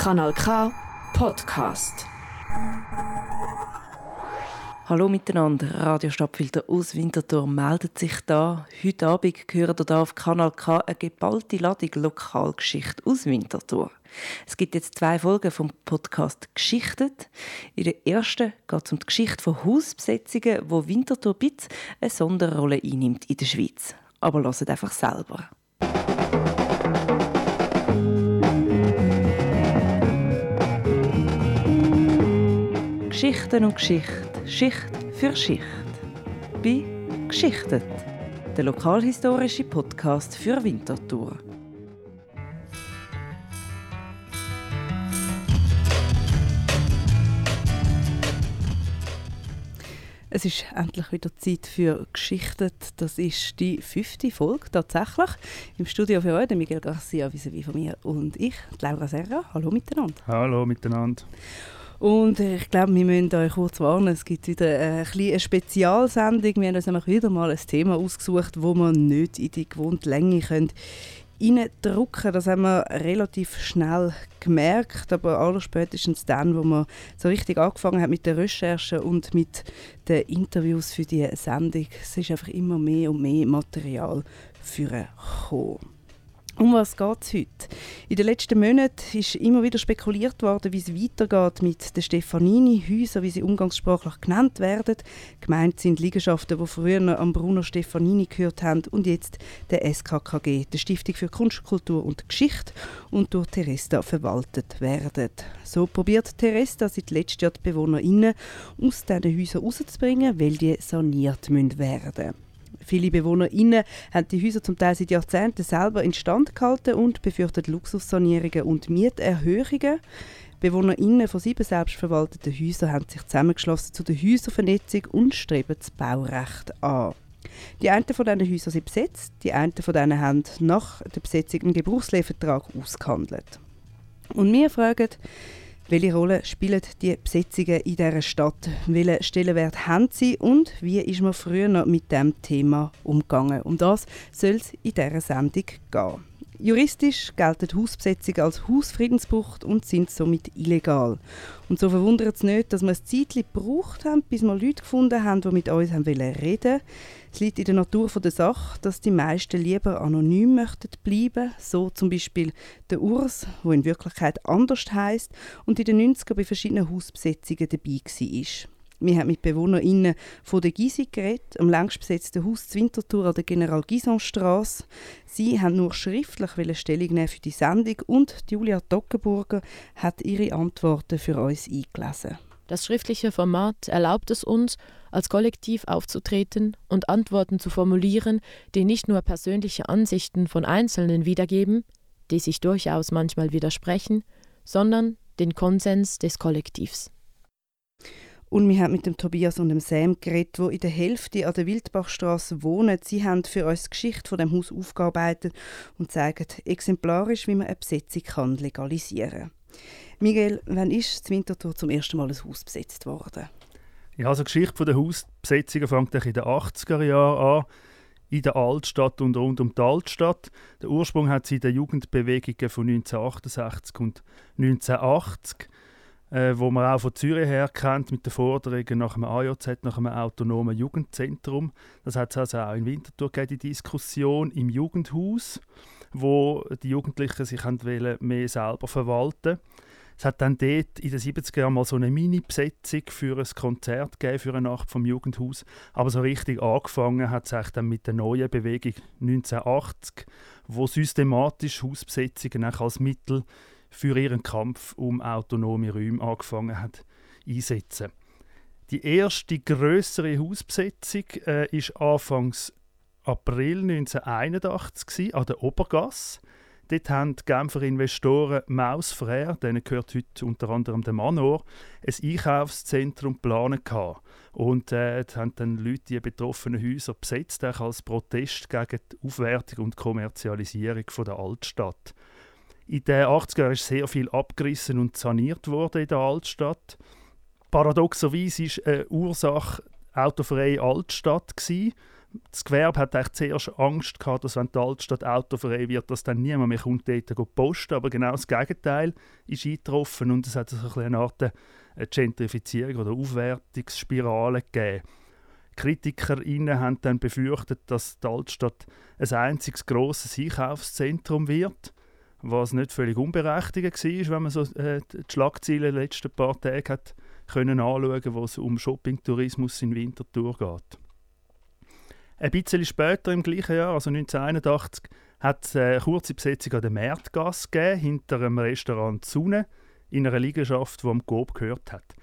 Kanal K Podcast. Hallo miteinander, Radio Stadtfilter aus Winterthur meldet sich da. Heute Abend ihr da auf Kanal K eine geballte Ladung Lokalgeschichte aus Winterthur. Es gibt jetzt zwei Folgen vom Podcast «Geschichtet». In der ersten geht es um die Geschichte von Hausbesetzungen, wo Winterthur Bitz eine Sonderrolle einnimmt in der Schweiz. Aber hört einfach selber. Geschichten und Geschichte, Schicht für Schicht. Bei «Geschichtet», der lokalhistorische Podcast für Winterthur. Es ist endlich wieder Zeit für Geschichten. Das ist die fünfte Folge tatsächlich. Im Studio für heute Miguel Garcia vis von mir und ich, Laura Serra. Hallo miteinander. Hallo miteinander. Und ich glaube, wir müssen euch kurz warnen, es gibt wieder eine, eine Spezialsendung. Wir haben uns nämlich wieder mal ein Thema ausgesucht, wo man nicht in die gewohnte Länge können reindrücken. Das haben wir relativ schnell gemerkt, aber allerspätestens dann, wo man so richtig angefangen hat mit der Recherche und mit den Interviews für die Sendung. Es ist einfach immer mehr und mehr Material für gekommen. Um was geht es heute? In den letzten Monaten ist immer wieder spekuliert worden, wie es weitergeht mit den Stefanini-Häusern, wie sie umgangssprachlich genannt werden. Gemeint sind Liegenschaften, die früher am Bruno Stefanini gehört haben und jetzt der SKKG, der Stiftung für Kunst, Kultur und Geschichte, und durch Teresta verwaltet werden. So probiert Teresta seit letztem Jahr die BewohnerInnen aus diesen Häusern rauszubringen, weil die saniert werden müssen. Viele BewohnerInnen haben die Häuser zum Teil seit Jahrzehnten selber instand gehalten und befürchten Luxussanierungen und Mieterhöhungen. BewohnerInnen von sieben selbstverwalteten Häusern haben sich zusammengeschlossen zu der Häuservernetzung und streben das Baurecht an. Die einen von diesen Häusern sind besetzt, die einen von denen haben nach der Besetzung einen Gebrauchsleihvertrag ausgehandelt. Und wir fragen, welche Rolle spielen die Besetzungen in dieser Stadt? Welchen Stellenwert haben sie und wie ist man früher noch mit dem Thema umgegangen? Um das soll es in dieser Sendung gehen. Juristisch gelten Hausbesetzungen als Hausfriedensbruch und sind somit illegal. Und so verwundert es nicht, dass wir ein Zeitchen gebraucht haben, bis wir Leute gefunden haben, die mit uns haben reden Es liegt in der Natur der Sache, dass die meisten lieber anonym möchten bleiben. So zum Beispiel der Urs, wo in Wirklichkeit anders heißt und in den 90er bei verschiedenen Hausbesetzungen dabei war. Wir haben mit BewohnerInnen von der Gysi geredet, am längst besetzten Haus zur Winterthur an der General Gyson-Strasse. Sie haben nur schriftlich Stellung nehmen für die Sendung und Julia Toggenburger hat ihre Antworten für uns eingelesen. Das schriftliche Format erlaubt es uns, als Kollektiv aufzutreten und Antworten zu formulieren, die nicht nur persönliche Ansichten von Einzelnen wiedergeben, die sich durchaus manchmal widersprechen, sondern den Konsens des Kollektivs. Und wir haben mit dem Tobias und dem Sam geredet, die in der Hälfte an der Wildbachstraße wohnen. Sie haben für uns die Geschichte von dem Haus aufgearbeitet und zeigen exemplarisch, wie man eine Besetzung kann legalisieren kann. Miguel, wann ist das Winterthur zum ersten Mal ein Haus besetzt worden? Ja, also die Geschichte der Hausbesetzungen fängt in den 80er Jahren an in der Altstadt und rund um die Altstadt. Der Ursprung hat sie in den Jugendbewegungen von 1968 und 1980 äh, wo man auch von Zürich her kennt, mit den Forderungen nach einem AJZ, nach einem autonomen Jugendzentrum. Das hat es also auch in Winterthur gegeben, die Diskussion im Jugendhaus, wo die Jugendlichen sich wollen, mehr selber verwalten es hat dann dort in den 70er Jahren mal so eine Mini-Besetzung für ein Konzert gegeben, für eine Nacht vom Jugendhaus. Aber so richtig angefangen hat es dann mit der neuen Bewegung 1980, wo systematisch Hausbesetzungen als Mittel für ihren Kampf um autonome Räume angefangen hat einsetzen. Die erste größere Hausbesetzung äh, ist Anfangs April 1981 gewesen, an der Obergasse. Dort haben die Genfer Investoren Maus Frère, denen gehört heute unter anderem der Manor, ein Einkaufszentrum geplant. Und äh, haben dann Leute die betroffenen Häuser besetzt, als Protest gegen die Aufwertung und Kommerzialisierung von der Altstadt. In den 80er Jahren ist sehr viel abgerissen und saniert worden in der Altstadt. Paradoxerweise war eine Ursache autofreie Altstadt, gewesen, Das Gewerbe hat zuerst Angst gehabt, dass wenn die Altstadt autofrei wird, dass dann niemand mehr kommt, dort posten. Aber genau das Gegenteil ist eingetroffen und es hat so eine Art Gentrifizierung oder Aufwertungsspirale gegeben. KritikerInnen haben dann befürchtet, dass die Altstadt ein einziges grosses Einkaufszentrum wird, was nicht völlig unberechtigt war, wenn man so äh, die Schlagzeilen der letzten paar Tage hat können anschauen, wo es um Shoppingtourismus in Winterthur geht. Ein bisschen später im gleichen Jahr, also 1981, hat es eine kurze Besetzung an der Märtgasse gegeben, hinter einem Restaurant Sonne, in einer Liegenschaft, die am Coop gehört hat.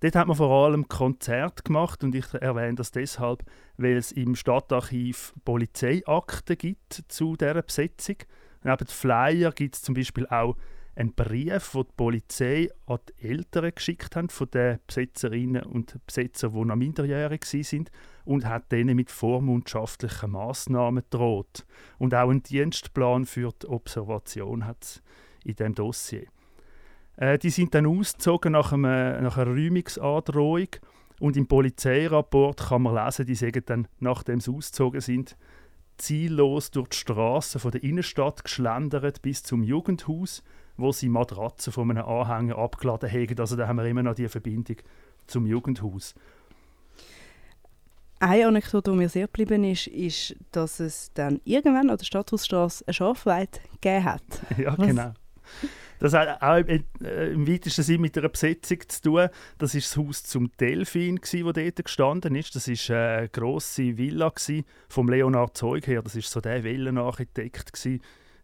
Dort hat man vor allem Konzerte gemacht und ich erwähne das deshalb, weil es im Stadtarchiv Polizeiakten gibt zu dieser Besetzung. Neben Flyer gibt es zum Beispiel auch einen Brief, den die Polizei an die Eltern geschickt hat von den Besetzerinnen und Besetzer, die noch minderjährig waren und hat denen mit vormundschaftlichen Massnahmen droht. Und auch einen Dienstplan für die Observation hat es in dem Dossier. Äh, die sind dann ausgezogen nach, einem, nach einer Räumungsandrohung und im Polizeirapport kann man lesen, die sagen dann, nachdem sie ausgezogen sind, ziellos durch die Straßen der Innenstadt geschlendert bis zum Jugendhaus, wo sie Matratzen von einem Anhänger abgeladen haben. Also da haben wir immer noch die Verbindung zum Jugendhaus. Eine Anekdote, die mir sehr geblieben ist, ist, dass es dann irgendwann an der Stadthausstraße eine Schafweide gegeben hat. ja, genau. Das hat auch im, äh, weitesten Sinne mit einer Besetzung zu tun. Das ist das Haus zum Delfin, das dort gestanden ist. Das war eine grosse Villa vom Leonard Zeug her. Das war so der Villenarchitekt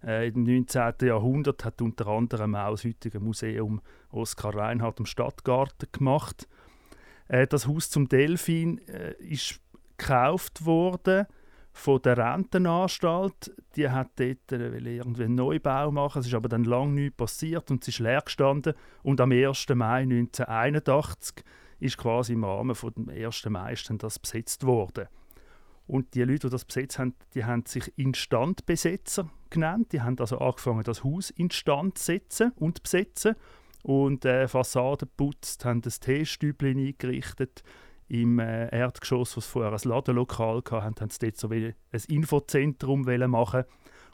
äh, im 19. Jahrhundert. Hat unter anderem auch das heutige Museum Oskar Reinhardt im Stadtgarten gemacht. Äh, das Haus zum Delfin äh, ist gekauft worden von der Rentenanstalt. Die hat dort äh, irgendwie einen Neubau machen. Es ist aber dann lange nichts passiert und es ist leer gestanden. Und am 1. Mai 1981 ist quasi im Rahmen von dem 1. Mai das besetzt worden. Und die Leute, die das besetzt haben, die haben sich Instandbesetzer genannt. Die haben also angefangen, das Haus instand zu setzen und besetzen und äh, Fassaden putzt, haben das Teestübchen eingerichtet, im äh, Erdgeschoss, was vorher ein Ladenlokal hatte, haben sie dort so ein Infozentrum machen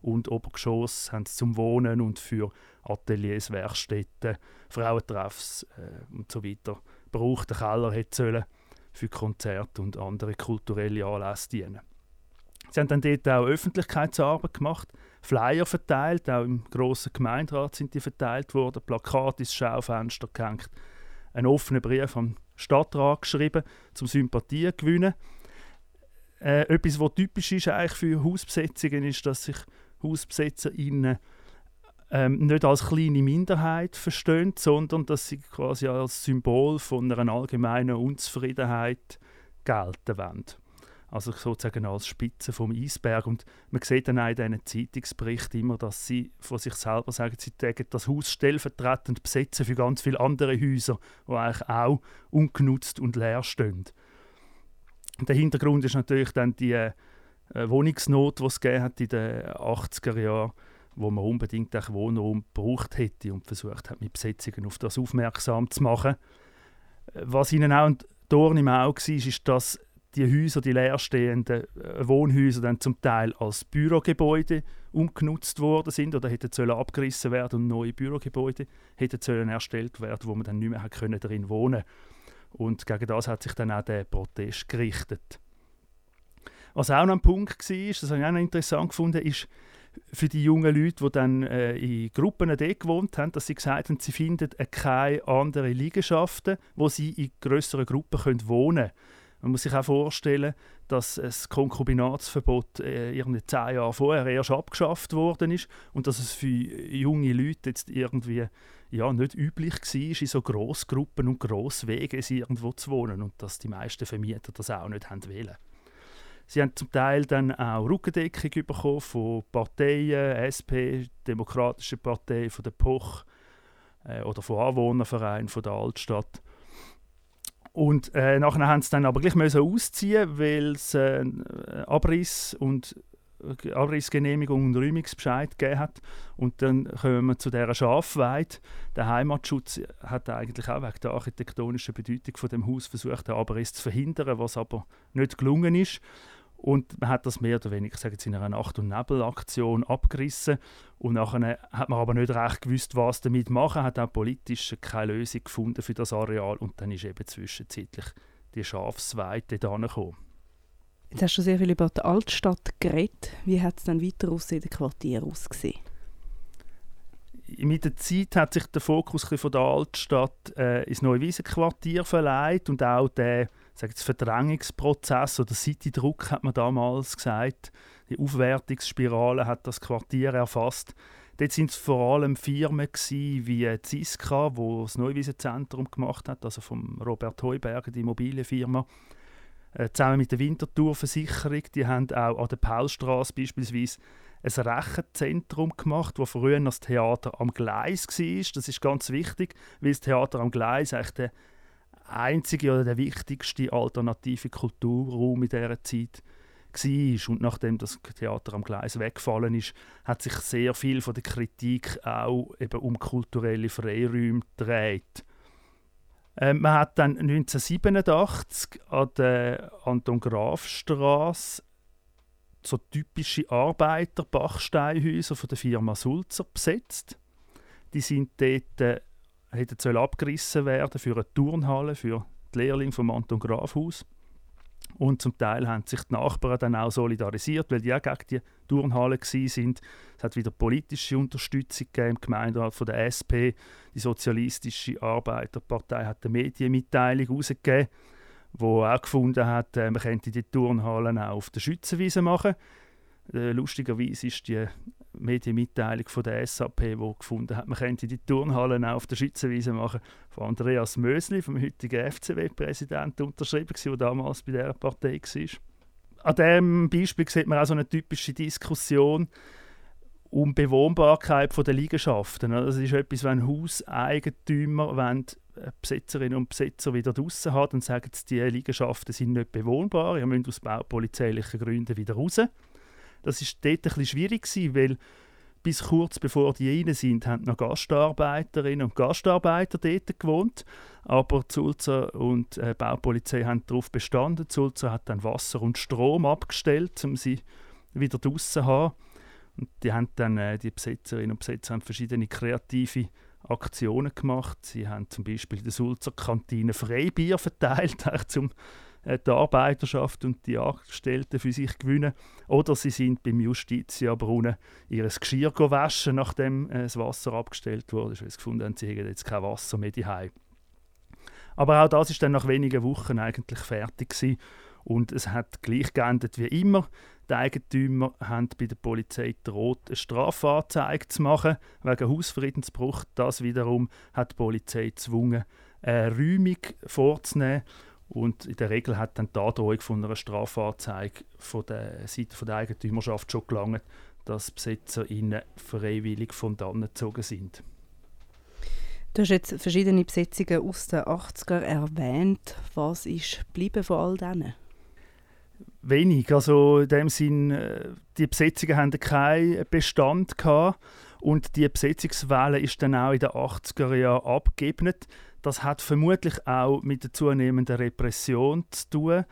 und Obergeschoss haben sie zum Wohnen und für Ateliers, Werkstätten, Frauentreffs äh, und so weiter braucht. Der Keller hätte für Konzerte und andere kulturelle Anlässe dienen. Sie haben dann dort auch Öffentlichkeitsarbeit gemacht, Flyer verteilt, auch im grossen Gemeinderat sind die verteilt worden, Plakate ins Schaufenster gehängt, einen offenen Brief am Stadtrat geschrieben, zum Sympathien gewinnen. Äh, etwas, was typisch ist eigentlich für Hausbesetzungen, ist, dass sich HausbesetzerInnen ähm, nicht als kleine Minderheit verstehen, sondern dass sie quasi als Symbol von einer allgemeinen Unzufriedenheit gelten wollen. Also sozusagen als Spitze vom Eisberg. Und man sieht dann auch in diesen Zeitungsberichten immer, dass sie von sich selber sagen, sie tägen das Haus stellvertretend besetzen für ganz viele andere Häuser, die eigentlich auch ungenutzt und leer stehen. Und der Hintergrund ist natürlich dann die äh, Wohnungsnot, die es gegeben hat in den 80er Jahren, wo man unbedingt auch Wohnraum gebraucht hätte und versucht hat, mit Besetzungen auf das aufmerksam zu machen. Was ihnen auch ein Dorn im Auge war, ist, dass die Häuser, die leerstehenden äh, Wohnhäuser, dann zum Teil als Bürogebäude umgenutzt worden sind oder hätten sollen abgerissen werden und neue Bürogebäude hätten sollen erstellt werden, wo man dann nicht mehr können darin wohnen. Und gegen das hat sich dann auch der Protest gerichtet. Was auch noch ein Punkt war, das habe ich auch noch interessant gefunden, ist für die jungen Leute, die dann äh, in Gruppen dort gewohnt haben, dass sie gesagt haben, sie finden keine anderen Liegenschaften, wo sie in größeren Gruppen wohnen können. Man muss sich auch vorstellen, dass das Konkubinatsverbot äh, irgendwie zehn Jahre vorher erst abgeschafft worden ist und dass es für junge Leute jetzt irgendwie ja, nicht üblich war, in so Grossgruppen und Grosswegen irgendwo zu wohnen und dass die meisten Vermieter das auch nicht haben wollen. Sie haben zum Teil dann auch Rückendeckung bekommen von Parteien, SP, Demokratische Partei, von der POCH äh, oder von Anwohnervereinen von der Altstadt. Und äh, nachher haben sie dann aber gleich müssen ausziehen, weil es äh, Abriss und äh, Abrissgenehmigung und Räumungsbescheid gegeben hat. Und dann kommen wir zu dieser Schafweide. Der Heimatschutz hat eigentlich auch wegen der architektonischen Bedeutung von dem Haus versucht, den Abriss zu verhindern, was aber nicht gelungen ist. Und man hat das mehr oder weniger, ich sage jetzt in einer Nacht- und Nebelaktion abgerissen. Und nachher hat man aber nicht recht gewusst, was damit machen. Hat auch politisch keine Lösung gefunden für das Areal. Und dann ist eben zwischenzeitlich die Schafsweite da gekommen. Jetzt hast du sehr viel über die Altstadt geredet. Wie hat es dann weiter aus in den Quartieren ausgesehen? mit der Zeit hat sich der Fokus von der Altstadt äh, ins Neuwiesenquartier verleiht und auch der jetzt, Verdrängungsprozess oder Citydruck hat man damals gesagt, die Aufwertungsspirale hat das Quartier erfasst. Dort sind es vor allem Firmen gewesen, wie Ziska, wo das Neuwiesenzentrum gemacht hat, also von Robert Heuberger, die Immobilienfirma. Äh, zusammen mit der Winterthur-Versicherung, die haben auch an der Paulstraße beispielsweise ein Rechenzentrum gemacht, wo früher das Theater am Gleis war. Das ist ganz wichtig, weil das Theater am Gleis eigentlich der einzige oder der wichtigste alternative Kulturraum in dieser Zeit war. Und nachdem das Theater am Gleis weggefallen ist, hat sich sehr viel von der Kritik auch eben um kulturelle Freiräume gedreht. Ähm, man hat dann 1987 an der Anton Graf Straße so typische Arbeiter-Bachsteinhäuser von der Firma Sulzer besetzt. Die sind dort, hätten abgerissen werden für eine Turnhalle für die Lehrlinge vom Anton Grafhaus. Und zum Teil haben sich die Nachbarn dann auch solidarisiert, weil die auch gegen die Turnhalle sind. Es hat wieder politische Unterstützung gegeben im Gemeinderat von der SP. Die Sozialistische Arbeiterpartei hat eine Medienmitteilung herausgegeben, wo auch gefunden hat, äh, man könnte die Turnhallen auch auf der Schützenwiese machen. Äh, lustigerweise ist die Medienmitteilung von der SAP, wo gefunden hat, man könnte die Turnhallen auch auf der Schützenwiese machen, von Andreas Mösli, vom heutigen FCW-Präsidenten, unterschrieben, der damals bei dieser Partei war. An diesem Beispiel sieht man auch so eine typische Diskussion um Bewohnbarkeit der Liegenschaften. Das ist etwas, wenn Hauseigentümer wenn Besitzerinnen und Besitzer wieder draußen haben, dann sagen sie, die Liegenschaften sind nicht bewohnbar, ihr müsst aus baupolizeilichen Gründen wieder raus. Das ist dort ein bisschen schwierig gewesen, weil bis kurz bevor die rein sind, haben noch Gastarbeiterinnen und Gastarbeiter dort gewohnt. Aber Zulzer und äh, Baupolizei haben darauf bestanden. Zulzer hat dann Wasser und Strom abgestellt, um sie wieder draußen zu haben. Und die haben dann, äh, die Besetzerinnen und Besetzer haben verschiedene kreative Aktionen gemacht. Sie haben zum Beispiel in der Sulzer Kantine Freibier verteilt, um die Arbeiterschaft und die Angestellten für sich gewinnen. Oder sie sind beim Justitia-Brunnen ihr Geschirr waschen, nachdem äh, das Wasser abgestellt wurde, weil sie gefunden haben, sie hätten jetzt kein Wasser mehr daheim. Aber auch das ist dann nach wenigen Wochen eigentlich fertig gewesen. und es hat gleich geendet wie immer. Die Eigentümer haben bei der Polizei droht, eine Strafanzeige zu machen wegen Hausfriedensbruch. Das wiederum hat die Polizei gezwungen, eine Räumung vorzunehmen. Und in der Regel hat dann die Androhung von einer Strafanzeige von der Seite der Eigentümerschaft schon gelangt, dass BesetzerInnen freiwillig von dann gezogen sind. Du hast jetzt verschiedene Besetzungen aus den 80er erwähnt. Was ist geblieben von all denen? wenig. Also in dem Sinn, äh, die Besetzungen haben keinen Bestand gehabt und die Besetzungswelle ist dann auch in den 80er Jahren abgeebnet. Das hat vermutlich auch mit der zunehmenden Repression zu tun,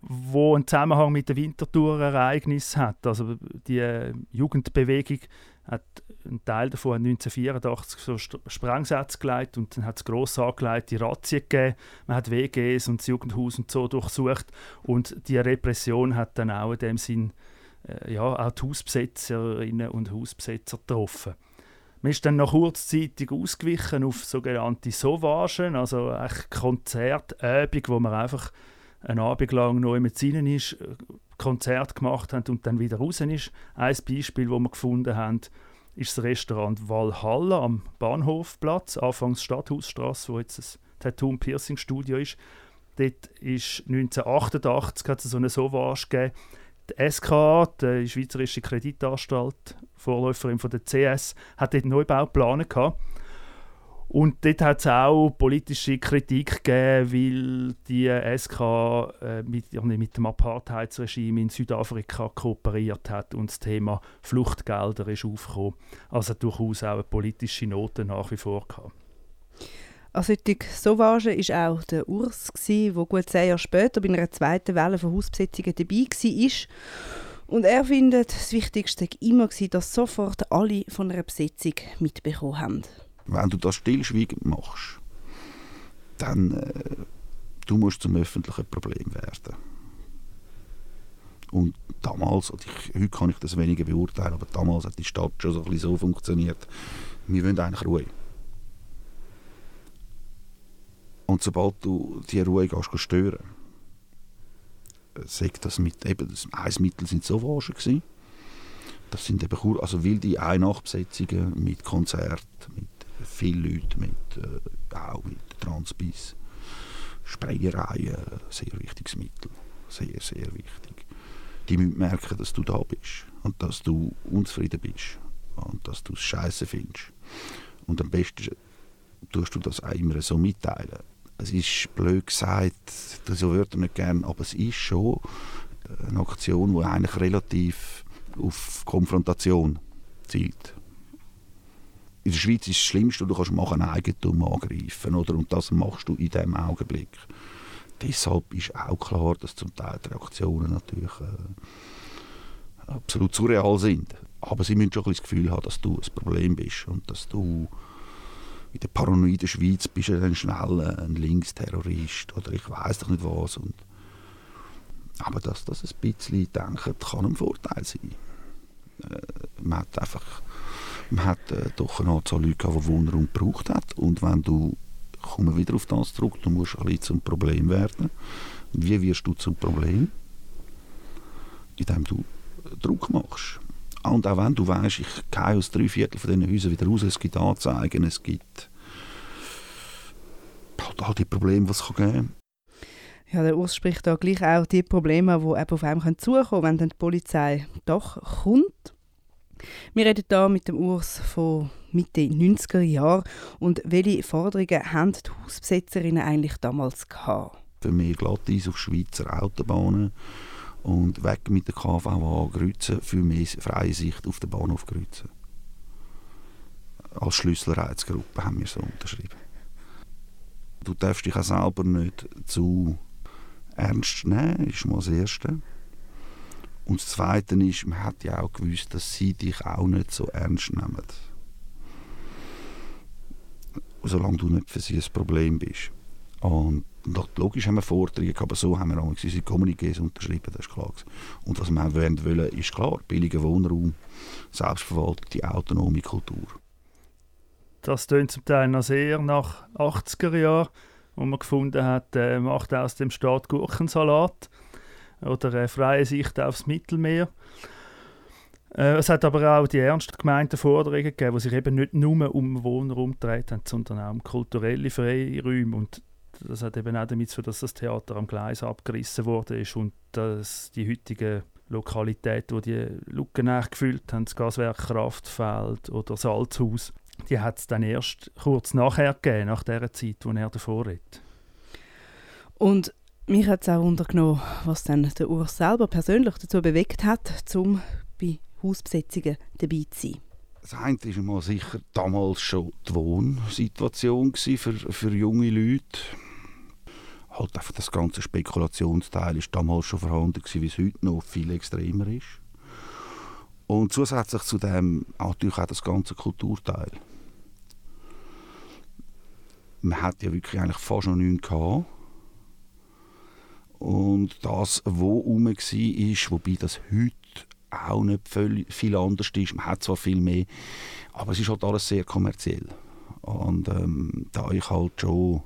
wo einen Zusammenhang mit dem Winterthur-Ereignis hat. Also die äh, Jugendbewegung hat einen Teil davon 1984 so Sprengsätze geleitet und dann hat es gross angelegte Razzien gegeben. Man hat WGs und das Jugendhaus und so durchsucht und die Repression hat dann auch in dem Sinn äh, ja, auch die Hausbesetzerinnen und Hausbesetzer getroffen. Man ist dann nach kurzzeitig ausgewichen auf sogenannte Sauvagen, also Konzertabend, wo man einfach einen Abend lang neu mit ihnen ist, Konzert gemacht haben und dann wieder raus ist. Ein Beispiel, das wir gefunden haben, ist das Restaurant Valhalla am Bahnhofplatz, anfangs Stadthausstraße, wo jetzt das Tattoo- und Piercing-Studio ist. Dort ist 1988 hat es so eine Sauvage gegeben. Die SKA, die Schweizerische Kreditanstalt, Vorläuferin von der CS, hat dort Neubaupläne gehabt. Und dort hat es auch politische Kritik gegeben, weil die SK äh, mit, mit dem Apartheidsregime in Südafrika kooperiert hat und das Thema Fluchtgelder ist aufgekommen. Also durchaus auch eine politische Note nach wie vor gehabt. Solchen Sauvage war auch der Urs, der gut zehn Jahre später bei einer zweiten Welle von Hausbesetzungen dabei war. Und er findet, das Wichtigste war immer, dass sofort alle von einer Besetzung mitbekommen haben. Wenn du das stillschweigend machst, dann äh, du musst zum öffentlichen Problem werden. Und damals, und ich, heute kann ich das weniger beurteilen, aber damals hat die Stadt schon so, ein so funktioniert, wir wollen eigentlich Ruhe. Und sobald du die Ruhe gehst, stören äh, sagt das mit, eben, das Eismittel sind so waschen gewesen. Das sind eben also wilde Einnachtbesetzungen mit Konzert, mit vielen Leuten, mit, äh, auch mit Transbiss, Sprayereien, sehr wichtiges Mittel, sehr, sehr wichtig. Die müssen merken, dass du da bist und dass du unzufrieden bist und dass du es scheiße findest. Und am besten tust du das auch immer so mitteilen es ist blöd gesagt, so ich nicht gerne, aber es ist schon eine Aktion, die eigentlich relativ auf Konfrontation zielt. In der Schweiz ist das Schlimmste, du kannst machen, Eigentum angreifen, oder? und das machst du in diesem Augenblick. Deshalb ist auch klar, dass zum Teil die Reaktionen natürlich äh, absolut surreal sind. Aber sie müssen schon ein das Gefühl haben, dass du ein Problem bist und dass du in der paranoiden Schweiz bist du dann schnell ein Linksterrorist oder ich weiß doch nicht was. Und aber dass das ein bisschen denken kann ein Vorteil sein. Äh, man hat einfach man hat äh, doch eine Anzahl Leute gehabt, die Wohnraum gebraucht hat und wenn du kommen wieder auf das zurück, du musst bisschen zum Problem werden. Wie wirst du zum Problem? Indem du Druck machst. Und auch wenn du weißt, ich gehe aus drei Viertel von diesen Häusern wieder raus, es gibt Anzeigen, es gibt all die Probleme, die es geben kann. Ja, der Urs spricht da gleich auch die Probleme, die eben auf einem zukommen können, wenn dann die Polizei doch kommt. Wir reden hier mit dem Urs von Mitte 90er Jahren. Und welche Forderungen haben die Hausbesetzerinnen eigentlich damals gehabt? Für mehr Glatteis auf Schweizer Autobahnen und weg mit der KVA Grützen für mehr freie Sicht auf den Bahnhof Grützen. Als Schlüsselreizgruppe haben wir so unterschrieben. Du darfst dich auch selber nicht zu ernst nehmen, ist mal das Erste. Und das Zweite ist, man hat ja auch gewusst, dass sie dich auch nicht so ernst nehmen. Solange du nicht für sie ein Problem bist. Und logisch haben wir Forderungen, aber so haben wir auch unsere Kommuniqués unterschrieben, das ist klar. Und was wir wollen, ist klar, billiger Wohnraum, Selbstverwaltung, die autonome Kultur. Das tönt zum Teil noch sehr nach 80er Jahren, wo man gefunden hat, äh, macht aus dem Staat Gurkensalat oder äh, freie Sicht aufs Mittelmeer. Äh, es hat aber auch die ernst gemeinten Forderungen gegeben, die sich eben nicht nur um Wohnraum gedreht haben, sondern auch um kulturelle Freiräume und das hat eben auch damit zu tun, dass das Theater am Gleis abgerissen wurde ist und dass die heutigen Lokalitäten, die die Lücken gefüllt haben, das Gaswerk Kraftfeld oder Salzhaus, die hat es dann erst kurz nachher gegeben, nach der Zeit, wo er davor redet. Und mich hat es auch untergenommen, was dann der Urs selber persönlich dazu bewegt hat, um bei Hausbesetzungen dabei zu sein. Das eine war mal sicher damals schon die Wohnsituation für, für junge Leute. Halt einfach das ganze Spekulationsteil ist damals schon vorhanden wie es heute noch viel extremer ist. Und zusätzlich zu dem natürlich auch das ganze Kulturteil man hat ja wirklich eigentlich fast noch nichts gehabt. Und das, was rum war, wobei das heute auch nicht viel anders ist, man hat zwar viel mehr, aber es ist halt alles sehr kommerziell. Und ähm, da ich halt schon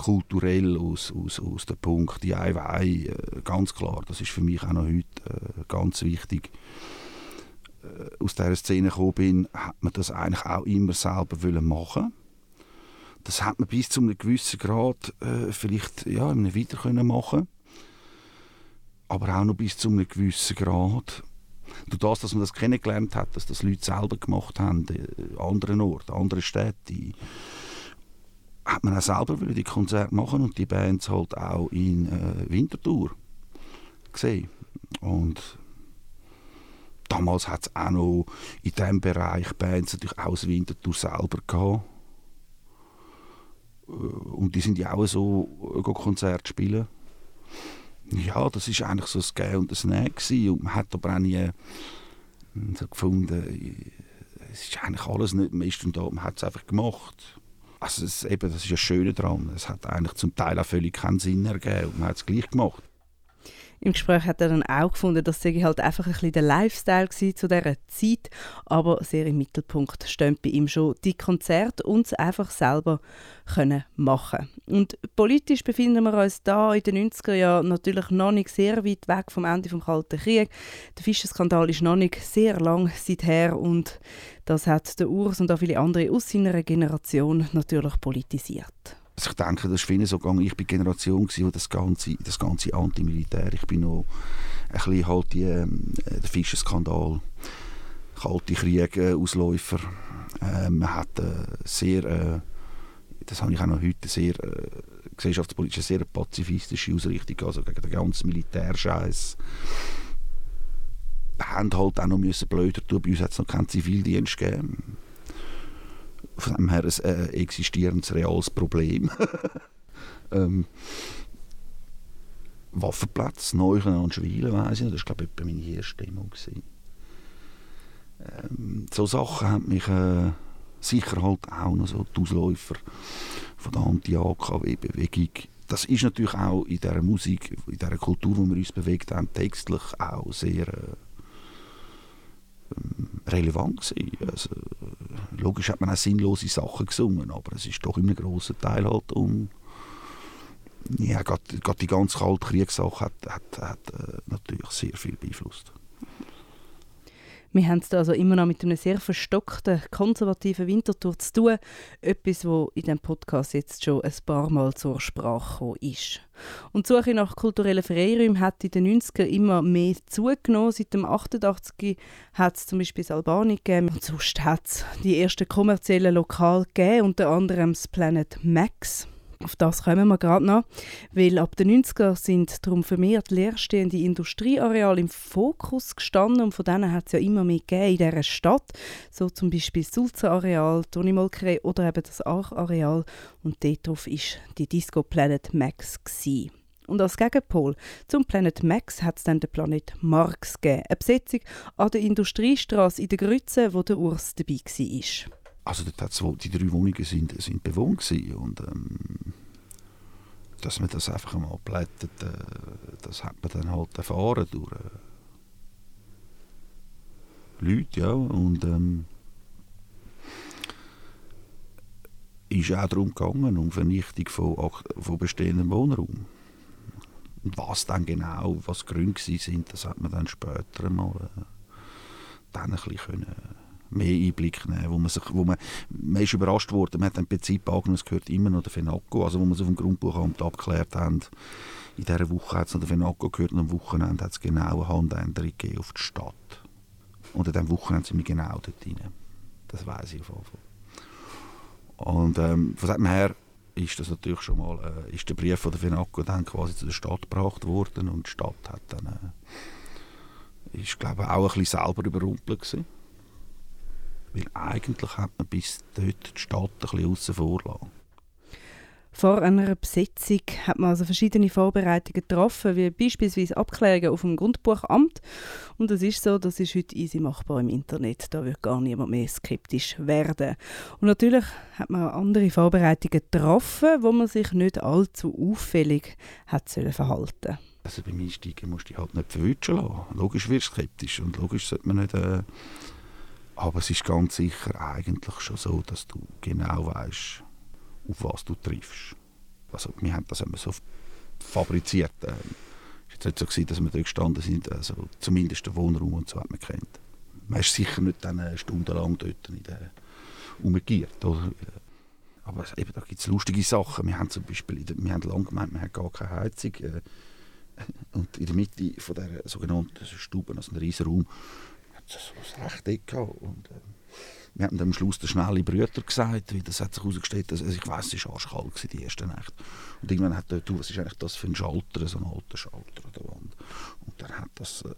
kulturell aus, aus, aus dem Punkt. DIY, äh, ganz klar, das ist für mich auch noch heute äh, ganz wichtig, äh, aus dieser Szene gekommen bin, hat man das eigentlich auch immer selber machen. Das hat man bis zu einem gewissen Grad äh, vielleicht ja, weiter können machen. Aber auch noch bis zu einem gewissen Grad. Durch das, dass man das kennengelernt hat, dass das Leute selber gemacht haben, an äh, anderen Orten, anderen Städten, hat man auch selber die Konzerte machen und die Bands halt auch in äh, Winterthur gesehen. Und damals hat es auch noch in diesem Bereich Bands natürlich aus Winterthur selber gehabt und die sind ja auch so äh, Konzert spielen. Ja, das ist eigentlich so das Gehen und das Nehmen und man hat aber auch nie hm, so gefunden, es ist eigentlich alles nicht Mist und da, man hat es einfach gemacht. Also es, eben, das ist ja Schöne daran. Es hat eigentlich zum Teil auch völlig keinen Sinn ergeben und man hat es gleich gemacht. Im Gespräch hat er dann auch gefunden, dass es halt einfach ein bisschen der Lifestyle war zu dieser Zeit, aber sehr im Mittelpunkt stehen bei ihm schon die Konzerte und es einfach selber können machen Und politisch befinden wir uns da in den 90er Jahren natürlich noch nicht sehr weit weg vom Ende des Kalten Krieges. Der Fischerskandal ist noch nicht sehr lang seither und das hat der Urs und auch viele andere aus seiner Generation natürlich politisiert. Also ich denke, das ist vielen so gegangen. Ich war die Generation, die das ganze, das ganze Antimilitär, ich bin noch ein bisschen halt die, ähm, der Fischerskandal, kalte Kriege, Ausläufer. Ähm, man hat äh, sehr, äh, das habe ich auch noch heute, sehr äh, gesellschaftspolitisch sehr pazifistische Ausrichtung, also gegen den ganzen Militärscheiß. Wir haben halt auch noch müssen blöder tun, bei uns hat es noch keinen Zivildienst gegeben von dem her ein äh, existierendes reales Problem. ähm, Waffenplatz, Neuchen und Schwielen, weiss ich Das war, glaube ich, meine erste Demo. Ähm, so Sachen haben mich äh, sicher halt auch noch so die Ausläufer von der Anti-AKW-Bewegung. Das ist natürlich auch in dieser Musik, in dieser Kultur, wo wir uns bewegt haben, textlich auch sehr... Äh, relevant gewesen. Also, logisch hat man auch sinnlose Sachen gesungen, aber es ist doch in einem grossen Teil halt um ja, gerade die ganze kalte Kriegssache hat, hat, hat äh, natürlich sehr viel beeinflusst. Wir haben es also immer noch mit einem sehr verstockten, konservativen Winterthur zu tun. Etwas, was in diesem Podcast jetzt schon ein paar Mal zur Sprache ist. Und die Suche nach kulturellen Freiräumen hat in den 90er immer mehr zugenommen. Seit dem 88 hat es zum Beispiel das Albani gegeben. Und sonst hat es die ersten kommerziellen Lokale gegeben, unter anderem das Planet Max. Auf das kommen wir gerade noch, weil ab den 90er sind darum vermehrt leerstehende Industrieareale im Fokus gestanden und von denen hat es ja immer mehr gegeben in dieser Stadt, so zum Beispiel das Sulzer-Areal, Toni Molkerei oder eben das Ach-Areal und dort war die Disco Planet Max. Gewesen. Und als Gegenpol zum Planet Max hat es dann den Planet Marx gegeben, eine Besetzung an der Industriestraße in der Grütze, wo der Urs dabei war. Also die drei Wohnungen sind, sind bewohnt gewesen und ähm, dass man das einfach einmal blättert, äh, das hat man dann halt erfahren durch äh, Leute, ja, und ähm, ist auch darum gegangen, um Vernichtung von, von bestehendem Wohnraum. Und was dann genau, was die Gründe sind, das hat man dann später mal äh, dann ein bisschen können, mehr Einblick nehmen, wo man sich, wo man, man ist überrascht worden, man hat im Prinzip angenommen, es gehört immer noch der FENACO, also wo wir es auf dem Grundbuchamt abgeklärt haben, in dieser Woche hat es noch der FENACO gehört und am Wochenende hat es genau eine Handänderung gegeben auf die Stadt. Und an diesem Wochenende sind wir genau dort rein. Das weiß ich auf jeden Fall. Und ähm, von dem her ist das natürlich schon mal, äh, ist der Brief von der FENACO dann quasi zu der Stadt gebracht worden und die Stadt hat dann, äh, ist glaube ich auch ein bisschen selber überrumpelt gewesen. Weil eigentlich hat man bis dort die Stadt ein bisschen aussen vor lassen. Vor einer Besetzung hat man also verschiedene Vorbereitungen getroffen, wie beispielsweise Abklärungen auf dem Grundbuchamt. Und es ist so, das ist heute easy machbar im Internet. Da wird gar niemand mehr skeptisch werden. Und natürlich hat man auch andere Vorbereitungen getroffen, wo man sich nicht allzu auffällig hat verhalten Also beim Einsteigen musst du dich halt nicht verwünschen lassen. Logisch wirst du skeptisch und logisch sollte man nicht... Äh aber es ist ganz sicher eigentlich schon so, dass du genau weißt, auf was du triffst. Also wir haben das immer so fabriziert. Es war jetzt nicht so, gewesen, dass wir dort gestanden sind, also zumindest der Wohnraum und so hat man kennt. Man ist sicher nicht dann stundenlang dort in der umgegiert. Oder? Aber eben, da gibt es lustige Sachen. Wir haben zum Beispiel, wir haben lange gemeint, wir haben gar keine Heizung. Äh, und in der Mitte von der sogenannten Stube, also ein riesen Raum, so ein Rechteck gehabt. Und, äh, wir haben am Schluss der schnelle Brüder gesagt, weil das hat sich herausgestellt, also ich weiss, es war arschkalt die erste Nacht. Und irgendwann hat er, du, was ist eigentlich das für ein Schalter, so ein alter Schalter an der Wand. Und dann hat das, äh,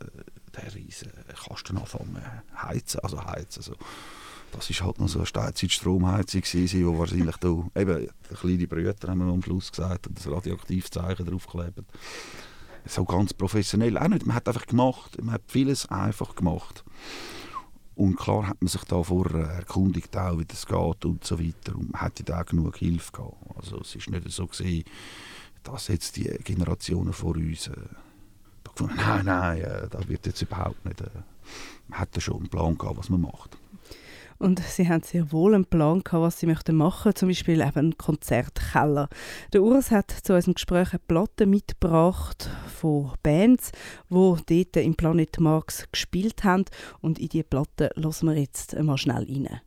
der riesen Kasten angefangen heizen, also heizen, also das ist halt noch so eine Steinzeit-Stromheizung gewesen, wo wahrscheinlich da, eben, kleine Brüder haben wir am Schluss gesagt, das Radioaktivzeichen draufgeklebt. So ganz professionell auch nicht. Man hat einfach gemacht, man hat vieles einfach gemacht. Und klar hat man sich da vorher erkundigt, auch, wie das geht und so weiter. Und man hatte da genug Hilfe gehabt. Also es ist nicht so gewesen, dass jetzt die Generationen vor uns äh, da gefunden, nein, nein, äh, da wird jetzt überhaupt nicht. Äh, man hatte schon einen Plan gehabt, was man macht. Und sie haben sehr wohl einen Plan gehabt, was sie möchten machen, zum Beispiel eben einen Konzertkeller. Der Urs hat zu unserem Gespräch eine Platte mitgebracht von Bands, wo dort im Planet Marx gespielt haben. Und in diese Platte hören wir jetzt mal schnell rein.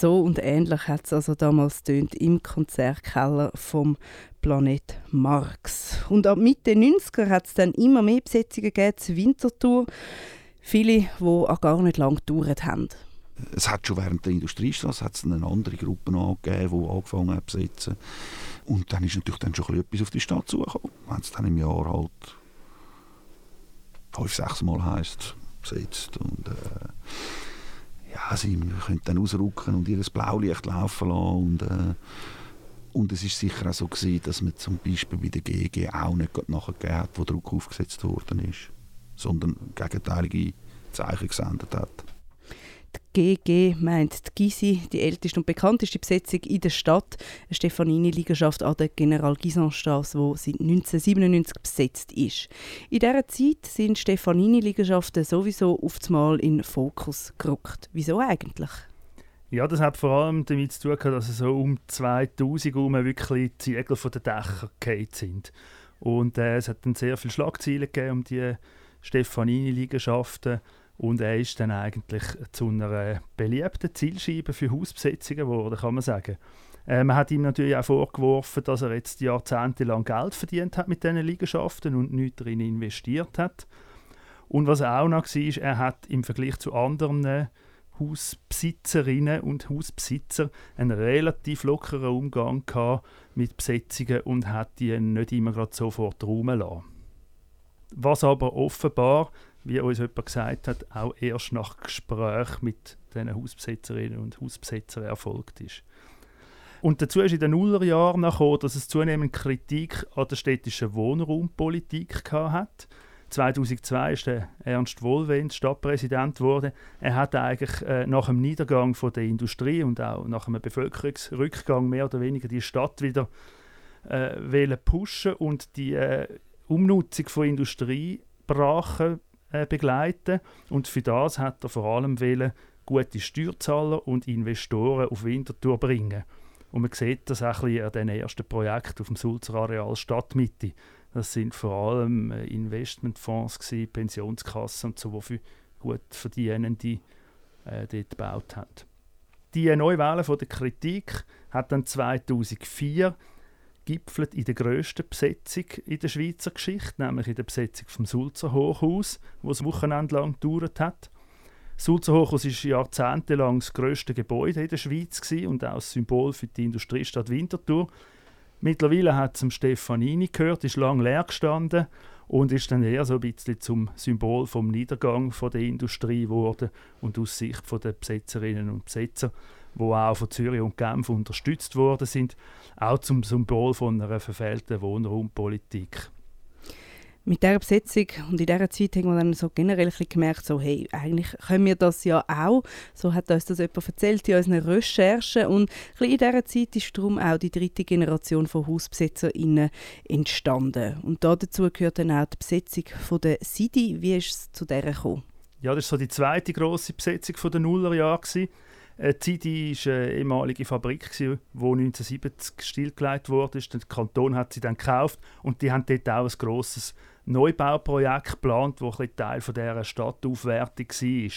So und ähnlich hat es also damals tönt im Konzertkeller vom Planet Marx. Und ab Mitte 90er hat es dann immer mehr Besetzungen gegeben zur Wintertour. Viele, die auch gar nicht lange gedauert haben. Es hat schon während der Industriestraße hat's eine andere Gruppe angegeben, die angefangen haben zu besetzen. Und dann ist natürlich dann schon etwas auf die Stadt zugekommen. Wenn es dann im Jahr halt fünf, sechs Mal heisst, besetzt. Und, äh, ja, sie können dann ausrücken und ihr Blaulicht laufen lassen. Und, äh, und es war sicher auch so gewesen, dass man zum Beispiel bei der GG auch nicht nachgegeben hat, wo Druck aufgesetzt worden ist, sondern gegenteilige Zeichen gesendet hat. GG meint die Gysi, die älteste und bekannteste Besetzung in der Stadt, eine Stefanini-Liegenschaft an der General Gisanstrasse, die seit 1997 besetzt ist. In dieser Zeit sind Stefanini-Liegenschaften sowieso Mal in den Fokus gerückt. Wieso eigentlich? Ja, das hat vor allem damit zu tun, dass so um 2000 herum wirklich die Ziegel von den Dächern gefallen sind. Und äh, es hat dann sehr viele Schlagzeilen gegeben um die Stefanini-Liegenschaften. Und er ist dann eigentlich zu einer beliebten Zielscheibe für Hausbesetzungen geworden, kann man sagen. Äh, man hat ihm natürlich auch vorgeworfen, dass er jetzt jahrzehntelang Geld verdient hat mit diesen Liegenschaften und nichts darin investiert hat. Und was auch noch war, ist, er hat im Vergleich zu anderen Hausbesitzerinnen und Hausbesitzer einen relativ lockeren Umgang mit Besetzungen und hat die nicht immer gerade sofort lassen. Was aber offenbar wie uns jemand gesagt hat, auch erst nach Gespräch mit den Hausbesetzerinnen und Hausbesetzern erfolgt ist. Und dazu ist in den Nullerjahren gekommen, dass es zunehmend Kritik an der städtischen Wohnraumpolitik hat. 2002 ist Ernst Wohlwend Stadtpräsident geworden. Er hat eigentlich äh, nach dem Niedergang von der Industrie und auch nach einem Bevölkerungsrückgang mehr oder weniger die Stadt wieder äh, pushen und die äh, Umnutzung von Industriebrachen äh, begleiten. Und für das hat er vor allem wollen, gute Steuerzahler und Investoren auf Winterthur bringen. Und man sieht das auch ein bisschen an den ersten Projekten auf dem Sulzer Areal Stadtmitte. Das sind vor allem äh, Investmentfonds, gewesen, Pensionskassen und so, die für gut Verdienende äh, dort gebaut haben. Die Neuwahlen von der Kritik hat dann 2004 gipfelt in der grössten Besetzung in der Schweizer Geschichte, nämlich in der Besetzung vom Sulzer Hochhaus, wo es wochenendlang gedauert hat. Das Sulzer Hochhaus ist jahrzehntelang das grösste Gebäude in der Schweiz und auch das Symbol für die Industriestadt Winterthur. Mittlerweile hat es Stefanini gehört, ist lange leer gestanden und ist dann eher so ein bisschen zum Symbol vom Niedergang der Industrie geworden und aus Sicht der Besetzerinnen und Besetzer wo auch von Zürich und Genf unterstützt worden sind, auch zum Symbol von einer verfehlten Wohnraumpolitik. mit dieser Besetzung und in dieser Zeit haben wir dann so generell ein gemerkt, so, hey, eigentlich können wir das ja auch. So hat uns das jemand erzählt in unseren Recherchen. Und in dieser Zeit ist darum auch die dritte Generation von HausbesetzerInnen entstanden. Und dazu gehört dann auch die Besetzung von der Sidi. Wie ist es zu dieser gekommen? Ja, das war so die zweite grosse Besetzung der Nullerjahre. Die Zidi war eine ehemalige Fabrik, die 1970 stillgelegt wurde. Der Kanton hat sie dann gekauft und die haben dort auch ein grosses Neubauprojekt geplant, das ein Teil dieser Stadtaufwertung war. Sie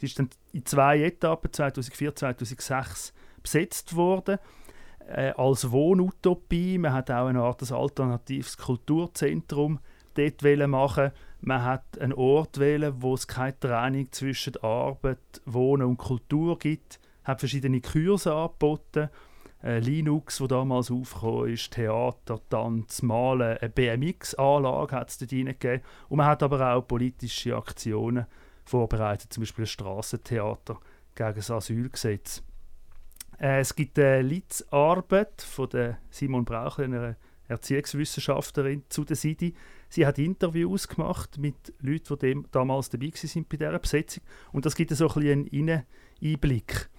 ist dann in zwei Etappen, 2004 2006, besetzt worden äh, als Wohnutopie. Man hat auch eine Art ein alternatives Kulturzentrum dort machen Man hat einen Ort wählen, wo es keine Trennung zwischen Arbeit, Wohnen und Kultur gibt. Hat verschiedene Kurse angeboten. Äh, Linux, wo damals aufgekommen ist, Theater, Tanz, Malen, eine BMX-Anlage hat es dort reingegeben. Und man hat aber auch politische Aktionen vorbereitet, zum Beispiel ein Strassentheater gegen das Asylgesetz. Äh, es gibt eine Litzarbeit von der Simon Brauchler, einer Erziehungswissenschaftlerin, zu der Sidi. Sie hat Interviews gemacht mit Leuten, die dem, damals dabei waren bei dieser Besetzung. Und das gibt so ein bisschen einen Einblick.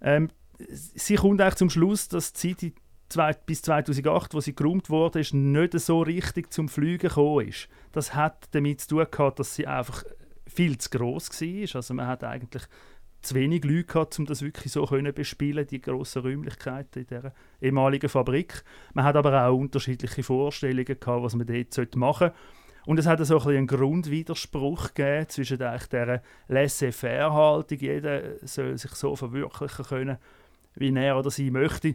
Ähm, sie kommt eigentlich zum Schluss, dass die Zeit zwei, bis 2008, wo sie geräumt wurde, ist, nicht so richtig zum Fliegen gekommen ist. Das hat damit zu tun gehabt, dass sie einfach viel zu groß war. Also man hat eigentlich zu wenig Leute gehabt, um das wirklich so können bespielen, die grossen Räumlichkeiten in dieser ehemaligen Fabrik. Man hat aber auch unterschiedliche Vorstellungen gehabt, was man dort machen sollte. Und es hat so ein einen Grundwiderspruch gegeben zwischen dieser Laissez-faire-Haltung, jeder soll sich so verwirklichen können, wie er oder sie möchte,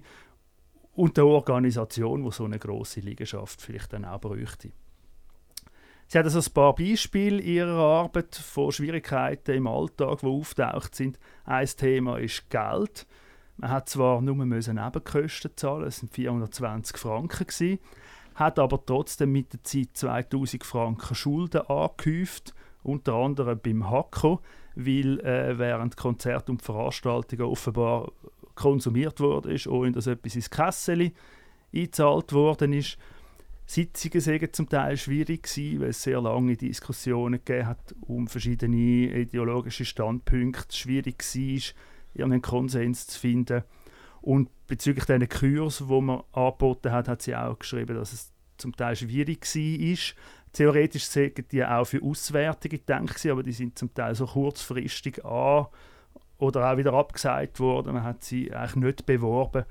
und der Organisation, die so eine große Liegenschaft vielleicht dann auch bräuchte. Sie hat also ein paar Beispiele ihrer Arbeit von Schwierigkeiten im Alltag, die auftaucht sind. Ein Thema ist Geld. Man hat zwar nur Nebenkosten zahlen, es sind 420 Franken gewesen, hat aber trotzdem mit der Zeit 2000 Franken Schulden angehäuft, unter anderem beim Hakko, weil äh, während Konzerte und Veranstaltungen offenbar konsumiert wurde, ohne dass etwas ins Kessel eingezahlt worden ist. Sitzungen waren zum Teil schwierig, gewesen, weil es sehr lange Diskussionen gegeben hat um verschiedene ideologische Standpunkte. Schwierig war, irgendeinen Konsens zu finden. Und bezüglich diesen Kurs, die man angeboten hat, hat sie auch geschrieben, dass es zum Teil schwierig war. Theoretisch sagen die auch für Auswertungen gedacht, aber die sind zum Teil so kurzfristig an oder auch wieder abgesagt worden. Man hat sie eigentlich nicht beworben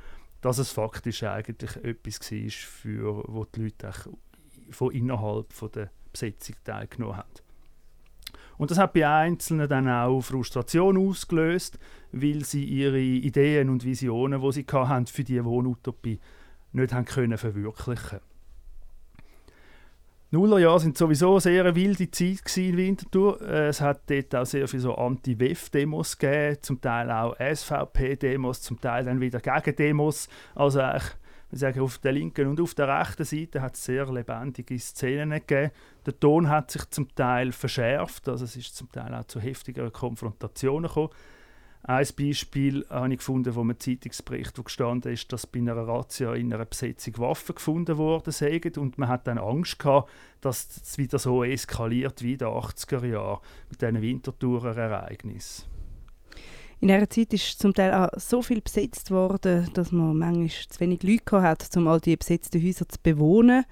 dass es faktisch eigentlich etwas war, für wo die Leute von innerhalb von der Besetzung teilgenommen haben. Und das hat bei Einzelnen dann auch Frustration ausgelöst, weil sie ihre Ideen und Visionen, die sie hatten, für die Wohnutopie nicht haben können verwirklichen Nullerjahre sind sowieso eine sehr wilde Zeit in Winterthur. Äh, es hat dort auch sehr viele so Anti-WEF-Demos gegeben, zum Teil auch SVP-Demos, zum Teil dann wieder Gegendemos. Also eigentlich, wir sagen, auf der linken und auf der rechten Seite hat es sehr lebendige Szenen gegeben. Der Ton hat sich zum Teil verschärft, also es ist zum Teil auch zu heftigeren Konfrontationen gekommen. Ein Beispiel habe ich gefunden, wo man Zeitungsbericht, wo gestanden ist, dass bei einer Razzia in einer Besetzung Waffen gefunden worden sind und man hat dann Angst gehabt, dass es wieder so eskaliert wie in den 80er Jahren mit diesen Winterthurer Ereignissen. In dieser Zeit ist zum Teil auch so viel besetzt worden, dass man manchmal zu wenig Leute hatte, um all diese besetzten Häuser zu bewohnen.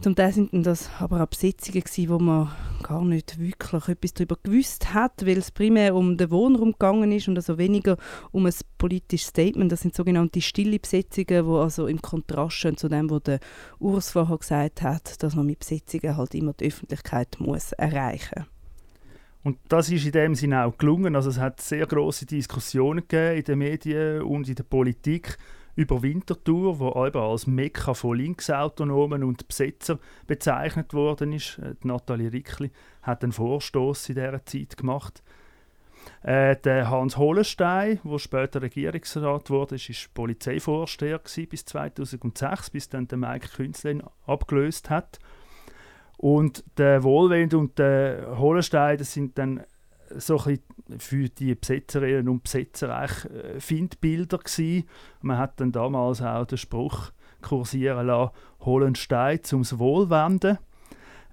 Zum Teil sind das aber auch Besetzungen gewesen, wo man gar nicht wirklich etwas darüber gewusst hat, weil es primär um den Wohnraum gegangen ist und also weniger um ein politisches Statement. Das sind sogenannte stille Besetzungen, wo also im Kontrast zu dem, was der Urs vorher gesagt hat, dass man mit Besetzungen halt immer die Öffentlichkeit muss erreichen und das ist in dem Sinne auch gelungen. Also es hat sehr große Diskussionen gegeben in den Medien und in der Politik über Winterthur, wo eben als Mekka von Linksautonomen und Besetzer bezeichnet worden ist. Äh, Nathalie Rickli hat einen Vorstoß in dieser Zeit gemacht. Äh, der Hans Holenstein, der später Regierungsrat wurde, ist, ist Polizeivorsteher bis 2006, bis dann der Mike Künzlin abgelöst hat. Und der Wohlwend und der Holenstein, das sind dann so für die Besetzerinnen und Besetzer eigentlich äh, Findbilder gewesen. Man hat dann damals auch den Spruch kursieren lassen, holen Stein zum Wohlwenden.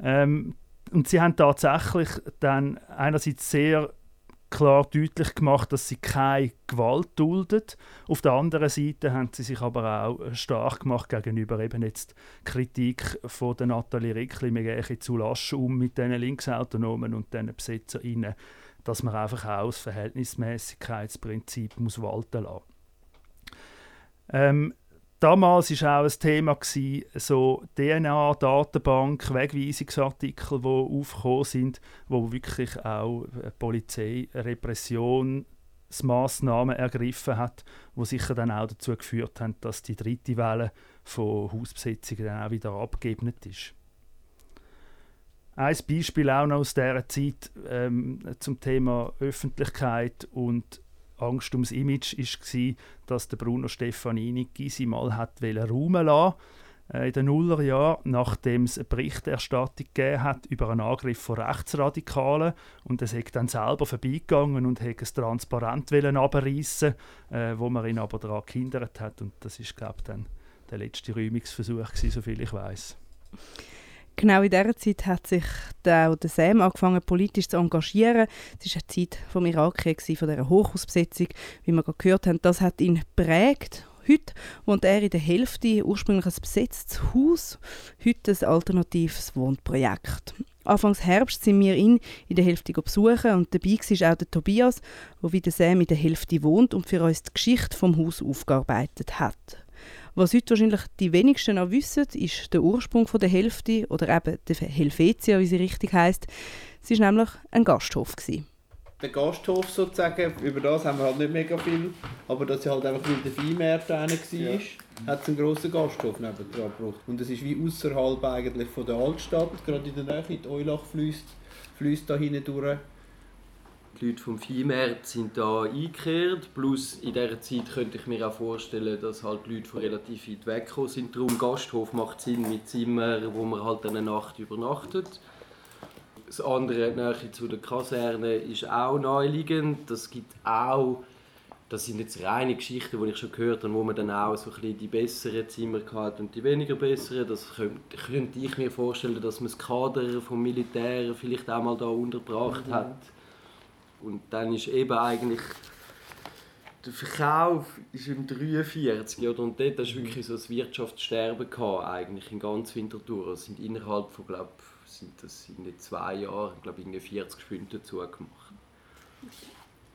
Ähm, und sie haben tatsächlich dann einerseits sehr klar deutlich gemacht, dass sie keine Gewalt duldet. Auf der anderen Seite haben sie sich aber auch stark gemacht gegenüber eben jetzt Kritik von der Nathalie Rickli, wir gehen zu lasch um mit diesen Linksautonomen und diesen BesetzerInnen, dass man einfach auch das Verhältnismäßigkeitsprinzip muss walten lassen. Ähm, damals war auch ein Thema, gewesen, so DNA-Datenbank, Wegweisungsartikel, die aufgekommen sind, wo wirklich auch die Polizei Repressionsmaßnahmen ergriffen hat, wo sicher dann auch dazu geführt haben, dass die dritte Welle von Hausbesetzungen dann auch wieder abgeebnet ist. Ein Beispiel auch noch aus dieser Zeit ähm, zum Thema Öffentlichkeit und Angst ums Image war, dass der Bruno Stefanini Gysi mal hat räumen lassen äh, in den Nullerjahren, nachdem es eine Berichterstattung gegeben hat über einen Angriff von Rechtsradikalen und er ist dann selber vorbeigegangen und hat es transparent abreißen äh, wo man ihn aber daran gehindert hat und das ist glaube dann der letzte Räumungsversuch gewesen, soviel ich weiß. Genau in dieser Zeit hat sich auch der Sam angefangen, politisch zu engagieren. Es war eine Zeit vom Irakkrieg, von dieser Hochhausbesetzung, wie wir gerade gehört haben. Das hat ihn prägt. Heute wohnt er in der Hälfte ursprünglich ein besetztes Haus, heute ein alternatives Wohnprojekt. Anfangs Herbst sind wir ihn in der Hälfte besuchen und dabei war auch der Tobias, der wie der Sam in der Hälfte wohnt und für uns die Geschichte vom Haus aufgearbeitet hat. Was heute wahrscheinlich die wenigsten noch wissen, ist der Ursprung von der Hälfte oder eben der Helvetia, wie sie richtig heißt. Es war nämlich ein Gasthof. Gewesen. Der Gasthof sozusagen, über das haben wir halt nicht mega viel, aber dass sie halt einfach weil der Viehmarkt war, ja. hat es einen grossen Gasthof nebendran gebraucht. Und es ist wie außerhalb eigentlich von der Altstadt, gerade in der Nähe, die Eulach fließt, fließt da hinten durch die Leute vom Viehmarkt sind da eingekehrt. Plus in dieser Zeit könnte ich mir auch vorstellen, dass halt die Leute von relativ weit weg sind. Darum Gasthof macht Sinn mit Zimmern, wo man halt eine Nacht übernachtet. Das andere, Nähe zu der Kaserne, ist auch naheliegend. Das gibt auch, das sind jetzt reine Geschichten, die ich schon gehört habe, wo man dann auch so ein bisschen die besseren Zimmer hat und die weniger besseren. Das könnte, könnte ich mir vorstellen, dass man das Kader vom Militär vielleicht auch mal da untergebracht mhm. hat und dann ist eben eigentlich der Verkauf ist im 43 oder? und dort du wirklich so das Wirtschaftssterben gehabt, eigentlich in ganz Winterthur. Es sind innerhalb von glaub, sind das in zwei Jahren glaube ich 40 Spünde zugemacht.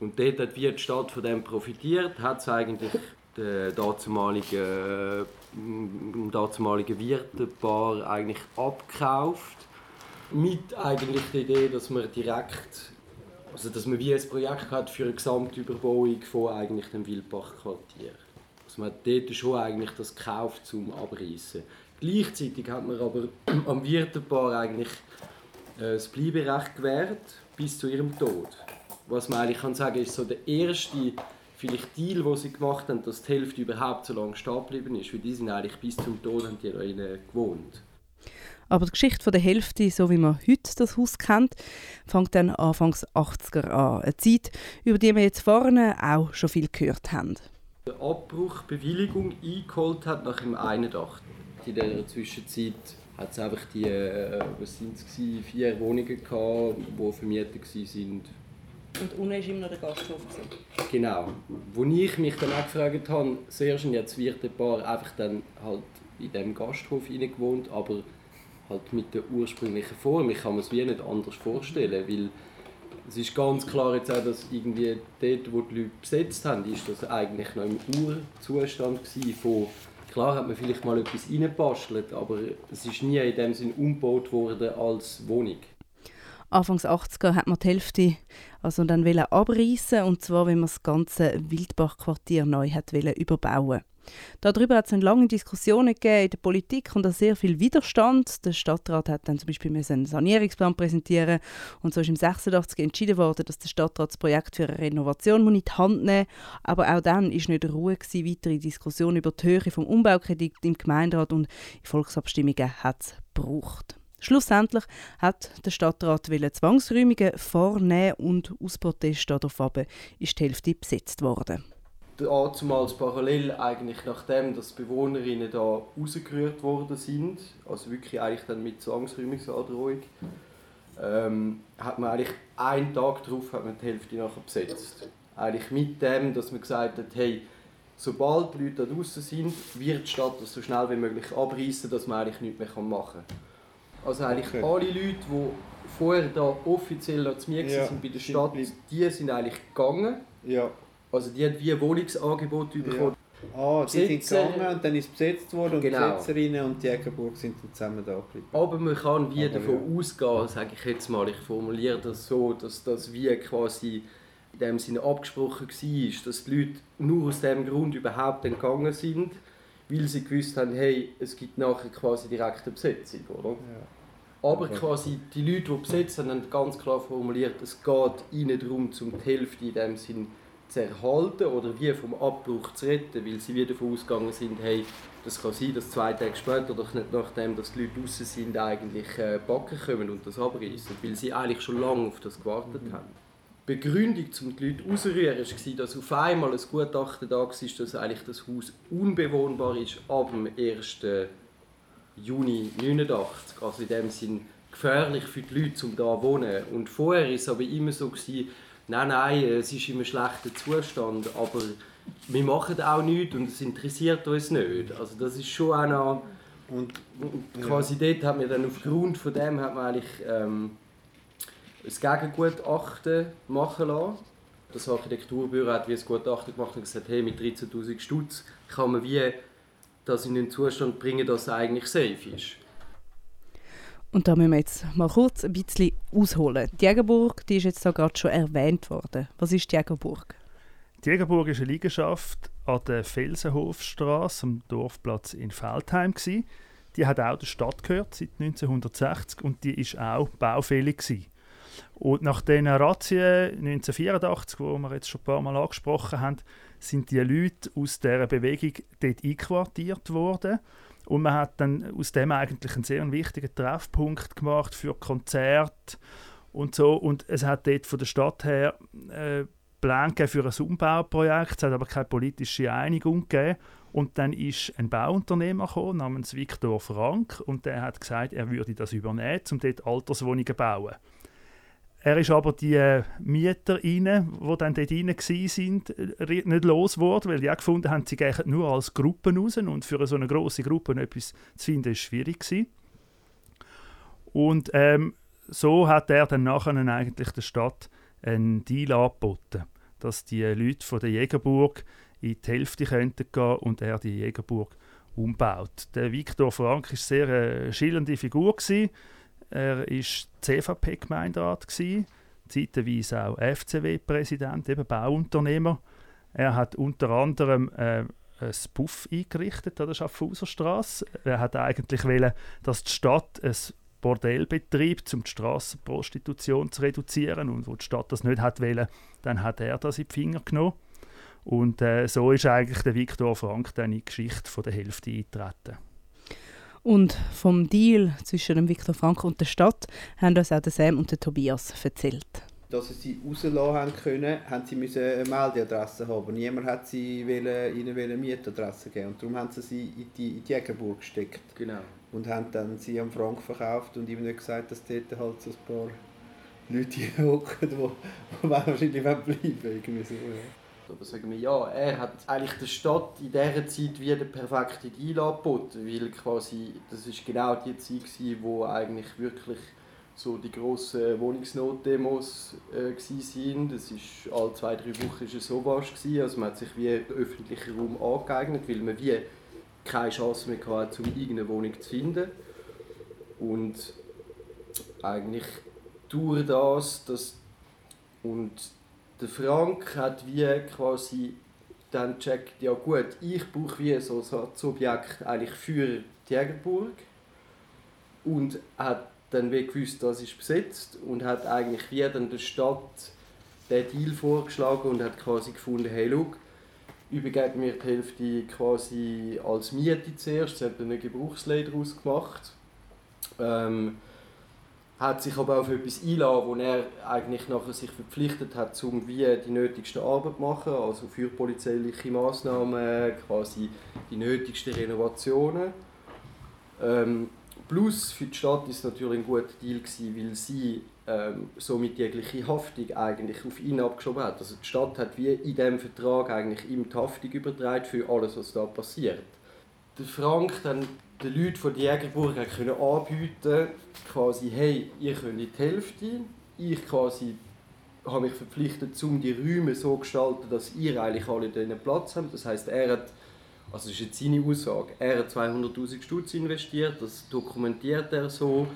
Und dort hat die Stadt von dem profitiert, hat es eigentlich der damalige, äh, damalige Wirtepaar eigentlich abgekauft mit eigentlich der Idee, dass man direkt also dass man wie ein Projekt hat für eine Gesamtüberbauung von eigentlich dem Wildbachquartier. Also man hat dort schon eigentlich das gekauft zum Abreißen. Gleichzeitig hat man aber am Wirtepaar eigentlich äh, das Bleiberecht gewährt bis zu ihrem Tod. Was man eigentlich kann sagen ist so der erste vielleicht Deal, den sie gemacht haben, dass die Hälfte überhaupt so lange stehen geblieben ist, weil die sind eigentlich bis zum Tod haben die gewohnt. Aber die Geschichte von der Hälfte, so wie man heute das Haus kennt, fängt dann Anfangs 80er an. Eine Zeit, über die wir jetzt vorne auch schon viel gehört haben. Der Abbruch Bewilligung eingeholt hat nach dem 81. In der Zwischenzeit hat es einfach die, äh, was sind es vier Wohnungen gehabt, die vermietet waren. Und unten war immer noch der Gasthof. Genau. Wo ich mich dann auch gefragt habe, sehr schön, jetzt wird ein Paar einfach dann halt in diesem Gasthof gewohnt, aber halt mit der ursprünglichen Form. Ich kann mir es wie nicht anders vorstellen, weil es ist ganz klar jetzt auch, dass irgendwie dort, wo die Leute besetzt haben, ist das eigentlich noch im Urzustand von Klar hat man vielleicht mal etwas reingebastelt, aber es ist nie in dem Sinn umgebaut worden als Wohnung. Anfangs 80er hat man die Hälfte also dann abreißen und zwar, wenn man das ganze Wildbachquartier neu hat überbauen Darüber hat es lange Diskussionen gegeben in der Politik und auch sehr viel Widerstand. Der Stadtrat hat dann zum Beispiel einen Sanierungsplan präsentieren und so ist im 86 entschieden worden, dass der Stadtrat das Projekt für eine Renovation in die Hand nehmen Aber auch dann ist nicht Ruhe gewesen, weitere Diskussionen über die Höhe vom Umbaukredit im Gemeinderat und in Volksabstimmungen hat es gebraucht. Schlussendlich hat der Stadtrat Zwangsräumungen vornehmen und aus Protest darauf ist die Hälfte besetzt worden. Damals parallel eigentlich nachdem, dass die Bewohnerinnen da rausgerührt worden sind, also wirklich eigentlich dann mit Zwangsräumungsandrohung, ähm, hat man eigentlich einen Tag darauf hat man die Hälfte nachher besetzt. Eigentlich mit dem, dass man gesagt hat, hey, sobald die Leute da draußen sind, wird die Stadt das so schnell wie möglich abreißen, dass man eigentlich nichts mehr machen kann. Also eigentlich okay. alle Leute, die vorher da offiziell noch zu mir ja, sind bei der Stadt, die sind eigentlich gegangen. Ja. Also die haben wie ein Wohnungsangebot bekommen. Ja. Ah, die Besitzer, sind gegangen und dann ist es besetzt worden und genau. die Besetzerinnen und die Jägerburg sind dann zusammen da geblieben. Aber man kann wie Aber davon ja. ausgehen, sage ich jetzt mal, ich formuliere das so, dass das wie quasi in dem Sinne abgesprochen war, dass die Leute nur aus dem Grund überhaupt gegangen sind, weil sie gewusst haben, hey, es gibt nachher quasi direkt eine Besetzung, oder? Ja. Aber quasi die Leute, die besetzen, haben ganz klar formuliert, es geht ihnen darum, zum die Hälfte in dem Sinne zu erhalten oder wie vom Abbruch zu retten, weil sie wieder davon ausgegangen sind, hey, das kann sein, dass zwei Tage später, doch nicht nachdem dass die Leute draußen sind, eigentlich äh, backen kommen und das abreißen, weil sie eigentlich schon lange auf das gewartet mhm. haben. Die Begründung, um die Leute rauszurühren, war, dass auf einmal ein Gutachten da war, dass eigentlich das Haus unbewohnbar ist ab dem 1. Juni 1989. Also in dem Sinn gefährlich für die Leute, um da zu wohnen. Und vorher war es aber immer so, gewesen, nein, nein, es ist in einem schlechten Zustand, aber wir machen auch nichts und es interessiert uns nicht. Also das ist schon auch noch... Und, quasi ja. dort hat man dann aufgrund von dem hat man eigentlich ähm, ein Gegengutachten machen lassen. Das Architekturbüro hat wie ein Gutachten gemacht und gesagt, hey, mit 13'000 Stutz kann man wie das in den Zustand bringen, dass es eigentlich safe ist. Und da müssen wir jetzt mal kurz ein bisschen ausholen. Die Jägerburg, die ist jetzt gerade schon erwähnt worden. Was ist die Jägerburg? Die Jägerburg ist eine Liegenschaft an der Felsenhofstraße am Dorfplatz in Feldheim. Gewesen. Die hat auch der Stadt gehört seit 1960 und die ist auch baufällig. Gewesen. Und nach den Razzien 1984, die wir jetzt schon ein paar Mal angesprochen haben, sind die Leute aus dieser Bewegung dort einquartiert worden. Und man hat dann aus dem eigentlich einen sehr wichtigen Treffpunkt gemacht für Konzerte und so. Und es hat dort von der Stadt her äh, Pläne für ein Umbauprojekt, es hat aber keine politische Einigung gegeben. Und dann ist ein Bauunternehmer gekommen, namens Viktor Frank und der hat gesagt, er würde das übernehmen, um dort Alterswohnungen zu bauen. Er ist aber die äh, Mieter die dann dort rein sind, äh, nicht losgeworden, weil die auch gefunden haben, sie gehen nur als Gruppen raus und für so eine große Gruppe etwas zu finden, ist schwierig gewesen. Und ähm, so hat er dann nachher eigentlich der Stadt einen Deal angeboten, dass die Leute von der Jägerburg in die Hälfte könnten gehen und er die Jägerburg umbaut. Der Viktor Frank eine sehr äh, schillernde Figur gewesen er war CVP-Gemeinderat, zeitweise auch FCW-Präsident, eben Bauunternehmer. Er hat unter anderem äh, ein Puff eingerichtet an der Schaffhauserstraße. Er hat eigentlich wollen, dass die Stadt ein Bordell betreibt, um die Strassenprostitution zu reduzieren. Und wo die Stadt das nicht hat wollen, dann hat er das in die Finger genommen. Und äh, so ist eigentlich der Viktor Frank dann in die Geschichte der Hälfte eingetreten. Und vom Deal zwischen dem Viktor Frank und der Stadt haben uns auch der Sam und der Tobias erzählt. Dass sie sie rauslassen haben können, haben sie müssen eine Meldeadresse haben. Niemand hat sie wollen, ihnen eine Mietadresse geben. Und darum haben sie sie in die, in die Jägerburg gesteckt. Genau. Und haben dann sie am Frank verkauft und ihm nicht gesagt, dass dort halt so ein paar Leute hocken, die, die wahrscheinlich bleiben wollen. So, ja. Aber sagen wir, ja, er hat eigentlich der Stadt in dieser Zeit wie den perfekten Deal angeboten, weil quasi, das ist genau die Zeit gewesen, wo eigentlich wirklich so die grossen Wohnungsnotdemos äh, waren. Das ist alle zwei, drei Wochen ist es so was gewesen. Also man hat sich wie den öffentlichen Raum angeeignet, weil man wie keine Chance mehr hatte, um irgendeine Wohnung zu finden. Und eigentlich durch das, dass und der Frank hat wie quasi dann checkt, ja gut, ich brauche wie so ein Objekt eigentlich für die Jägerburg und hat dann wie gewusst, das ist besetzt und hat eigentlich wie dann der Stadt den Deal vorgeschlagen und hat quasi gefunden, hey, look, übergeben mir die Hälfte quasi als Miete zuerst, sie hat dann eine Gebrauchslehre daraus gemacht. Ähm, hat sich aber auf etwas einlassen, wo er eigentlich nachher sich verpflichtet hat, um wie die nötigste Arbeit zu machen, also für polizeiliche Maßnahmen, quasi die nötigsten Renovationen. Ähm, plus für die Stadt ist natürlich ein guter Deal gewesen, weil sie ähm, somit jegliche Haftung eigentlich auf ihn abgeschoben hat. Also die Stadt hat wie in diesem Vertrag eigentlich ihm die Haftung übertragen für alles, was da passiert. Der Frank dann den Leuten von Jägerburg können anbieten quasi, hey, ihr könnt die Hälfte, ich quasi habe mich verpflichtet, um die Räume so zu gestalten, dass ihr eigentlich alle diesen Platz habt. Das heißt, er hat, also das ist jetzt seine Aussage, er hat 200'000 Stutz investiert, das dokumentiert er so.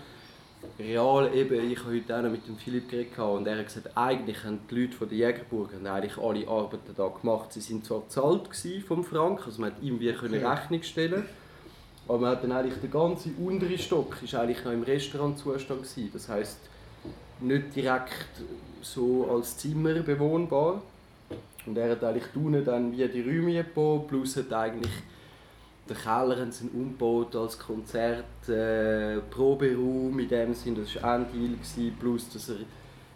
Real eben, ich habe heute auch mit dem Philipp geredet und er hat gesagt, eigentlich haben die Leute von der Jägerburg haben eigentlich alle Arbeiten da gemacht. Sie sind zwar bezahlt vom Frank, also man hat ihm wie Rechnung stellen aber man hat dann eigentlich den ganzen unteren Stock ist eigentlich noch im Restaurantzustand gewesen. Das heißt nicht direkt so als Zimmer bewohnbar. Und er hat eigentlich unten dann wie die Räume gebaut, plus hat eigentlich den Keller haben sie umgebaut als Konzert, äh, in dem Sinne, das war ein gewesen, plus dass er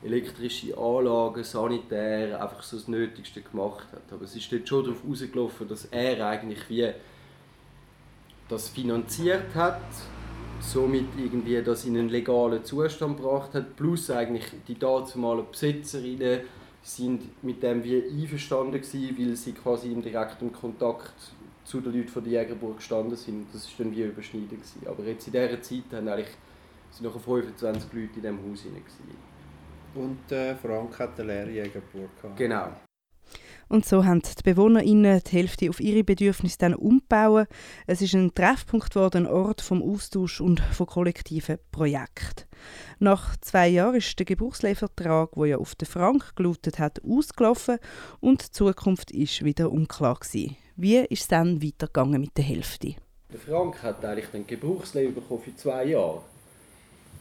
elektrische Anlagen, sanitär, einfach so das Nötigste gemacht hat. Aber es ist dort schon darauf rausgelaufen, dass er eigentlich wie das finanziert hat, somit irgendwie das in einen legalen Zustand gebracht hat, plus eigentlich die dazumalen Besitzerinnen sind mit dem wie einverstanden gewesen, weil sie quasi im direkten Kontakt zu den Leuten von der Jägerburg gestanden sind. Das ist dann wie überschneidend gewesen. Aber jetzt in dieser Zeit haben eigentlich sind noch 25 Leute in diesem Haus hinein. Und äh, Frank hat eine leere Jägerburg gehabt. Genau. Und so haben die BewohnerInnen die Hälfte auf ihre Bedürfnisse dann umgebaut. Es ist ein Treffpunkt geworden, ein Ort vom Austausch und von kollektiven Projekten. Nach zwei Jahren ist der Gebrauchsleihvertrag, der ja auf den Frank gelutet hat, ausgelaufen und die Zukunft ist wieder unklar gewesen. Wie ist es dann weitergegangen mit der Hälfte? Der Frank hat eigentlich den Gebrauchsleih bekommen für zwei Jahre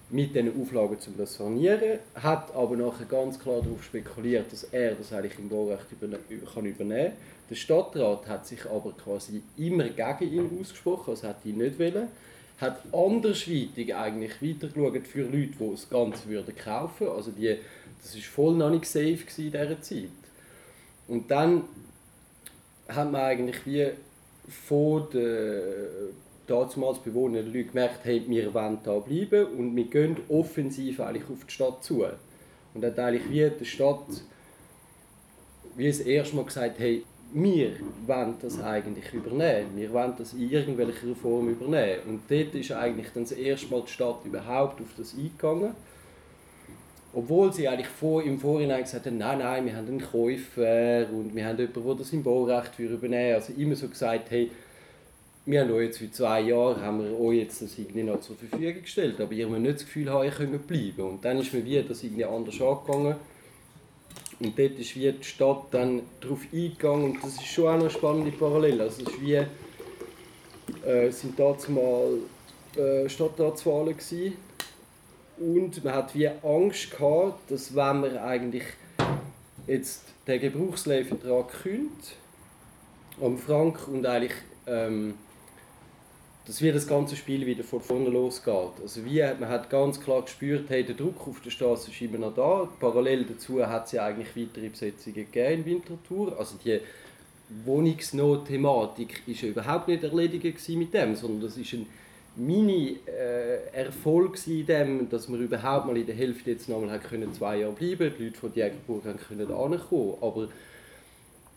mit diesen Auflagen zu das sanieren, hat aber nachher ganz klar darauf spekuliert, dass er das eigentlich im Baurecht überne kann übernehmen kann. Der Stadtrat hat sich aber quasi immer gegen ihn ausgesprochen, also hat ihn nicht wollen. Hat andersweitig eigentlich weitergeschaut für Leute, die das Ganze würden kaufen Also die, das war voll noch nicht safe in dieser Zeit. Und dann hat man eigentlich wie von der damals Bewohner die Leute gemerkt, hey, wir wollen da bleiben und wir gehen offensiv eigentlich auf die Stadt zu. Und dann hat eigentlich wie die Stadt wie das erste Mal gesagt, hey, wir wollen das eigentlich übernehmen. Wir wollen das in irgendwelcher Form übernehmen. Und dort ist eigentlich dann das erste Mal die Stadt überhaupt auf das eingegangen. Obwohl sie eigentlich vor, im Vorhinein gesagt haben, nein, nein, wir haben einen Käufer und wir haben jemanden, der das im Baurecht für übernehmen Also immer so gesagt, hey, wir haben euch jetzt für zwei Jahre haben wir euch jetzt das irgendwie noch zur Verfügung gestellt, aber ihr müsst nicht das Gefühl haben, ihr könnt bleiben. Und dann ist mir wieder das irgendwie anders angegangen. Und dort ist wie die Stadt dann darauf eingegangen und das ist schon auch eine spannende Parallele. Also es ist wie, äh, sind dazu mal äh, Stadtratswahlen gewesen. und man hat wie Angst gehabt, dass wenn man eigentlich jetzt den Gebrauchsleihvertrag kündigt, am Frank und eigentlich ähm, dass wie das ganze Spiel wieder von vorne losgeht. Also wie, man hat ganz klar gespürt, hey, der Druck auf der Straße ist immer noch da. Parallel dazu hat es ja eigentlich weitere Besetzungen gegeben in Winterthur. Also die Wohnungsnot-Thematik ist ja überhaupt nicht erledigt mit dem, sondern das ist ein Mini-Erfolg äh, in dem, dass wir überhaupt mal in der Hälfte jetzt noch mal können zwei Jahre bleiben Die Leute von Jägerburg können ankommen. Aber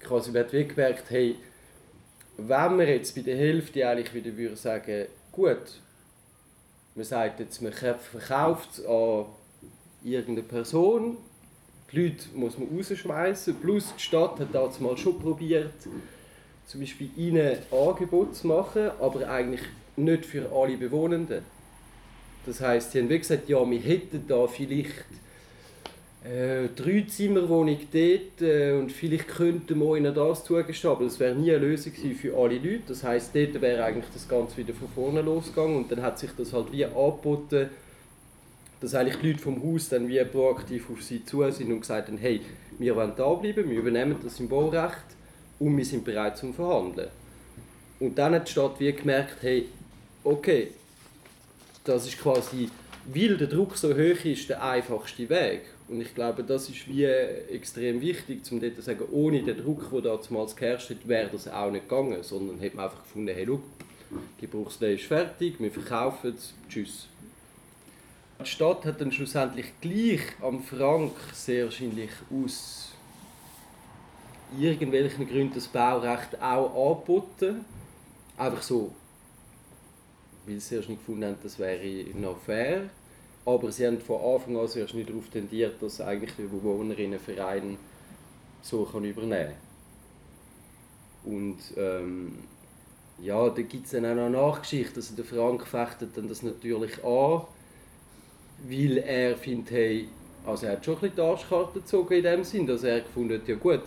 quasi wird wie gemerkt, hey, wenn man jetzt bei der Hälfte eigentlich wieder würde sagen, gut, man sagt jetzt, man verkauft es an irgendeine Person, die Leute muss man rausschmeißen, plus die Stadt hat das mal schon probiert, zum Beispiel ihnen Angebot zu machen, aber eigentlich nicht für alle Bewohnenden. Das heißt, sie haben wirklich gesagt, ja, wir hätten da vielleicht äh, drei Zimmerwohnung dort äh, und vielleicht könnten wir ihnen das zugestehen, aber das wäre nie eine Lösung für alle Leute. Das heisst, dort wäre eigentlich das Ganze wieder von vorne losgegangen und dann hat sich das halt wie angeboten, dass eigentlich die Leute vom Haus dann wie proaktiv auf sie zu sind und gesagt haben, hey, wir wollen da bleiben, wir übernehmen das im Baurecht und wir sind bereit zum Verhandeln. Und dann hat die Stadt wie gemerkt, hey, okay, das ist quasi weil der Druck so hoch ist, der einfachste Weg. Und ich glaube, das ist wie extrem wichtig, um dort zu sagen, ohne den Druck, der damals geherrscht hat, wäre das auch nicht gegangen, sondern hat man einfach gefunden, hey, look, die Gebrauchslehre ist fertig, wir verkaufen es, tschüss. Die Stadt hat dann schlussendlich gleich am Frank sehr wahrscheinlich aus irgendwelchen Gründen das Baurecht auch angeboten. Einfach so, weil sie erst nicht gefunden haben, das wäre noch fair. Aber sie haben von Anfang an erst nicht darauf tendiert, dass eigentlich der Bewohnerinnenverein so kann übernehmen kann. Und ähm, ja, da gibt es dann auch noch Nachgeschichte. Also der Frank fechtet dann das natürlich an, weil er findet, hey, also er hat schon ein bisschen die Arschkarte gezogen in dem Sinn, dass er gefunden hat, ja gut,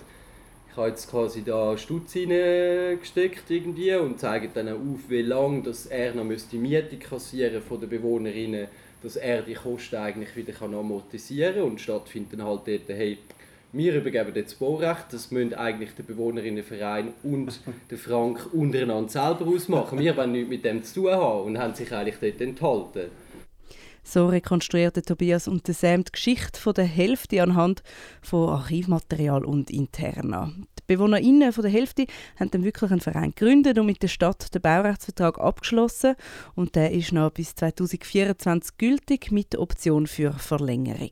ich habe jetzt quasi da Stutz reingesteckt irgendwie und zeige dann auch auf, wie lange dass er noch die Miete kassieren von den Bewohnerinnen, dass er die Kosten eigentlich wieder kann amortisieren kann und statt findet dann halt dort, hey, wir übergeben jetzt das Baurecht, das müssen eigentlich der Bewohnerinnenverein und der Frank untereinander selber ausmachen. Wir wollen nichts mit dem zu tun haben und haben sich eigentlich dort enthalten. So rekonstruierte Tobias und der Sam die Geschichte der Hälfte anhand von Archivmaterial und Interna. Die BewohnerInnen von der Hälfte haben dann wirklich einen Verein gegründet und mit der Stadt den Baurechtsvertrag abgeschlossen und der ist noch bis 2024 gültig mit der Option für Verlängerung.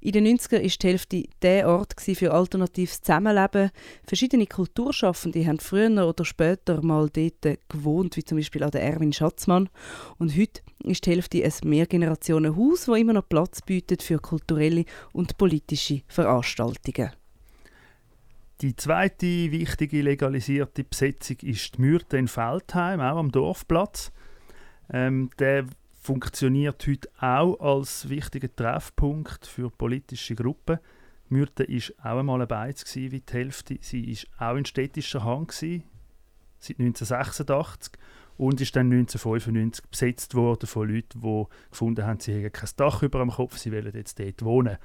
In den 90ern war die Hälfte der Ort für alternatives Zusammenleben. Verschiedene Kulturschaffende haben früher oder später mal dort gewohnt, wie zum Beispiel an der Erwin Schatzmann. Und heute ist die Hälfte ein Mehrgenerationenhaus, das immer noch Platz bietet für kulturelle und politische Veranstaltungen. Die zweite wichtige legalisierte Besetzung ist die Mürte in Feldheim, auch am Dorfplatz. Ähm, der funktioniert heute auch als wichtiger Treffpunkt für politische Gruppen. Mürte war auch einmal ein Beiz wie die Hälfte. Sie war auch in städtischer Hand gewesen, seit 1986 und ist dann 1995 besetzt worden von Leuten, die gefunden haben, sie hätten kein Dach über dem Kopf, sie wollen jetzt dort wohnen.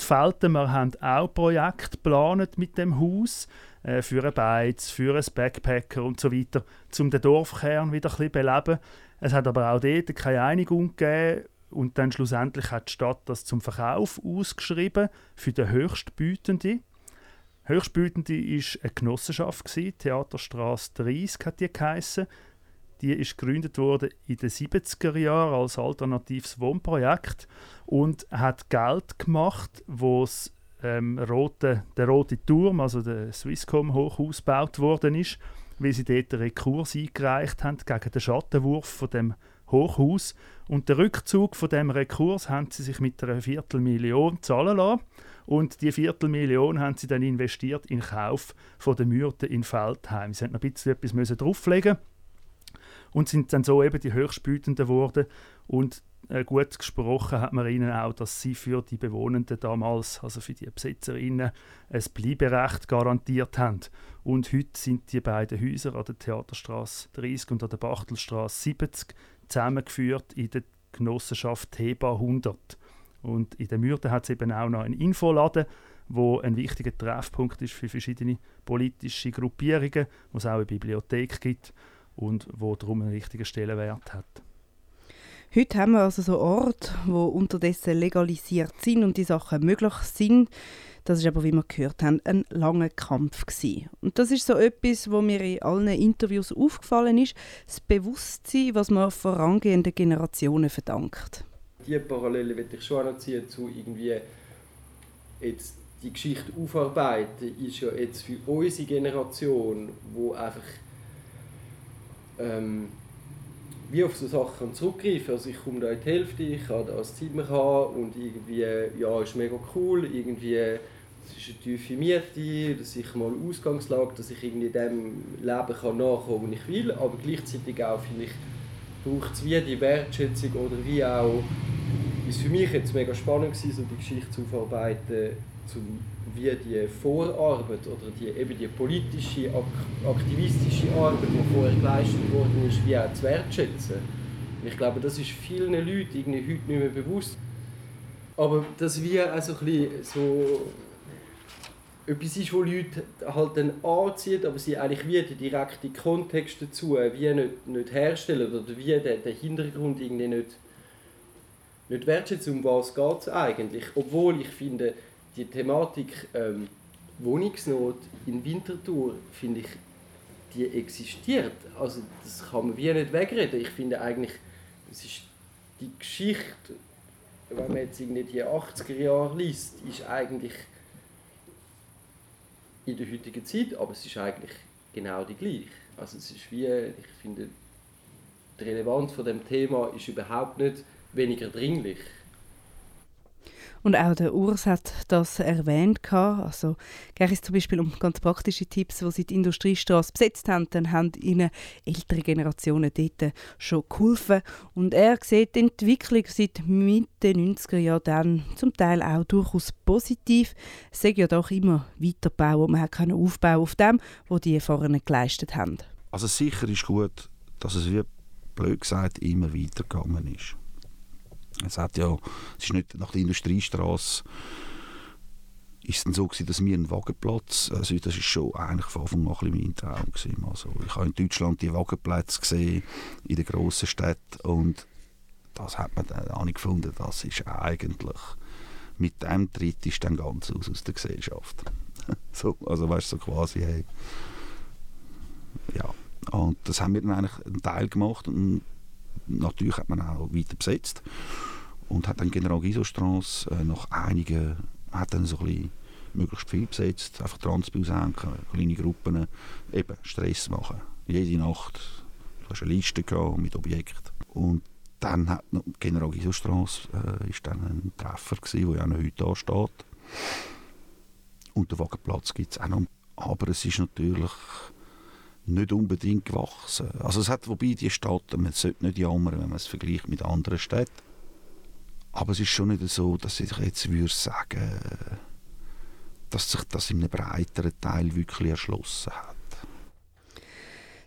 Die Feltenmer haben auch Projekte geplant mit dem Haus äh, für ein Beiz, für ein Backpacker und so weiter, um den Dorfkern wieder ein bisschen beleben. Es hat aber auch dort keine Einigung gegeben und dann schlussendlich hat die Stadt das zum Verkauf ausgeschrieben für den Höchstbietenden. Höchstbietende war eine Genossenschaft, Theaterstraße 30 hat die geheissen. Die ist gegründet worden in den 70er Jahren als alternatives Wohnprojekt und hat Geld gemacht, wo ähm, rote, der rote Turm, also der Swisscom Hochhaus, gebaut worden ist weil sie dort einen Rekurs eingereicht haben gegen den Schattenwurf von dem Hochhaus. Und der Rückzug von dem Rekurs haben sie sich mit einer Viertelmillion zahlen lassen. Und die Viertelmillion haben sie dann investiert in den Kauf von der Myrte in Feldheim. Sie haben noch ein bisschen etwas drauflegen und sind dann so eben die Höchstbietenden geworden. Und äh, gut gesprochen hat man ihnen auch, dass sie für die Bewohnenden damals, also für die Besitzerinnen, ein Bleiberecht garantiert haben. Und heute sind die beiden Häuser an der Theaterstraße 30 und an der Bachtelstraße 70 zusammengeführt in der Genossenschaft Heba 100. Und in der Mürde hat es eben auch noch einen Infoladen, wo ein wichtiger Treffpunkt ist für verschiedene politische Gruppierungen, wo es auch eine Bibliothek gibt und wo darum einen wichtigen Stellenwert hat. Heute haben wir also so Orte, wo unterdessen legalisiert sind und die Sachen möglich sind. Das ist aber, wie wir gehört haben, ein langer Kampf gewesen. Und das ist so etwas, wo mir in allen Interviews aufgefallen ist, das Bewusstsein, was man vorangehenden Generationen verdankt. Die Parallele will ich schon anziehen zu irgendwie jetzt die Geschichte aufarbeiten, ist ja jetzt für unsere Generation, wo einfach ähm, wie auf so Sachen zurückgreifen. Also ich komme da in die Hälfte, ich kann da ein Zimmer haben und irgendwie, ja, ist mega cool, irgendwie, es ist eine tiefe Miete, dass ich mal Ausgangslage, dass ich irgendwie dem Leben kann nachkommen, was ich will, aber gleichzeitig auch vielleicht braucht es wie die Wertschätzung oder wie auch, ist für mich jetzt mega spannend gewesen, so die Geschichte zu verarbeiten, zum wie die Vorarbeit oder die, eben die politische, aktivistische Arbeit, die vorher geleistet worden ist, wie auch zu wertschätzen. Ich glaube, das ist vielen Leuten irgendwie heute nicht mehr bewusst. Aber dass wir also ein bisschen so etwas ist, was Leute halt dann anzieht, aber sie eigentlich wie den direkten Kontext dazu wie nicht, nicht herstellen oder wie den, den Hintergrund irgendwie nicht nicht wertschätzen, um was geht es eigentlich. Obwohl ich finde, die Thematik ähm, Wohnungsnot in Winterthur, finde ich, die existiert. Also das kann man wie nicht wegreden. Ich finde eigentlich, es ist die Geschichte, wenn man jetzt irgendwie die 80er Jahre liest, ist eigentlich in der heutigen Zeit, aber es ist eigentlich genau die gleiche. Also es ist wie, ich finde, die Relevanz von dem Thema ist überhaupt nicht weniger dringlich. Und auch der Urs hat das erwähnt. Also, geht es zum Beispiel um ganz praktische Tipps, die sie die Industriestraße besetzt haben, dann haben ihnen ältere Generationen dort schon geholfen. Und er sieht die Entwicklung seit Mitte 90er Jahren dann zum Teil auch durchaus positiv. Es sei ja doch immer weiterbauen, man kann aufbauen auf dem, was die vorne geleistet haben. Also sicher ist gut, dass es wie blöd gesagt immer weitergegangen ist. Es hat ja, es ist nicht nach der Industriestraße ist es so gewesen, dass wir einen Wagenplatz, also das ist schon eigentlich von Anfang an ein mein Traum gewesen. Also ich habe in Deutschland die Wagenplätze gesehen, in den grossen Städten und das hat man dann auch nicht gefunden, das ist eigentlich, mit dem Tritt ist dann ganz aus, aus der Gesellschaft. so, also weißt du, so quasi, hey, ja, und das haben wir dann eigentlich einen Teil gemacht und natürlich hat man auch weiter besetzt und hat dann General Giso-Strasse äh, nach einigen, hat dann so ein bisschen möglichst viel besetzt, einfach Transbil senken, kleine Gruppen, eben Stress machen. Jede Nacht, du hast eine Liste mit Objekten. Und dann hat General Giso-Strasse äh, ist dann ein Treffer gewesen, der ja noch heute da steht. Und den Wagenplatz gibt es auch noch. Aber es ist natürlich nicht unbedingt gewachsen. Also es hat, wobei die Stadt, man sollte nicht jammern, wenn man es vergleicht mit anderen Städten. Aber es ist schon nicht so, dass ich jetzt würde sagen, dass sich das in einem breiteren Teil wirklich erschlossen hat.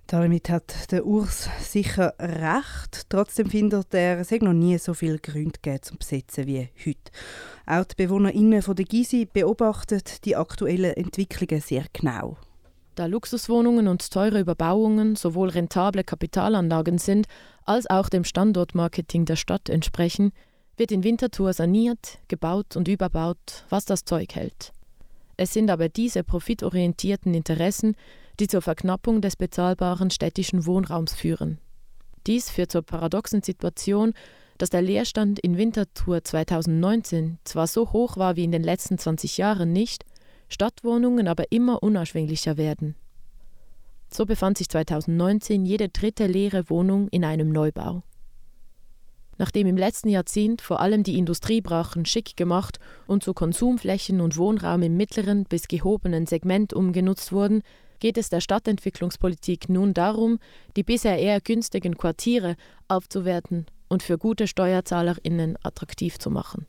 Damit hat der Urs sicher recht. Trotzdem findet er, es noch nie so viel Gründe gegeben zum Besetzen wie heute. Auch die BewohnerInnen von der Gysi beobachten die aktuellen Entwicklungen sehr genau. Da Luxuswohnungen und teure Überbauungen sowohl rentable Kapitalanlagen sind, als auch dem Standortmarketing der Stadt entsprechen, wird in Winterthur saniert, gebaut und überbaut, was das Zeug hält. Es sind aber diese profitorientierten Interessen, die zur Verknappung des bezahlbaren städtischen Wohnraums führen. Dies führt zur paradoxen Situation, dass der Leerstand in Winterthur 2019 zwar so hoch war wie in den letzten 20 Jahren nicht, Stadtwohnungen aber immer unerschwinglicher werden. So befand sich 2019 jede dritte leere Wohnung in einem Neubau. Nachdem im letzten Jahrzehnt vor allem die Industriebrachen schick gemacht und zu Konsumflächen und Wohnraum im mittleren bis gehobenen Segment umgenutzt wurden, geht es der Stadtentwicklungspolitik nun darum, die bisher eher günstigen Quartiere aufzuwerten und für gute SteuerzahlerInnen attraktiv zu machen.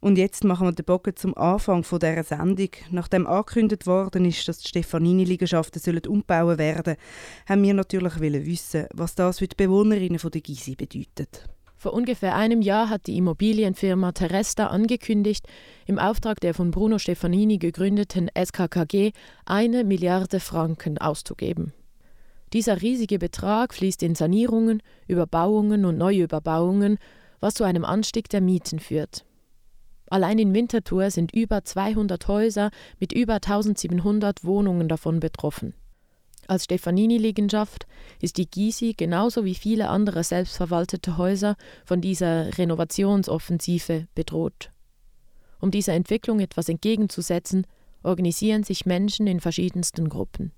Und jetzt machen wir den Bogen zum Anfang von dieser Sendung. Nachdem angekündigt worden ist, dass die Stefanini-Liegenschaften umgebaut werden haben wir natürlich wissen, was das für die Bewohnerinnen der Gysi bedeutet. Vor ungefähr einem Jahr hat die Immobilienfirma Teresta angekündigt, im Auftrag der von Bruno Stefanini gegründeten SKKG eine Milliarde Franken auszugeben. Dieser riesige Betrag fließt in Sanierungen, Überbauungen und Neuüberbauungen, was zu einem Anstieg der Mieten führt. Allein in Winterthur sind über 200 Häuser mit über 1700 Wohnungen davon betroffen. Als Stefanini-Liegenschaft ist die Gysi genauso wie viele andere selbstverwaltete Häuser von dieser Renovationsoffensive bedroht. Um dieser Entwicklung etwas entgegenzusetzen, organisieren sich Menschen in verschiedensten Gruppen.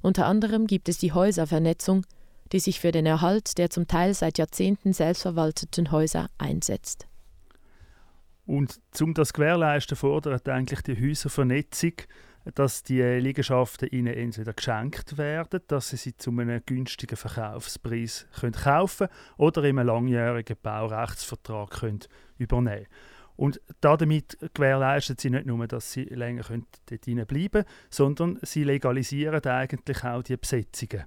Unter anderem gibt es die Häuservernetzung, die sich für den Erhalt der zum Teil seit Jahrzehnten selbstverwalteten Häuser einsetzt. Und um das gewährleisten fordert eigentlich die Häuservernetzung dass die Liegenschaften ihnen entweder geschenkt werden, dass sie sie zu einem günstigen Verkaufspreis können kaufen oder in einem langjährigen Baurechtsvertrag können übernehmen und damit gewährleisten sie nicht nur, dass sie länger können dort bleiben können, sondern sie legalisieren eigentlich auch die Besetzungen.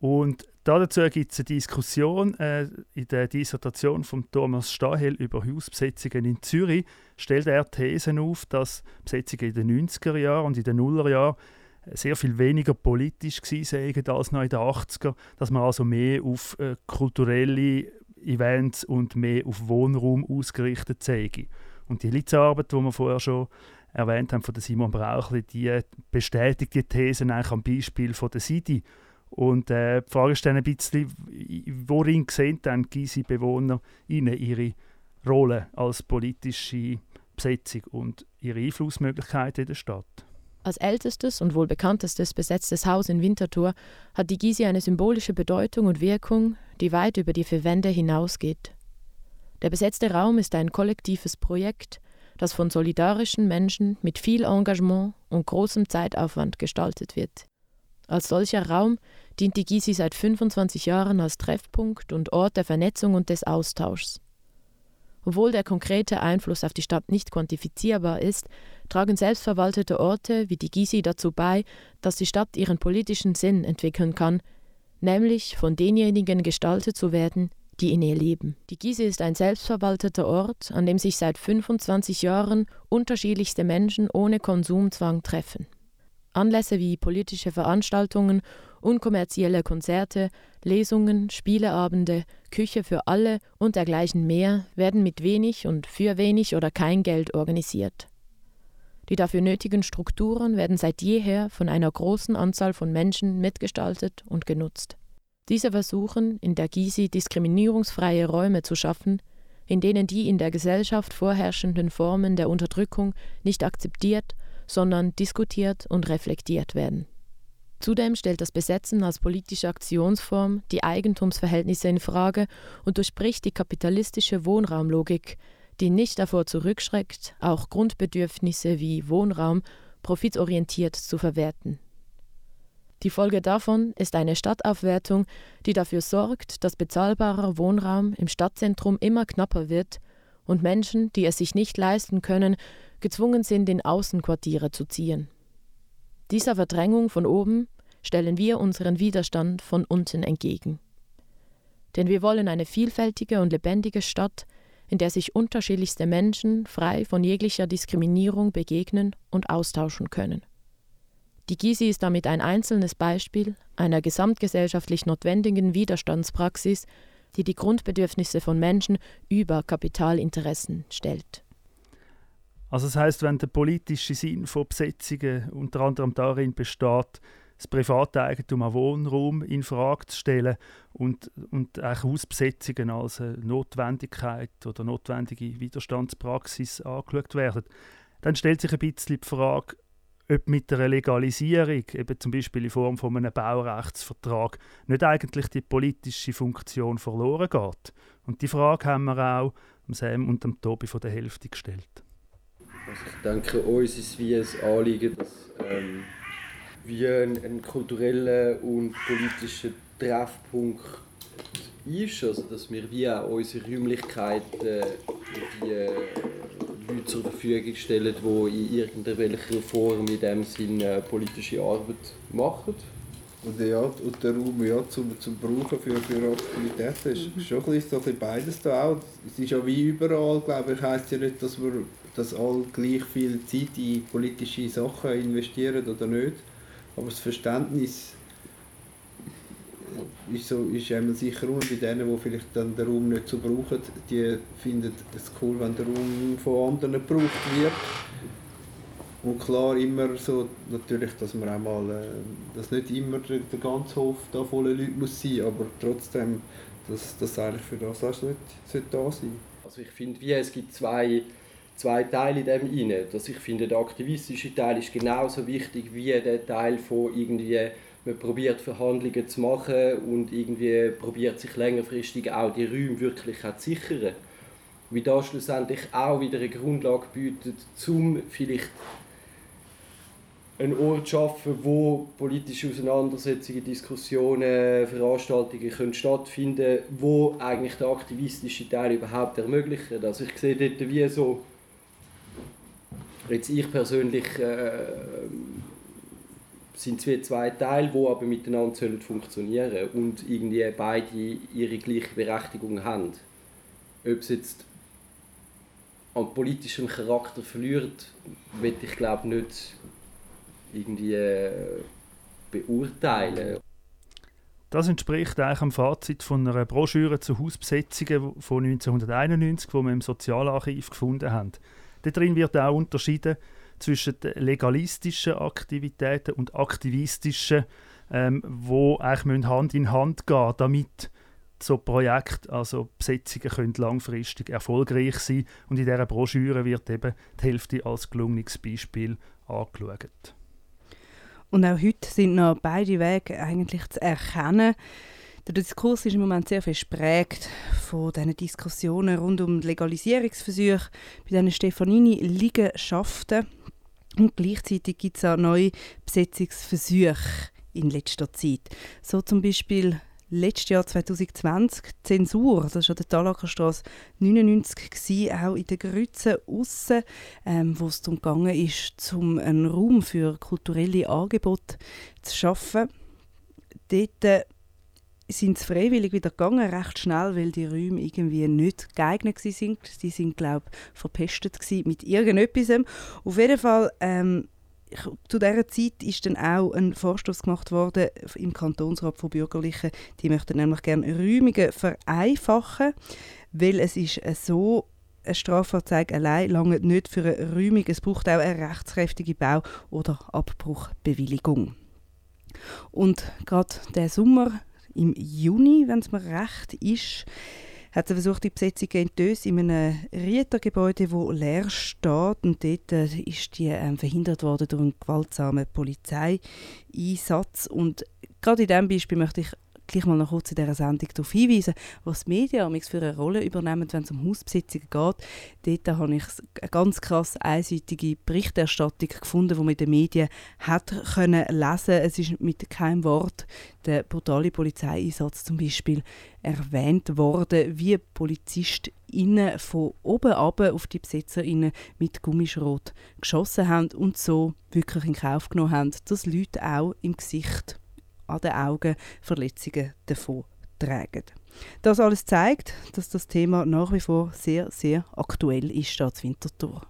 Und dazu gibt es eine Diskussion äh, in der Dissertation von Thomas Stahel über Hausbesetzungen in Zürich. Stellt er Thesen auf, dass Besetzungen in den 90er Jahren und in den Nullerjahren sehr viel weniger politisch waren als noch in den 80er, dass man also mehr auf äh, kulturelle Events und mehr auf Wohnraum ausgerichtet sei. Und die Litzarbeit, die wir vorher schon erwähnt haben von Simon Brauchli, die bestätigt die These eigentlich am Beispiel von der Sidi. Und äh, die Frage ist dann ein bisschen, worin sehen dann Gysi-Bewohner ihre Rolle als politische Besetzung und ihre Einflussmöglichkeiten in der Stadt? Als ältestes und wohl bekanntestes besetztes Haus in Winterthur hat die Gysi eine symbolische Bedeutung und Wirkung, die weit über die vier Wände hinausgeht. Der besetzte Raum ist ein kollektives Projekt, das von solidarischen Menschen mit viel Engagement und großem Zeitaufwand gestaltet wird. Als solcher Raum dient die Gysi seit 25 Jahren als Treffpunkt und Ort der Vernetzung und des Austauschs. Obwohl der konkrete Einfluss auf die Stadt nicht quantifizierbar ist, tragen selbstverwaltete Orte wie die Gysi dazu bei, dass die Stadt ihren politischen Sinn entwickeln kann, nämlich von denjenigen gestaltet zu werden, die in ihr leben. Die Gysi ist ein selbstverwalteter Ort, an dem sich seit 25 Jahren unterschiedlichste Menschen ohne Konsumzwang treffen. Anlässe wie politische Veranstaltungen, unkommerzielle Konzerte, Lesungen, Spieleabende, Küche für alle und dergleichen mehr werden mit wenig und für wenig oder kein Geld organisiert. Die dafür nötigen Strukturen werden seit jeher von einer großen Anzahl von Menschen mitgestaltet und genutzt. Diese versuchen, in der Gysi diskriminierungsfreie Räume zu schaffen, in denen die in der Gesellschaft vorherrschenden Formen der Unterdrückung nicht akzeptiert, sondern diskutiert und reflektiert werden. Zudem stellt das Besetzen als politische Aktionsform die Eigentumsverhältnisse in Frage und durchbricht die kapitalistische Wohnraumlogik, die nicht davor zurückschreckt, auch Grundbedürfnisse wie Wohnraum profitorientiert zu verwerten. Die Folge davon ist eine Stadtaufwertung, die dafür sorgt, dass bezahlbarer Wohnraum im Stadtzentrum immer knapper wird und Menschen, die es sich nicht leisten können, gezwungen sind, in Außenquartiere zu ziehen. Dieser Verdrängung von oben stellen wir unseren Widerstand von unten entgegen. Denn wir wollen eine vielfältige und lebendige Stadt, in der sich unterschiedlichste Menschen frei von jeglicher Diskriminierung begegnen und austauschen können. Die Gysi ist damit ein einzelnes Beispiel einer gesamtgesellschaftlich notwendigen Widerstandspraxis, die die Grundbedürfnisse von Menschen über Kapitalinteressen stellt. Also das heißt, wenn der politische Sinn von Besetzungen unter anderem darin besteht, das private Eigentum an Wohnraum in Frage zu stellen und, und auch Hausbesetzungen als Notwendigkeit oder notwendige Widerstandspraxis angeschaut werden, dann stellt sich ein bisschen die Frage, ob mit der Legalisierung, eben zum Beispiel in Form von einem Baurechtsvertrag, nicht eigentlich die politische Funktion verloren geht. Und die Frage haben wir auch Sam und dem Tobi von der Hälfte gestellt. Also ich denke, uns ist wie ein Anliegen, dass ähm, wir ein, ein kultureller und politischer Treffpunkt ist, also dass wir wie auch unsere Räumlichkeiten äh, die äh, Leute zur Verfügung stellen, die in irgendeiner Form in dem Sinne äh, politische Arbeit machen. Und, ja, und der Raum ja, zum, zum Brauchen für, für Aktivitäten ist mhm. schon ein bisschen, so ein bisschen beides da auch. Es ist ja wie überall, glaube ich, heisst ja nicht, dass wir dass alle gleich viel Zeit in politische Sachen investieren oder nicht. Aber das Verständnis ist, so, ist einmal sicher und bei denen, die vielleicht dann den Raum nicht so brauchen, die finden es cool, wenn der Raum von anderen gebraucht wird. Und klar immer so, natürlich, dass man auch mal, äh, dass nicht immer der, der ganze Hof da voller Leute muss sein, aber trotzdem, dass das eigentlich für das auch nicht da sein Also ich finde, wie es gibt zwei zwei Teile in dem inne. Dass ich finde, der aktivistische Teil ist genauso wichtig wie der Teil von irgendwie man probiert Verhandlungen zu machen und irgendwie probiert sich längerfristig auch die Räume wirklich zu sichern. Wie das schlussendlich auch wieder eine Grundlage bietet, um vielleicht einen Ort schaffen, wo politische Auseinandersetzungen, Diskussionen, Veranstaltungen können stattfinden können, wo eigentlich der aktivistische Teil überhaupt ermöglichen. Also ich sehe dort wie so Jetzt ich persönlich äh, sind zwei, zwei Teile, die aber miteinander sollen funktionieren und irgendwie beide ihre gleiche Berechtigung haben. Ob es jetzt an politischem Charakter verliert, will ich glaube nicht irgendwie äh, beurteilen. Das entspricht eigentlich dem Fazit von einer Broschüre zu Hausbesetzungen von 1991, die wir im Sozialarchiv gefunden haben. Darin wird auch unterschieden zwischen legalistischen Aktivitäten und aktivistischen, ähm, wo eigentlich Hand in Hand gehen damit so Projekte, also Besetzungen können langfristig erfolgreich sein und in dieser Broschüre wird eben die Hälfte als gelungenes Beispiel angeschaut. Und auch heute sind noch beide Wege eigentlich zu erkennen. Der Diskurs ist im Moment sehr viel geprägt von diesen Diskussionen rund um Legalisierungsversuche bei diesen Stefanini-Liegenschaften. Und gleichzeitig gibt es auch neue Besetzungsversuche in letzter Zeit. So zum Beispiel letztes Jahr 2020 Zensur, das war an der Talakerstraße 99, gewesen, auch in den Grützen aussen, ähm, wo es darum ging, um einen Raum für kulturelle Angebote zu schaffen. Dort äh, sind sie freiwillig wieder gegangen, recht schnell, weil die Räume irgendwie nicht geeignet waren. Die sind, glaube ich, verpestet mit irgendetwas. Auf jeden Fall ähm, zu dieser Zeit ist dann auch ein Vorstoß gemacht worden im Kantonsrat von Bürgerlichen. Die möchten nämlich gerne Räumungen vereinfachen, weil es ist so eine Strafanzeige allein lange nicht für eine Räumung. Es braucht auch eine rechtskräftige Bau- oder Abbruchbewilligung. Und gerade der Sommer im Juni, wenn es mir recht ist, hat er versucht, die Besetzung in Dös in einem Rietergebäude, das leer steht. Und dort äh, ist die äh, verhindert worden durch einen gewaltsamen Polizeieinsatz. Und gerade in diesem Beispiel möchte ich gleich mal noch kurz in dieser Sendung darauf hinweisen, was die Medien für eine Rolle übernehmen, wenn es um Hausbesitzungen geht. Dort habe ich eine ganz krass einseitige Berichterstattung gefunden, die man in den Medien hat können lesen. Es ist mit keinem Wort der brutale Polizeieinsatz zum Beispiel erwähnt worden, wie PolizistInnen von oben ab auf die BesetzerInnen mit Gummischrot geschossen haben und so wirklich in Kauf genommen haben, dass Leute auch im Gesicht an den Augen Verletzungen davon tragen. Das alles zeigt, dass das Thema nach wie vor sehr, sehr aktuell ist, hier Winterthur.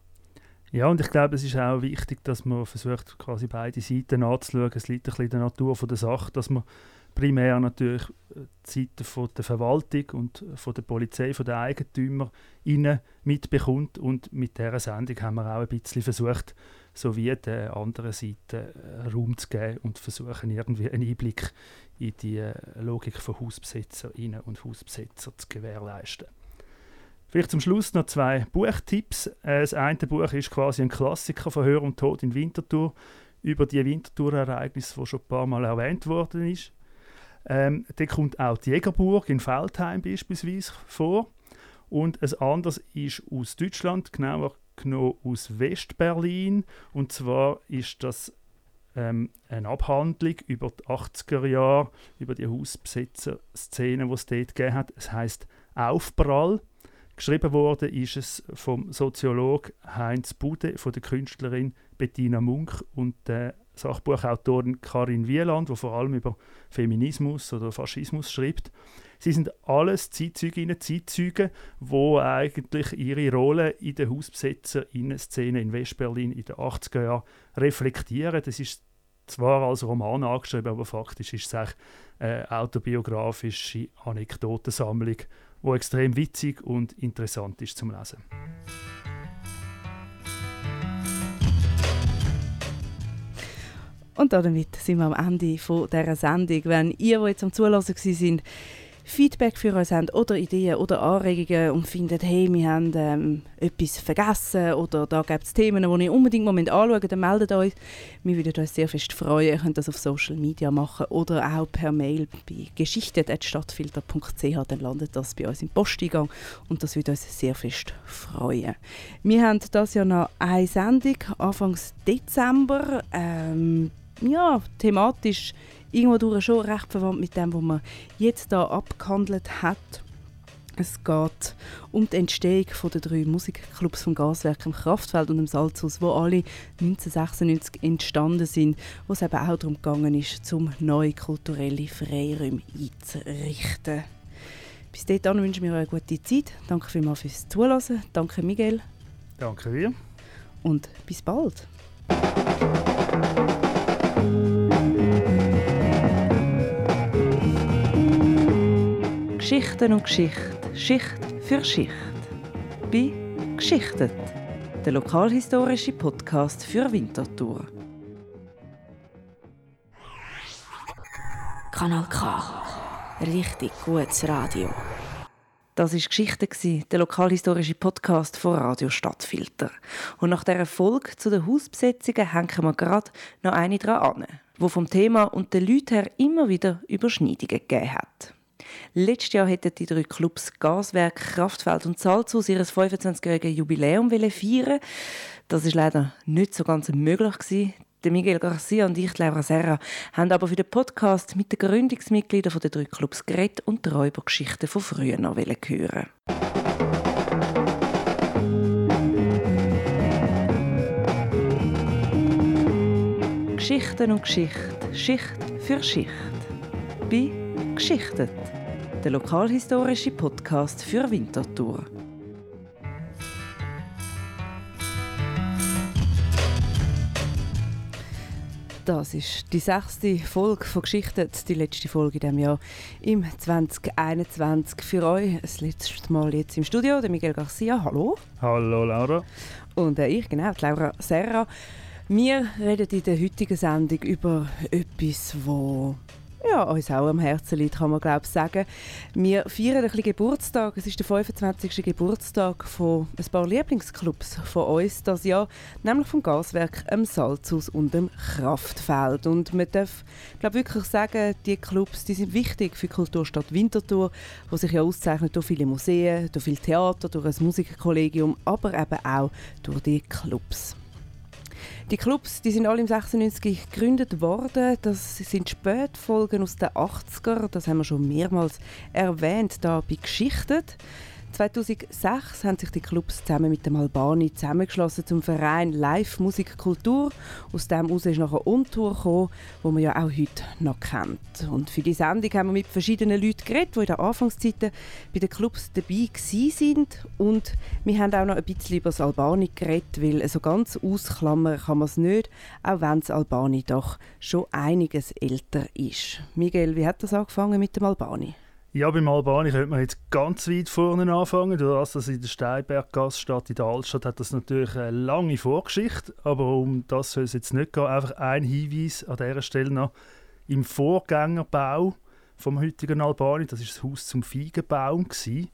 Ja, und ich glaube, es ist auch wichtig, dass man versucht, quasi beide Seiten anzuschauen. Es liegt ein bisschen in der Natur von der Sache, dass man primär natürlich äh, die Seite von der Verwaltung und von der Polizei, von den Eigentümern mitbekommt. Und mit dieser Sendung haben wir auch ein bisschen versucht, sowie der anderen Seite äh, Raum zu geben und versuchen irgendwie einen Einblick in die äh, Logik von Hausbesetzerinnen und Hausbesetzer zu gewährleisten. Vielleicht zum Schluss noch zwei Buchtipps. Äh, das eine Buch ist quasi ein Klassiker von Hör und Tod in Winterthur über die Winterthur-Ereignisse, wo schon ein paar Mal erwähnt worden ist. Ähm, da kommt auch die Jägerburg in Feldheim beispielsweise vor. Und ein anderes ist aus Deutschland, genauer genommen aus Westberlin. Und zwar ist das ähm, eine Abhandlung über die 80er Jahre, über die Hausbesetzer-Szene, die es dort gegeben hat. Es heißt Aufprall. Geschrieben worden ist es vom Soziolog Heinz Bude, von der Künstlerin Bettina Munk und der Sachbuchautorin Karin Wieland, die vor allem über Feminismus oder Faschismus schreibt. Sie sind alles Zeitzeuginnen, Zeitzeugen, die eigentlich ihre Rolle in der Hausbesetzer-Szene in Westberlin in den 80er Jahren reflektieren. Das ist zwar als Roman angeschrieben, aber faktisch ist es eine autobiografische Anekdotensammlung, die extrem witzig und interessant ist zum Lesen. Und damit sind wir am Ende dieser Sendung. Wenn ihr, die jetzt am Zulassen sind, Feedback für uns habt oder Ideen oder Anregungen und findet, hey, wir haben ähm, etwas vergessen oder da gibt es Themen, die ihr unbedingt mal anschauen müsst, dann meldet euch. Wir würden uns sehr fest freuen. Ihr könnt das auf Social Media machen oder auch per Mail bei geschichte.stadtfilter.ch. Dann landet das bei uns im Posteingang und das würde uns sehr fest freuen. Wir haben das ja noch eine Sendung Anfang Dezember. Ähm, ja, thematisch irgendwo schon recht verwandt mit dem, was man jetzt da abgehandelt hat. Es geht um die Entstehung der drei Musikclubs vom Gaswerk im Kraftfeld und im Salzhaus, wo alle 1996 entstanden sind, wo es eben auch darum gegangen ist, zum neue kulturelle Freiräume einzurichten. Bis dahin wünschen wir euch eine gute Zeit. Danke vielmals fürs Zuhören. Danke Miguel. Danke dir. Und bis bald. Geschichten und Geschichte, Schicht für Schicht. Bei Geschichtet, der lokalhistorische Podcast für Winterthur. Kanal K. Richtig gutes Radio. Das war Geschichte, der lokalhistorische Podcast von Radio Stadtfilter. Und nach dieser Folge zu den Hausbesetzungen hängen wir gerade noch eine dran an, wo vom Thema und den Leuten her immer wieder Überschneidungen gegeben hat. Letztes Jahr hätten die drei Clubs Gaswerk, Kraftfeld und Salzhaus ihr 25-jähriges Jubiläum feiern Das ist leider nicht so ganz möglich gewesen. Miguel Garcia und ich, Laura Serra, haben aber für den Podcast mit den Gründungsmitgliedern der drei Clubs geredet und die Räubergeschichten von früher noch hören. Geschichten und Geschichte, Schicht für Schicht. Bei Geschichtet, der lokalhistorische Podcast für Winterthur. Das ist die sechste Folge von Geschichten, die letzte Folge in diesem Jahr im 2021. Für euch das letzte Mal jetzt im Studio, der Miguel Garcia. Hallo. Hallo Laura. Und äh, ich, genau, Laura Serra. Wir reden in der heutigen Sendung über etwas, das ja, uns auch am Herzen liegt, kann man glaube ich sagen. Wir feiern ein bisschen Geburtstag. Es ist der 25. Geburtstag von ein paar Lieblingsclubs von uns das Jahr, nämlich vom Gaswerk, dem Salzhaus und dem Kraftfeld. Und man darf glaube wirklich sagen, die Clubs die sind wichtig für die Kulturstadt Winterthur, wo sich ja auszeichnet durch viele Museen, durch viel Theater, durch ein Musikkollegium, aber eben auch durch die Clubs. Die Clubs die sind alle im 96 gegründet worden. Das sind Spätfolgen aus den 80er. Das haben wir schon mehrmals erwähnt, da bei Geschichtet. 2006 haben sich die Clubs zusammen mit dem Albani zusammengeschlossen zum Verein Live Musik Kultur. Aus dem heraus ist nachher Untour gekommen, wo man ja auch heute noch kennt. Und für die Sendung haben wir mit verschiedenen Leuten geredet, die in der Anfangszeiten bei den Clubs dabei sind. Und wir haben auch noch ein bisschen über das Albani geredet, weil so ganz ausklammern kann man es nicht, auch wenn das Albani doch schon einiges älter ist. Miguel, wie hat das angefangen mit dem Albani? Ja, beim Albani könnte man jetzt ganz weit vorne anfangen. Durch das, dass in der Steinberggasse steht, in der Altstadt, hat das natürlich eine lange Vorgeschichte. Aber um das soll es jetzt nicht gehen. Einfach ein Hinweis an dieser Stelle noch. Im Vorgängerbau vom heutigen Albani, das ist das Haus zum Feigenbaum gewesen.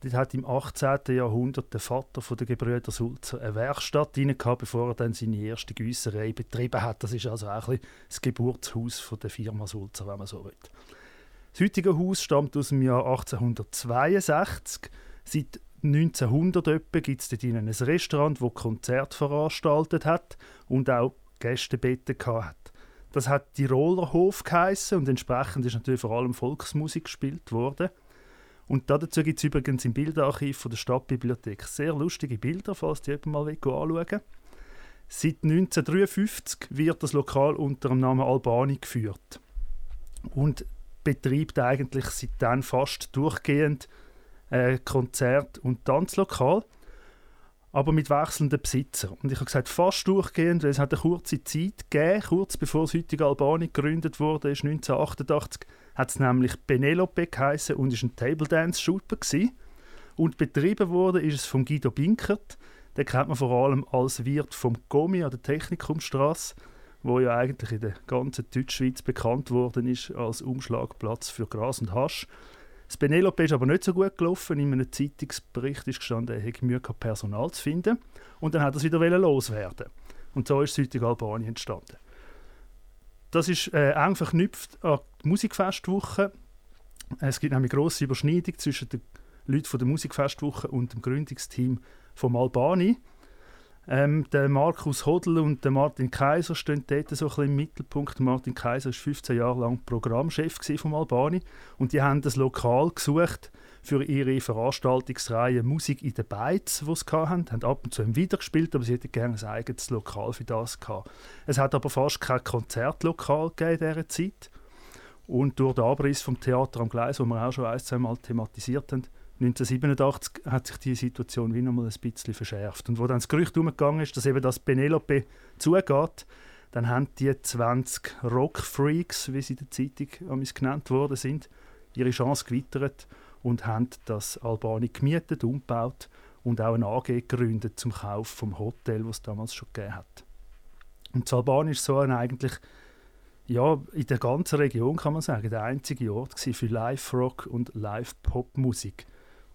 Dort hat im 18. Jahrhundert der Vater der Gebrüder Sulzer eine Werkstatt rein bevor er dann seine erste Güsserei betrieben hat. Das ist also auch ein das Geburtshaus der Firma Sulzer, wenn man so will. Das heutige Haus stammt aus dem Jahr 1862. Seit 1900 gibt es dort ein Restaurant, das Konzert veranstaltet hat und auch Gästebetten hat. Das hat Tiroler Hof geheissen und entsprechend ist natürlich vor allem Volksmusik gespielt worden. Und dazu gibt es übrigens im Bilderarchiv der Stadtbibliothek sehr lustige Bilder, falls die jemand mal anschauen will. Seit 1953 wird das Lokal unter dem Namen Albani geführt. Und betreibt eigentlich seitdem fast durchgehend äh, Konzert- und Tanzlokal, aber mit wechselnden Besitzern. Und ich habe gesagt, fast durchgehend, weil es hat eine kurze Zeit gegeben, kurz bevor das heutige Albanien gegründet wurde, ist 1988, hat es nämlich Penelope geheißen und ist ein Table Dance Shooter gewesen. Und betrieben wurde ist es von Guido Binkert. Den kennt man vor allem als Wirt vom Gomi an der Technikumstrasse wo ja eigentlich in der ganzen Deutschschweiz bekannt worden ist als Umschlagplatz für Gras und Hasch. Das Penelope ist aber nicht so gut gelaufen. In einem Zeitungsbericht ist gestanden, er hätte Mühe gehabt, Personal zu finden. Und dann hat er es wieder loswerden. Und so ist heutige Albanien entstanden. Das ist äh, eng verknüpft an die Musikfestwoche. Es gibt nämlich grosse Überschneidung zwischen den Leuten von der Musikfestwoche und dem Gründungsteam vom Albani. Ähm, der Markus Hodl und der Martin Kaiser stehen dort so ein bisschen im Mittelpunkt. Martin Kaiser war 15 Jahre lang Programmchef vom Albani und die haben das Lokal gesucht für ihre Veranstaltungsreihe Musik in den Beiz, die sie hatten. Haben ab und zu wieder gespielt, aber sie hätten gerne ein eigenes Lokal für das gehabt. Es hat aber fast kein Konzertlokal in dieser Zeit. Und durch den Abriss vom Theater am Gleis, wo wir auch schon ein, zwei Mal thematisiert haben, 1987 hat sich die Situation wie nochmal ein bisschen verschärft. Und wo dann das Gerücht umgegangen ist, dass eben das Penelope zugeht, dann haben die 20 Rockfreaks, wie sie in der Zeitung genannt worden sind, ihre Chance gewittert und haben das Albani gemietet, umgebaut und auch eine AG gegründet zum Kauf vom Hotel, was es damals schon gegeben hat. Und das Albani ist so ein eigentlich ja, in der ganzen Region kann man sagen, der einzige Ort für Live-Rock und Live-Pop-Musik.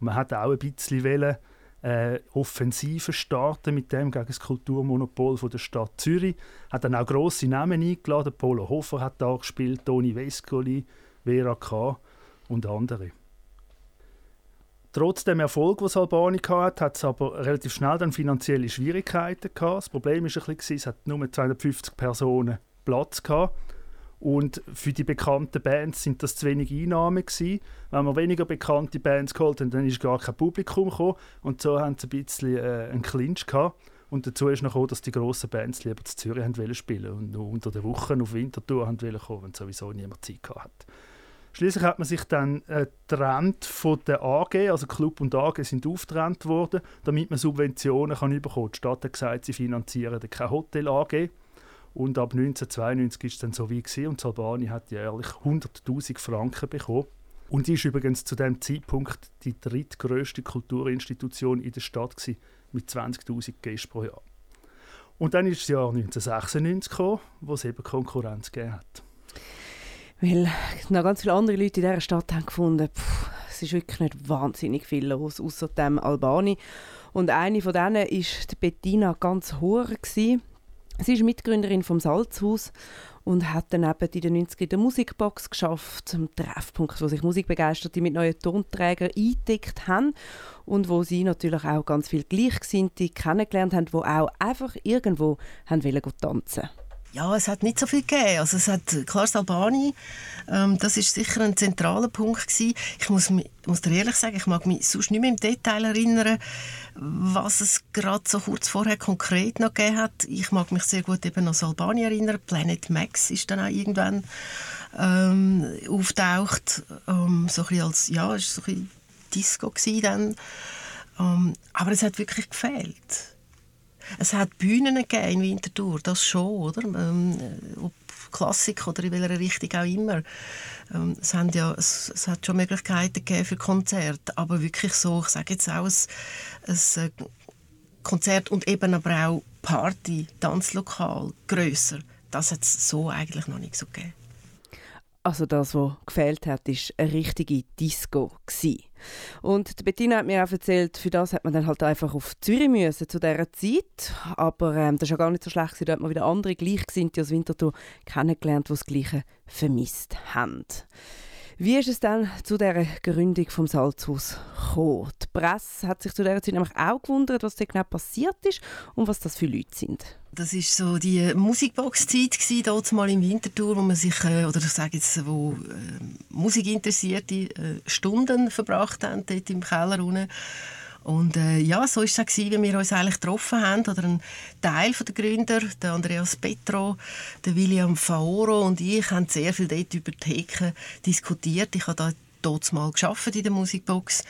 Man hat auch ein bisschen wollen, äh, Offensive starten mit dem gegen das Kulturmonopol von der Stadt Zürich. Hat dann auch grosse Namen eingeladen. Polo Hofer hat da gespielt, Toni Vescoli, Vera K. und andere. Trotz dem Erfolg, den Albani hatte, hat es aber relativ schnell dann finanzielle Schwierigkeiten gehabt. Das Problem bisschen, es hat nur 250 Personen Platz gehabt. Und für die bekannten Bands sind das zu wenig Einnahmen gewesen. Wenn man weniger bekannte Bands geholt haben, dann ist gar kein Publikum gekommen. Und so haben sie ein bisschen äh, einen Clinch gehabt. Und dazu ist noch dass die grossen Bands lieber zu Zürich haben spielen und nur unter der Woche auf Winterthur haben kommen, wenn sowieso niemand Zeit hat. Schließlich hat man sich dann äh, getrennt von der AG, also Club und AG sind aufgetrennt worden, damit man Subventionen kann bekommen. Die Stadt hat gesagt, sie finanzieren keine Hotel AG. Und ab 1992 war es dann so wie gewesen, und Salbani hat jährlich 100.000 Franken bekommen. Und sie ist übrigens zu dem Zeitpunkt die drittgrößte Kulturinstitution in der Stadt gewesen, mit 20.000 Gästen pro Jahr. Und dann ist das Jahr 1996 gekommen, wo es eben Konkurrenz gegeben hat. Weil noch ganz viele andere Leute in dieser Stadt haben gefunden, pff, es ist wirklich nicht wahnsinnig viel los, außer dem Albani. Und eine von denen war Bettina ganz Hoher. Gewesen. Sie ist Mitgründerin vom Salzhaus und hat dann eben in den 90ern die Musikbox geschafft, ein Treffpunkt, wo sich Musikbegeisterte mit neuen Tonträgern eingedeckt haben und wo sie natürlich auch ganz viele Gleichgesinnte kennengelernt haben, die auch einfach irgendwo haben wollen tanzen ja, es hat nicht so viel gegeben. Also es hat, klar, das Albani, ähm, das ist sicher ein zentraler Punkt gewesen. Ich muss, muss dir ehrlich sagen, ich mag mich sonst nicht mehr im Detail erinnern, was es gerade so kurz vorher konkret noch gegeben hat. Ich mag mich sehr gut eben an das Albani erinnern. Planet Max ist dann auch irgendwann ähm, auftaucht, ähm, so ein als, ja, es war so ein Disco dann. Ähm, aber es hat wirklich gefehlt. Es hat Bühnen gegeben in Winterthur, das schon, oder? Ähm, ob Klassik oder in welcher Richtung auch immer. Ähm, es, haben ja, es, es, hat schon Möglichkeiten gegeben für Konzerte, aber wirklich so, ich sage jetzt auch, ein, ein äh, Konzert und eben aber auch Party, Tanzlokal, grösser, das hat es so eigentlich noch nicht so gegeben. Also das, was gefehlt hat, ist eine richtige Disco gewesen. Und Bettina hat mir auch erzählt, für das hat man dann halt einfach auf Zürich müssen zu dieser Zeit. Aber ähm, das war ja gar nicht so schlecht, da hat man wieder andere Gleichgesinnte aus Winterthur kennengelernt, die das Gleiche vermisst haben. Wie ist es dann zu der Gründung vom Salzhaus gekommen? Die Presse hat sich zu dieser Zeit nämlich auch gewundert, was da genau passiert ist und was das für Leute sind. Das ist so die Musikbox-Zeit dort mal im Winterthur, wo man sich äh, oder ich sage jetzt, wo äh, Musikinteressierte äh, Stunden verbracht haben dort im Keller unten. Und äh, ja, so war es auch, wie wir uns eigentlich getroffen haben. Oder ein Teil der Gründer, der Andreas Petro, der William Faoro und ich, haben sehr viel dort über die Theke diskutiert. Ich habe da dort mal geschafft in der Musikbox.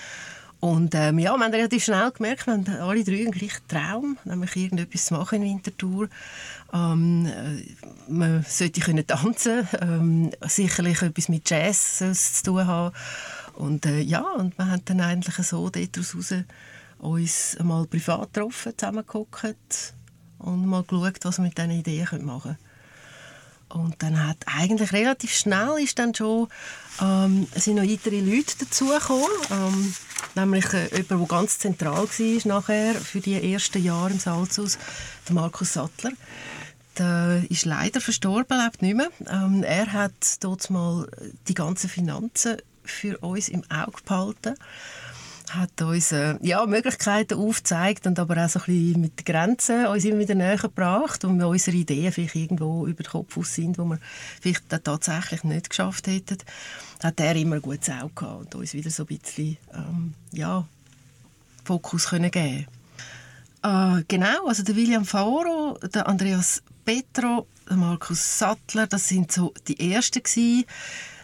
Und ähm, ja, wir haben relativ schnell gemerkt, wir haben alle drei einen gleichen Traum, nämlich irgendetwas zu machen in Winterthur. Ähm, äh, man sollte können tanzen, ähm, sicherlich etwas mit Jazz zu tun haben. Und äh, ja, und wir haben dann eigentlich so daraus raus uns einmal privat getroffen, zusammengeguckt und mal geschaut, was wir mit diesen Ideen machen können. Und dann hat eigentlich relativ schnell ist dann schon, ähm, sind noch weitere Leute dazugekommen, ähm, nämlich äh, jemand, der ganz zentral war nachher für die ersten Jahre im Salzhaus, der Markus Sattler. Der ist leider verstorben, lebt nicht mehr. Ähm, er hat dort mal die ganzen Finanzen für uns im Auge behalten. Hat uns äh, ja, Möglichkeiten aufgezeigt und aber auch so ein bisschen mit Grenzen uns immer wieder näher gebracht und wir unsere Ideen vielleicht irgendwo über den Kopf aus sind, wo wir vielleicht tatsächlich nicht geschafft hätten, hat er immer ein gutes Auge gehabt und uns wieder so ein bisschen ähm, ja, Fokus können geben. Äh, Genau, also der William Fauro, der Andreas Petro, der Markus Sattler, das sind so die ersten gewesen,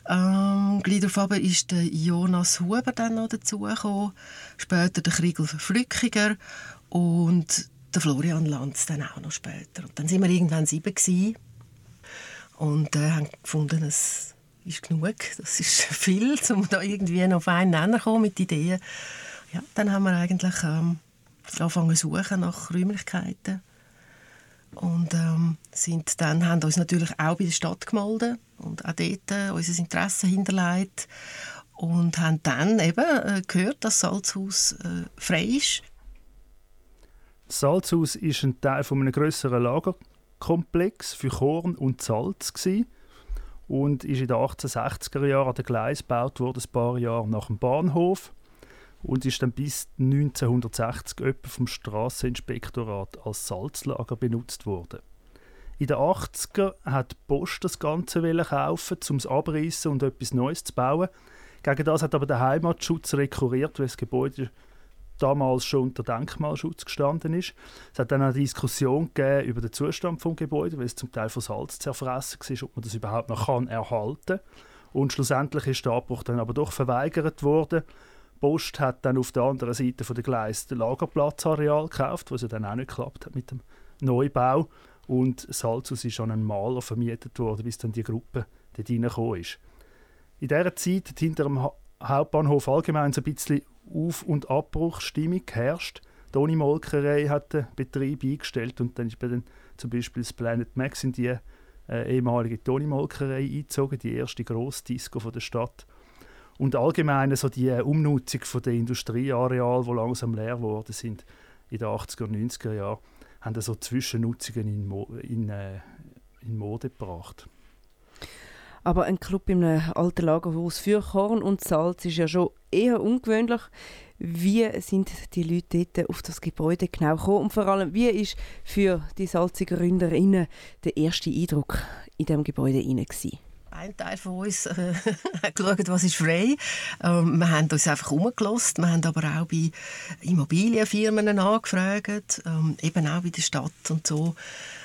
ähm, gleich darauf ist der Jonas Huber dann noch dazugekommen, später der Kriegel Flückiger und der Florian Lanz dann auch noch später. Und dann sind wir irgendwann sieben gewesen und äh, haben gefunden, es ist genug. Das ist viel, um da irgendwie noch auf einen Nenner kommen mit Ideen. Ja, dann haben wir eigentlich ähm, angefangen zu suchen nach Räumlichkeiten und ähm, sind dann, haben uns natürlich auch bei der Stadt gemeldet und auch dort äh, unser Interesse hinterlegt und haben dann eben äh, gehört, dass das Salzhaus äh, frei ist. Das Salzhaus ist ein Teil von einem größeren Lagerkomplex für Korn und Salz gewesen und ist in den 1860er Jahren an den Gleis gebaut worden, ein paar Jahre nach dem Bahnhof und ist dann bis 1960 etwa vom Straßeninspektorat als Salzlager benutzt worden. In den 80er hat die Post das Ganze kaufen, um es abreißen und etwas Neues zu bauen. Gegen das hat aber der Heimatschutz rekurriert, weil das Gebäude damals schon unter Denkmalschutz gestanden ist. Es hat dann eine Diskussion gegeben über den Zustand des Gebäudes, weil es zum Teil von Salz zerfressen war, ob man das überhaupt noch kann erhalten kann. Und schlussendlich ist der Abbruch dann aber doch verweigert worden. Post hat dann auf der anderen Seite von der Gleis das Lagerplatzareal gekauft, was ja dann auch nicht geklappt hat mit dem Neubau. Und Salzhaus ist an einen Maler vermietet worden, bis dann die Gruppe dort reingekommen ist. In dieser Zeit hat hinter dem ha Hauptbahnhof allgemein so ein bisschen Auf- und Abbruchstimmung geherrscht. Die Molkerei hat den Betrieb eingestellt und dann ist bei den, zum Beispiel das Planet Max in die äh, ehemalige Toni-Molkerei eingezogen, die erste Grossdisco der Stadt. Und allgemein so die Umnutzung von der Industrieareal, die langsam leer geworden sind in den 80er und 90er Jahren, haben so Zwischennutzungen in, Mo in, äh, in Mode gebracht. Aber ein Club in einem alten Lagerhaus für Korn und Salz ist ja schon eher ungewöhnlich. Wie sind die Leute dort auf das Gebäude genau gekommen? Und vor allem, wie ist für die salzigen Gründerinnen der erste Eindruck in diesem Gebäude gewesen? Ein Teil von uns äh, hat geschaut, was ist frei. Ähm, wir haben uns einfach umgelost. Wir haben aber auch bei Immobilienfirmen angefragt, ähm, eben auch bei der Stadt und so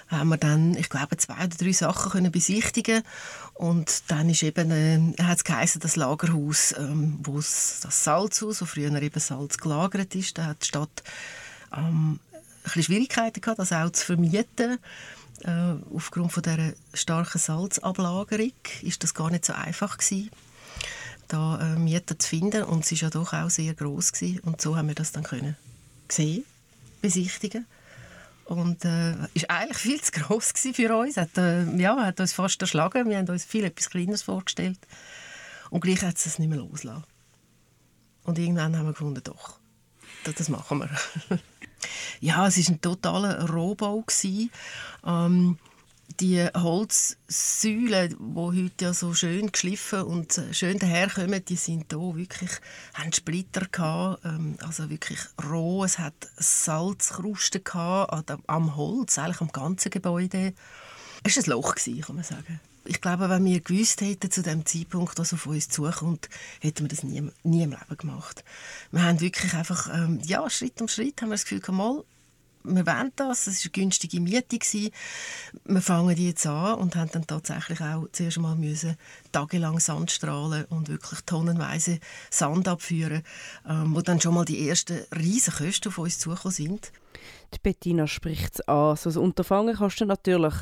haben wir dann, ich glaube, zwei oder drei Sachen können besichtigen und dann ist eben, äh, hat es geheißen, das Lagerhaus, ähm, wo das Salzhaus, wo früher eben Salz gelagert ist, da hat die Stadt ähm, ein Schwierigkeiten gehabt, das auch zu vermieten äh, aufgrund von dieser starken Salzablagerung ist das gar nicht so einfach gewesen, da äh, Mieter zu finden und es ist ja doch auch sehr groß gewesen. und so haben wir das dann können sehen, besichtigen und äh, ist eigentlich viel zu groß für uns. Hat, äh, ja, hat uns fast erschlagen. Wir haben uns viel etwas Kleines vorgestellt und gleich hat es nicht mehr losgelassen. Und irgendwann haben wir gefunden, doch, das machen wir. Ja, es war ein totaler Rohbau. Ähm, die Holzsäulen, die heute ja so schön geschliffen und schön daherkommen, die sind hier wirklich, haben Splitter gehabt, ähm, also wirklich roh. Es hat Salzkrusten gehabt am Holz, eigentlich am ganzen Gebäude. Es war ein Loch, kann man sagen. Ich glaube, wenn wir gewusst hätten zu dem Zeitpunkt, was auf uns zukommt, hätten wir das nie, nie im Leben gemacht. Wir haben wirklich einfach, ähm, ja, Schritt um Schritt haben wir das Gefühl, mal, wir wollen das, es war eine günstige Miete. Gewesen. Wir fangen die jetzt an und haben dann tatsächlich auch zuerst mal müssen tagelang Sand strahlen und wirklich tonnenweise Sand abführen, ähm, wo dann schon mal die ersten riesen Kosten auf uns zugekommen sind. Die Bettina spricht es an. So ein Unterfangen kostet natürlich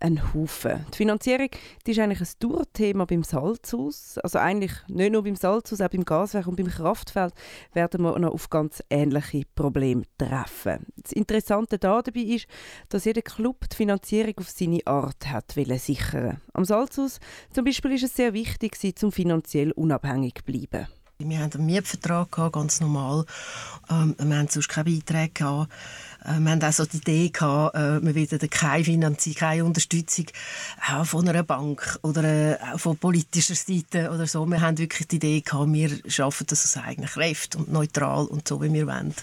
einen Haufen. Die Finanzierung die ist eigentlich ein Tourthema beim Salzhaus. Also eigentlich nicht nur beim Salzhaus, auch beim Gaswerk und beim Kraftfeld werden wir noch auf ganz ähnliche Probleme treffen. Das Interessante dabei ist, dass jeder Club die Finanzierung auf seine Art hat sichern. Am Salzhaus zum Beispiel ist es sehr wichtig, um finanziell unabhängig zu bleiben. Wir haben einen Mietvertrag, gehabt, ganz normal. Ähm, wir haben sonst keine Beiträge. Gehabt. Äh, wir haben auch so die Idee, gehabt, äh, wir wollen keine Finanzierung, keine Unterstützung äh, von einer Bank oder äh, von politischer Seite oder so. Wir haben wirklich die Idee, gehabt, wir schaffen das aus eigenen Kräften und neutral und so, wie wir wollen.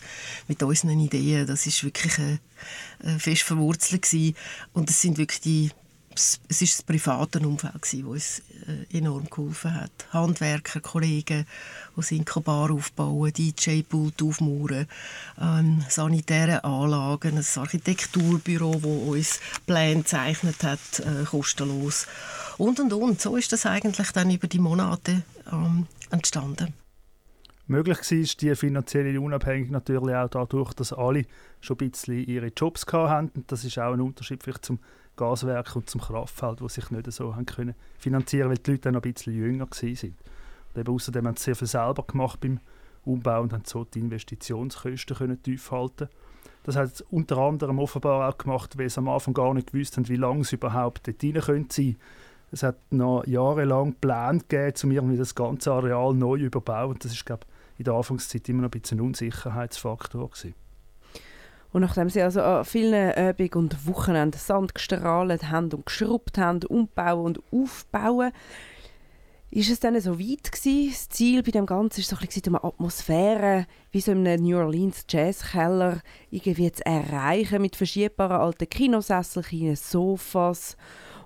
Mit unseren Ideen. Das ist wirklich äh, fest verwurzelt. Und es sind wirklich die es war das private Umfeld, das uns äh, enorm geholfen hat. Handwerker, Kollegen, die Synkobar aufbauen, DJ-Pult aufmauern, ähm, sanitäre Anlagen, ein Architekturbüro, das uns Pläne gezeichnet hat, äh, kostenlos. Und, und, und. So ist das eigentlich dann über die Monate ähm, entstanden. Möglich war die finanzielle Unabhängigkeit natürlich auch dadurch, dass alle schon ein bisschen ihre Jobs hatten. das ist auch ein Unterschied vielleicht zum Gaswerk und zum Kraftfeld, die sich nicht so haben können finanzieren weil die Leute noch ein bisschen jünger waren. Außerdem haben sie sehr viel selber gemacht beim Umbau und haben so die Investitionskosten können tief halten Das hat es unter anderem offenbar auch gemacht, weil sie am Anfang gar nicht gewusst haben, wie lange sie überhaupt dort rein sein können. Es hat noch jahrelang Pläne gegeben, um irgendwie das ganze Areal neu überbauen. Das ist, glaube in der Anfangszeit immer noch ein bisschen ein Unsicherheitsfaktor gewesen. Und nachdem sie also an vielen Abenden und Wochenenden Sand gestrahlt haben und geschrubbt haben, umbauen und aufbauen, ist es dann so weit gewesen? Das Ziel bei dem Ganzen war so ein bisschen Atmosphäre, wie so in einem New Orleans Jazzkeller, irgendwie zu erreichen mit verschiebbaren alten Kinosesselchen, Sofas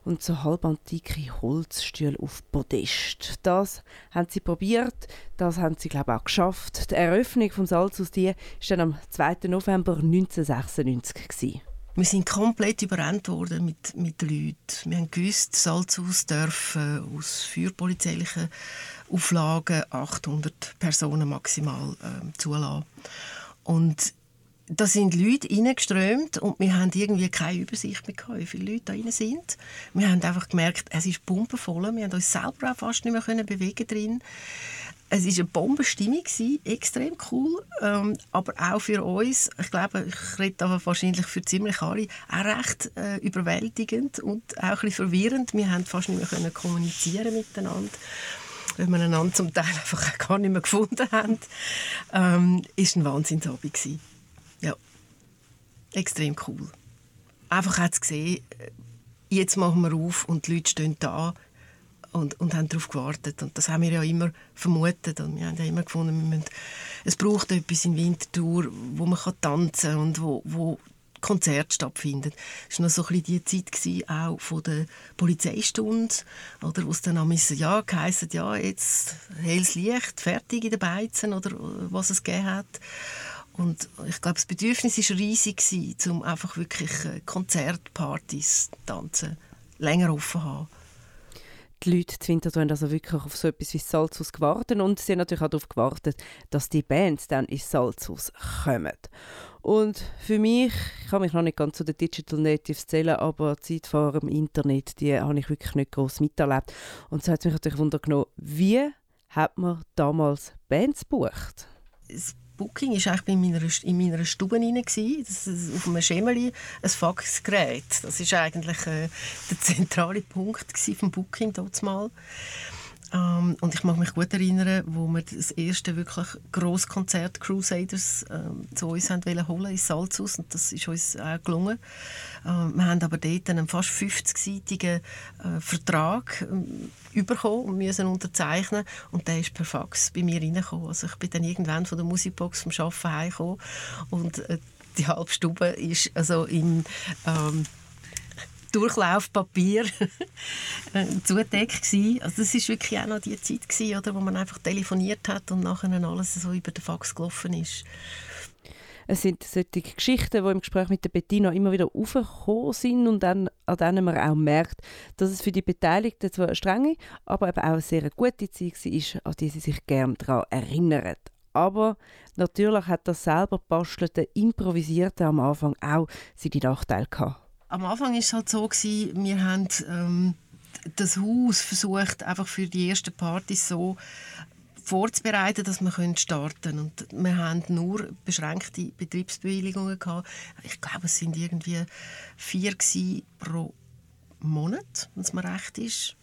und so halbantike Holzstühle auf Podest. Das haben sie probiert, das haben sie glaube auch geschafft. Die Eröffnung vom Salzhaus die ist dann am 2. November 1996 gewesen. Wir sind komplett überrannt worden mit, mit Leuten. Wir haben gewusst, Salzhaus dürfen aus feuerpolizeilichen Auflagen 800 Personen maximal äh, zulassen. Und da sind Leute reingeströmt und wir haben irgendwie keine Übersicht mehr gehabt, wie viele Leute da rein sind. Wir haben einfach gemerkt, es ist pumpenvoll. Wir haben uns selber auch fast nicht mehr können bewegen drin. Es war eine Bombenstimmung, extrem cool, ähm, aber auch für uns, ich glaube, ich rede aber wahrscheinlich für ziemlich alle, auch recht äh, überwältigend und auch ein verwirrend. Wir haben fast nicht mehr können kommunizieren miteinander weil wir einander zum Teil einfach gar nicht mehr gefunden haben, ähm, ist ein Wahnsinnsabend. Ja, extrem cool. Einfach hat es gesehen, äh, jetzt machen wir auf und die Leute stehen da und, und haben darauf gewartet. Und das haben wir ja immer vermutet. Und wir haben ja immer gefunden, wir müssen, es braucht etwas in Winterthur, wo man kann tanzen kann und wo, wo Konzerte stattfinden. Das war noch so ein die Zeit auch von der Polizeistunde, oder, wo es dann am ja, geheißen, ja, jetzt helles Licht, fertig in den Beizen, oder was es gegeben hat. Und ich glaube, das Bedürfnis war riesig, gewesen, um einfach wirklich äh, Konzertpartys, Tanzen länger offen zu haben. Die Leute in Winterthur haben also wirklich auf so etwas wie Salzhaus gewartet und sie haben natürlich auch darauf gewartet, dass die Bands dann ins Salzhaus kommen. Und für mich, ich kann mich noch nicht ganz zu den Digital Natives zählen, aber die Zeit vor dem Internet, die habe ich wirklich nicht groß miterlebt. Und so hat es mich natürlich wundern wie hat man damals Bands gebucht? Das Booking war eigentlich in meiner, in meiner Stube rein. Das ist auf einem Schemeli ein Faxgerät. Das war eigentlich äh, der zentrale Punkt vom Booking mal. Ähm, und ich mag mich gut erinnern, wo wir das erste wirklich grosse Konzert Crusaders ähm, zu uns haben wollen holen ins Salzhaus und das ist uns auch gelungen. Ähm, wir haben aber dort einen fast 50-seitigen äh, Vertrag äh, bekommen und müssen unterzeichnen und der ist per Fax bei mir reingekommen. Also ich bin dann irgendwann von der Musikbox vom Arbeiten heimgekommen und äh, die halbe Stube ist also in ähm, Durchlaufpapier äh, zudeckt gewesen. Also das ist wirklich auch noch die Zeit gewesen, oder, wo man einfach telefoniert hat und nachher alles so über den Fax gelaufen ist. Es sind solche Geschichten, die im Gespräch mit der Bettina immer wieder aufgekommen sind und dann, an denen man auch merkt, dass es für die Beteiligten zwar eine strenge, aber eben auch eine sehr gute Zeit war, an die sie sich gerne daran erinnern. Aber natürlich hat das selber bastelte, improvisierte am Anfang auch seine Nachteile gehabt. Am Anfang war es halt so, gewesen, wir haben ähm, das Haus versucht, einfach für die ersten Partys so vorzubereiten, dass wir starten können. Und wir haben nur beschränkte Betriebsbewilligungen gehabt. Ich glaube, es sind irgendwie vier pro Monat, wenn es mir recht ist.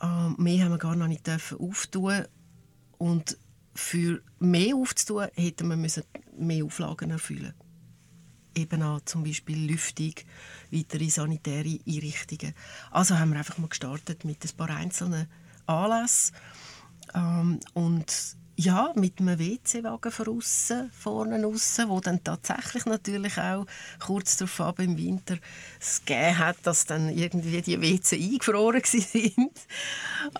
Ähm, mehr haben wir gar noch nicht auftun und für mehr aufzutun, hätten wir müssen mehr Auflagen erfüllen eben auch zum Beispiel Lüftung, weitere sanitäre Einrichtungen. Also haben wir einfach mal gestartet mit ein paar einzelnen Anlässen ähm, und ja, mit einem WC-Wagen vorne aussen, wo dann tatsächlich natürlich auch kurz darauf im Winter es gegeben hat, dass dann irgendwie die WC eingefroren sind.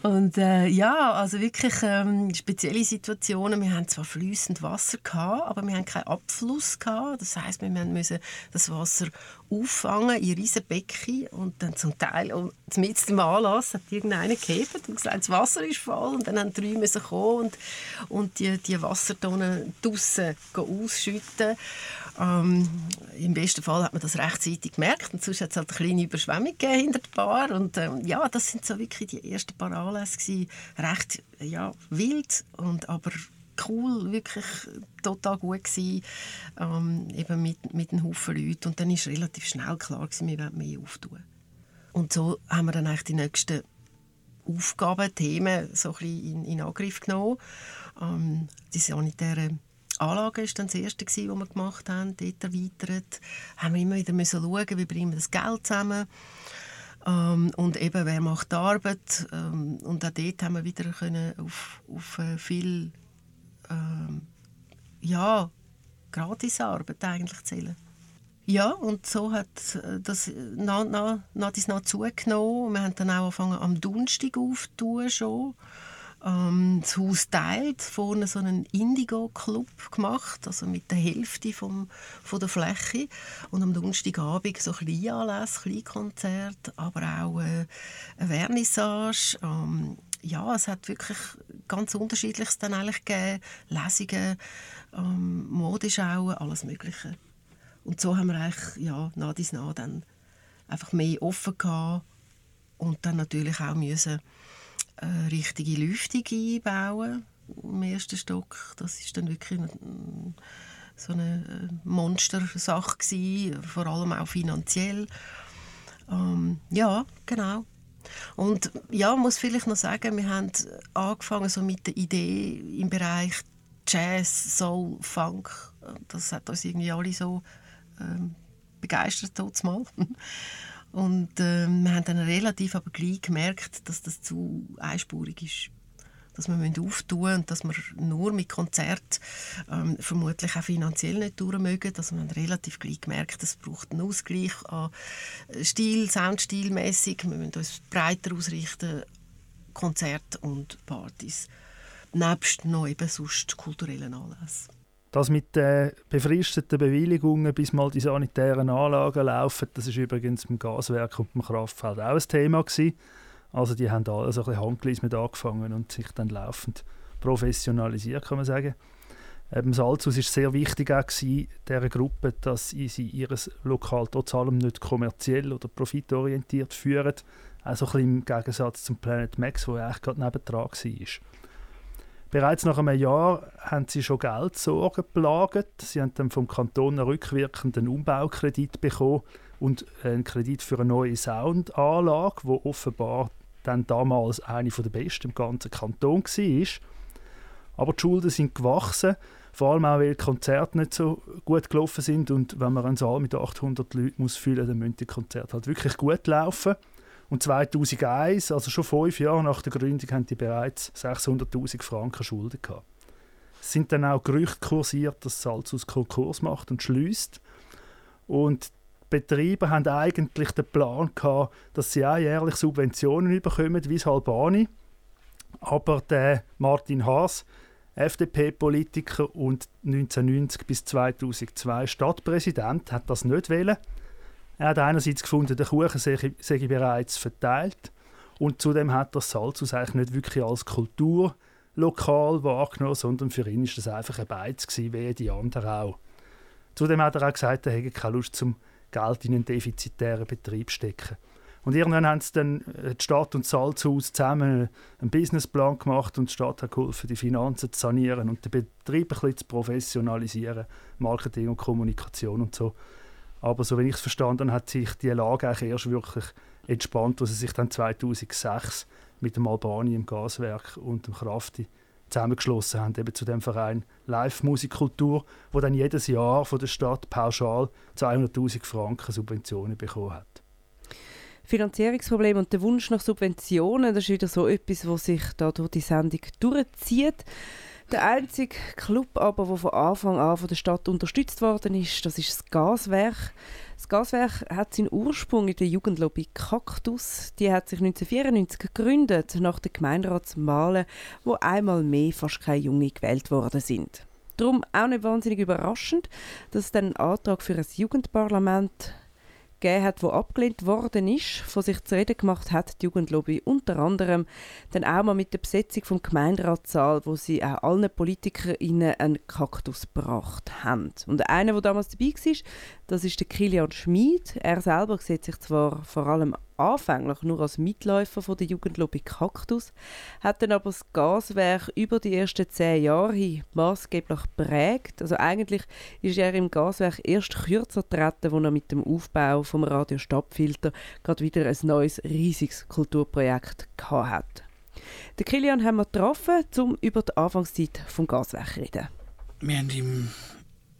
Und äh, ja, also wirklich ähm, spezielle Situationen. Wir haben zwar fließend Wasser gehabt, aber wir haben keinen Abfluss gehabt. Das heißt, wir müssen das Wasser auffangen in Riesenbecken und dann zum Teil und mit dem Anlass hat irgendeiner gehebt und gesagt, das Wasser ist voll und dann haben drei müssen kommen und, und die, die Wassertonnen draussen ausschütten. Ähm, Im besten Fall hat man das rechtzeitig gemerkt und sonst hat es halt eine kleine Überschwemmung hinter der Bar und ähm, ja, das sind so wirklich die ersten paar Anlässe gewesen. recht ja, wild und aber cool, wirklich total gut gewesen, ähm, eben mit, mit einem Haufen Leuten. Und dann war relativ schnell klar, gewesen, wir wollen mehr auftun. Und so haben wir dann eigentlich die nächsten Aufgaben, Themen so ein in, in Angriff genommen. Ähm, die sanitäre Anlage war dann das erste, was wir gemacht haben, dort erweitert. Haben wir immer wieder müssen schauen, wie bringen wir das Geld zusammen. Ähm, und eben, wer macht die Arbeit. Ähm, und auch dort haben wir wieder können auf, auf äh, viel ähm, ja, Gratisarbeit eigentlich zählen. Ja, und so hat äh, das nach, nach, nach, nach zugenommen. Wir haben dann auch angefangen am Donnerstag aufzutun schon. Ähm, das Haus teilt, vorne so einen Indigo-Club gemacht, also mit der Hälfte vom, von der Fläche. Und am Donnerstagabend so kleine Anlässe, kleine Konzerte, aber auch äh, eine Vernissage, ähm, ja, es hat wirklich ganz unterschiedliches dann eigentlich gegeben. Lesungen, ähm, Modeschauen, alles Mögliche. Und so haben wir eigentlich ja, nach dies nach dann einfach mehr offen gehabt und dann natürlich auch müssen äh, richtige Lüftung einbauen im ersten Stock. Das ist dann wirklich eine, so eine äh, Monstersache gewesen, vor allem auch finanziell. Ähm, ja, genau. Und ja, muss vielleicht noch sagen, wir haben angefangen so mit der Idee im Bereich Jazz, Soul, Funk. Das hat uns irgendwie alle so ähm, begeistert mal. Und äh, wir haben dann relativ aber gleich gemerkt, dass das zu einspurig ist dass wir auftun und dass wir nur mit Konzert ähm, vermutlich auch finanziell nicht durchmögen. Also wir relativ gleich gemerkt, es braucht einen Ausgleich an Stil, Soundstilmäßig. Wir müssen uns breiter ausrichten, Konzerte und Partys. Nebst noch eben sonst kulturellen Anlässen. Das mit den befristeten Bewilligungen, bis mal die sanitären Anlagen laufen, das ist übrigens im Gaswerk und im Kraftfeld auch ein Thema gewesen. Also die haben alle so ein bisschen handgleis mit angefangen und sich dann laufend professionalisiert, kann man sagen. Ähm, Salzhaus war sehr wichtig auch dieser Gruppe, dass sie ihr Lokal trotz allem nicht kommerziell oder profitorientiert führen. Also ein bisschen im Gegensatz zum Planet Max, wo eigentlich gerade nebendran war. Bereits nach einem Jahr haben sie schon Geldsorgen belagert. Sie haben dann vom Kanton einen rückwirkenden Umbaukredit bekommen und einen Kredit für eine neue Soundanlage, wo offenbar dann damals eine der besten im ganzen Kanton war. Aber die Schulden sind gewachsen, vor allem auch, weil die Konzerte nicht so gut gelaufen sind. Und wenn man einen Saal mit 800 Leuten muss füllen dann müssen die Konzerte halt wirklich gut laufen. Und 2001, also schon fünf Jahre nach der Gründung, haben die bereits 600'000 Franken Schulden gehabt. Es sind dann auch Gerüchte kursiert, dass Salzhaus Konkurs macht und schließt. Und Betreiber haben eigentlich den Plan gehabt, dass sie auch jährlich Subventionen bekommen, wie das Albani. Aber der Martin Haas, FDP-Politiker und 1990 bis 2002 Stadtpräsident, hat das nicht wollen. Er hat einerseits gefunden, der Kuchen sei, bereits verteilt und zudem hat er Salzhaus eigentlich nicht wirklich als Kulturlokal wahrgenommen, sondern für ihn war das einfach ein Beiz gewesen, wie die anderen auch. Zudem hat er auch gesagt, er hätte keine Lust zum Geld in einen defizitären Betrieb stecken. Und irgendwann haben sie dann äh, die Stadt und das Salzhaus zusammen einen Businessplan gemacht und die Stadt hat geholfen, die Finanzen zu sanieren und den Betrieb ein bisschen zu professionalisieren, Marketing und Kommunikation und so. Aber so wie ich es verstanden habe, hat sich die Lage eigentlich erst wirklich entspannt, als sie sich dann 2006 mit dem Albani im Gaswerk und dem Krafti zusammengeschlossen haben, eben zu dem Verein Live Musikkultur, wo dann jedes Jahr von der Stadt pauschal 200'000 Franken Subventionen bekommen hat. Finanzierungsproblem und der Wunsch nach Subventionen, das ist wieder so etwas, was sich da durch die Sendung durchzieht. Der einzige Club aber, der von Anfang an von der Stadt unterstützt worden ist, das ist das Gaswerk. Das Gaswerk hat seinen Ursprung in der Jugendlobby Kaktus. Die hat sich 1994 gegründet, nach den Gemeinderatswahlen, wo einmal mehr fast keine Junge gewählt worden sind. Darum auch nicht wahnsinnig überraschend, dass dann einen Antrag für ein Jugendparlament gegeben hat, wo abgelehnt worden ist, von sich zu reden gemacht hat, die Jugendlobby unter anderem dann auch mal mit der Besetzung vom Gemeinderatssaal, wo sie auch allen PolitikerInnen einen Kaktus gebracht haben. Und einer, der damals dabei war, das ist der Kilian Schmid. Er selber sieht sich zwar vor allem anfänglich nur als Mitläufer von der Jugendlobby Kaktus, hat dann aber das Gaswerk über die ersten zehn Jahre hin maßgeblich prägt. Also eigentlich ist er im Gaswerk erst kürzer getreten, wo er mit dem Aufbau vom Radio Stadtfilter gerade wieder ein neues riesiges Kulturprojekt hat. Den Kilian haben wir getroffen, um über die Anfangszeit des Gaswerks zu reden. Wir haben im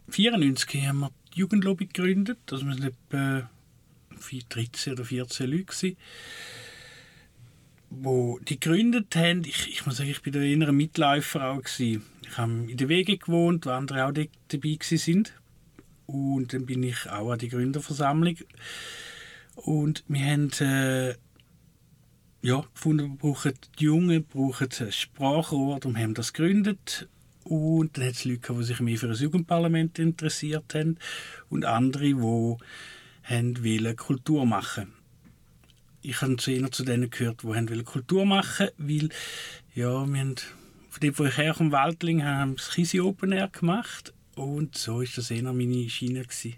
1994 haben wir die Jugendlobby gegründet. Das waren etwa 13 oder 14 Leute. Gewesen, wo die gegründet haben. Ich, ich muss sagen, ich bin der innere Mitläufer auch. Gewesen. Ich habe in der Wege gewohnt, wo andere auch dabei sind. Und dann bin ich auch an die Gründerversammlung. Und wir haben äh, ja, gefunden, wir brauchen die Jungen brauchen ein Sprachrohr und haben das gegründet. Und dann hat es Leute, die sich mehr für das Jugendparlament interessiert haben und andere, die wollen Kultur machen Ich habe zu einer zu denen gehört, die wollen Kultur machen weil ja, wir haben von dem, wo ich herkomme, Waldling, haben das Kisi Open Air gemacht und so ist das eher meine Schiene. Gewesen.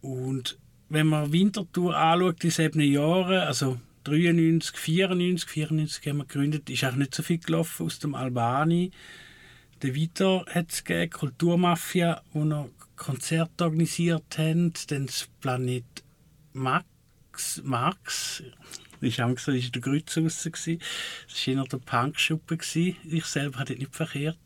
Und wenn man Wintertour anschaut, in sieben Jahren, also 93, 94, 94 haben wir gegründet, ist auch nicht so viel gelaufen aus dem Albani. Der Viter hat es gegeben, Kulturmafia, wo noch Konzerte organisiert haben, dann das Planet Max, Max ich habe gesagt, war der Grütz raus. Das war eher der Punkschuppe. Ich selber hatte nicht verkehrt.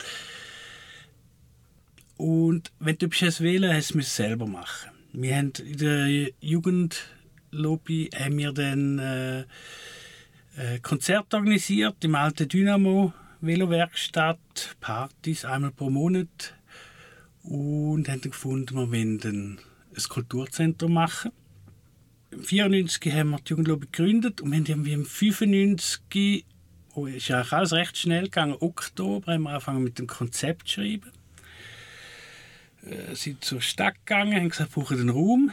Und wenn du etwas wählen hast du es selber machen. Wir haben in der Jugendlobby haben wir dann äh, äh, Konzert organisiert im alten Dynamo Velowerkstatt, Partys einmal pro Monat und haben gefunden, wir wollen ein Kulturzentrum machen. Im 1994 haben wir die Jugendlobby gegründet und wir haben im 1995, oh, ist ja alles recht schnell gegangen, Oktober haben wir angefangen mit dem Konzept zu schreiben äh, sind zur Stadt gegangen, haben gesagt, wir brauchen einen Raum.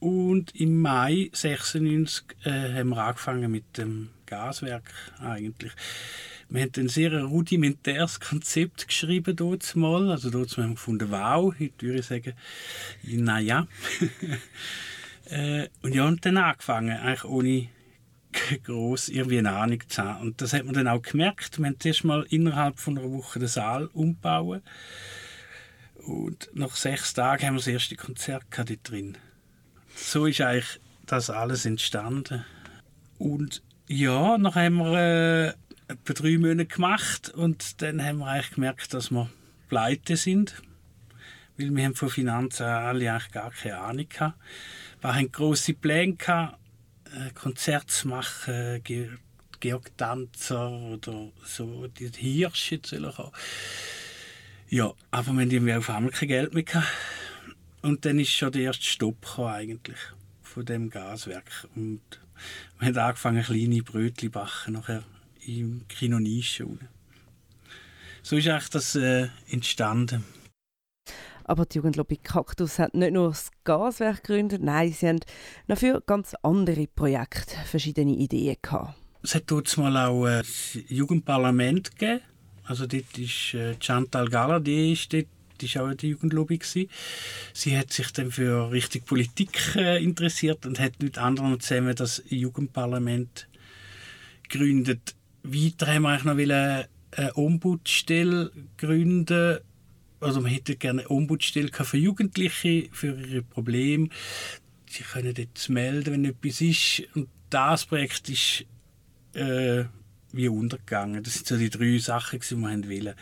Und im Mai 96 äh, haben wir angefangen mit dem Gaswerk eigentlich. Wir haben ein sehr rudimentäres Konzept geschrieben dort mal. Also dort haben wir gefunden, wow, heute würde ich sagen, naja. äh, und ja, und dann angefangen, eigentlich ohne groß irgendwie eine Ahnung zu haben. Und das hat man dann auch gemerkt. Wir haben zuerst mal innerhalb von einer Woche den Saal umbauen. Und nach sechs Tagen haben wir das erste Konzert dort drin. So ist eigentlich das alles entstanden. Und ja, dann haben wir äh, etwa drei Monate gemacht und dann haben wir eigentlich gemerkt, dass wir pleite sind. Weil wir haben von Finanzen alle eigentlich gar keine Ahnung hatten. Wir hatten grosse Pläne, äh, Konzerte zu machen, Georg Tanzer oder so, die Hirsche zu kommen. Ja, aber wir hatten auf einmal kein Geld mehr. Gehabt. Und dann ist schon der erste Stopp gekommen, eigentlich von dem Gaswerk. Und wir haben angefangen, kleine Brötchen backen, nachher im Kino Nische. So ist eigentlich das äh, entstanden. Aber die Jugendlobby Kaktus hat nicht nur das Gaswerk gegründet, nein, sie haben noch für ganz andere Projekte verschiedene Ideen gehabt. Es hat dort mal auch ein Jugendparlament gegeben also dort ist äh, Chantal Galladay ist dort die war auch in der Jugendlobby. Gewesen. Sie hat sich dann für richtig Politik äh, interessiert und hat mit anderen zusammen das Jugendparlament gegründet. Weiter haben wir noch eine Ombudsstelle gründen. Also man hätte gerne eine Ombudsstelle für Jugendliche, für ihre Probleme. Sie können dort melden, wenn etwas ist. Und das Projekt ist äh, wie untergegangen. Das sind so die drei Sachen, die wir wollen.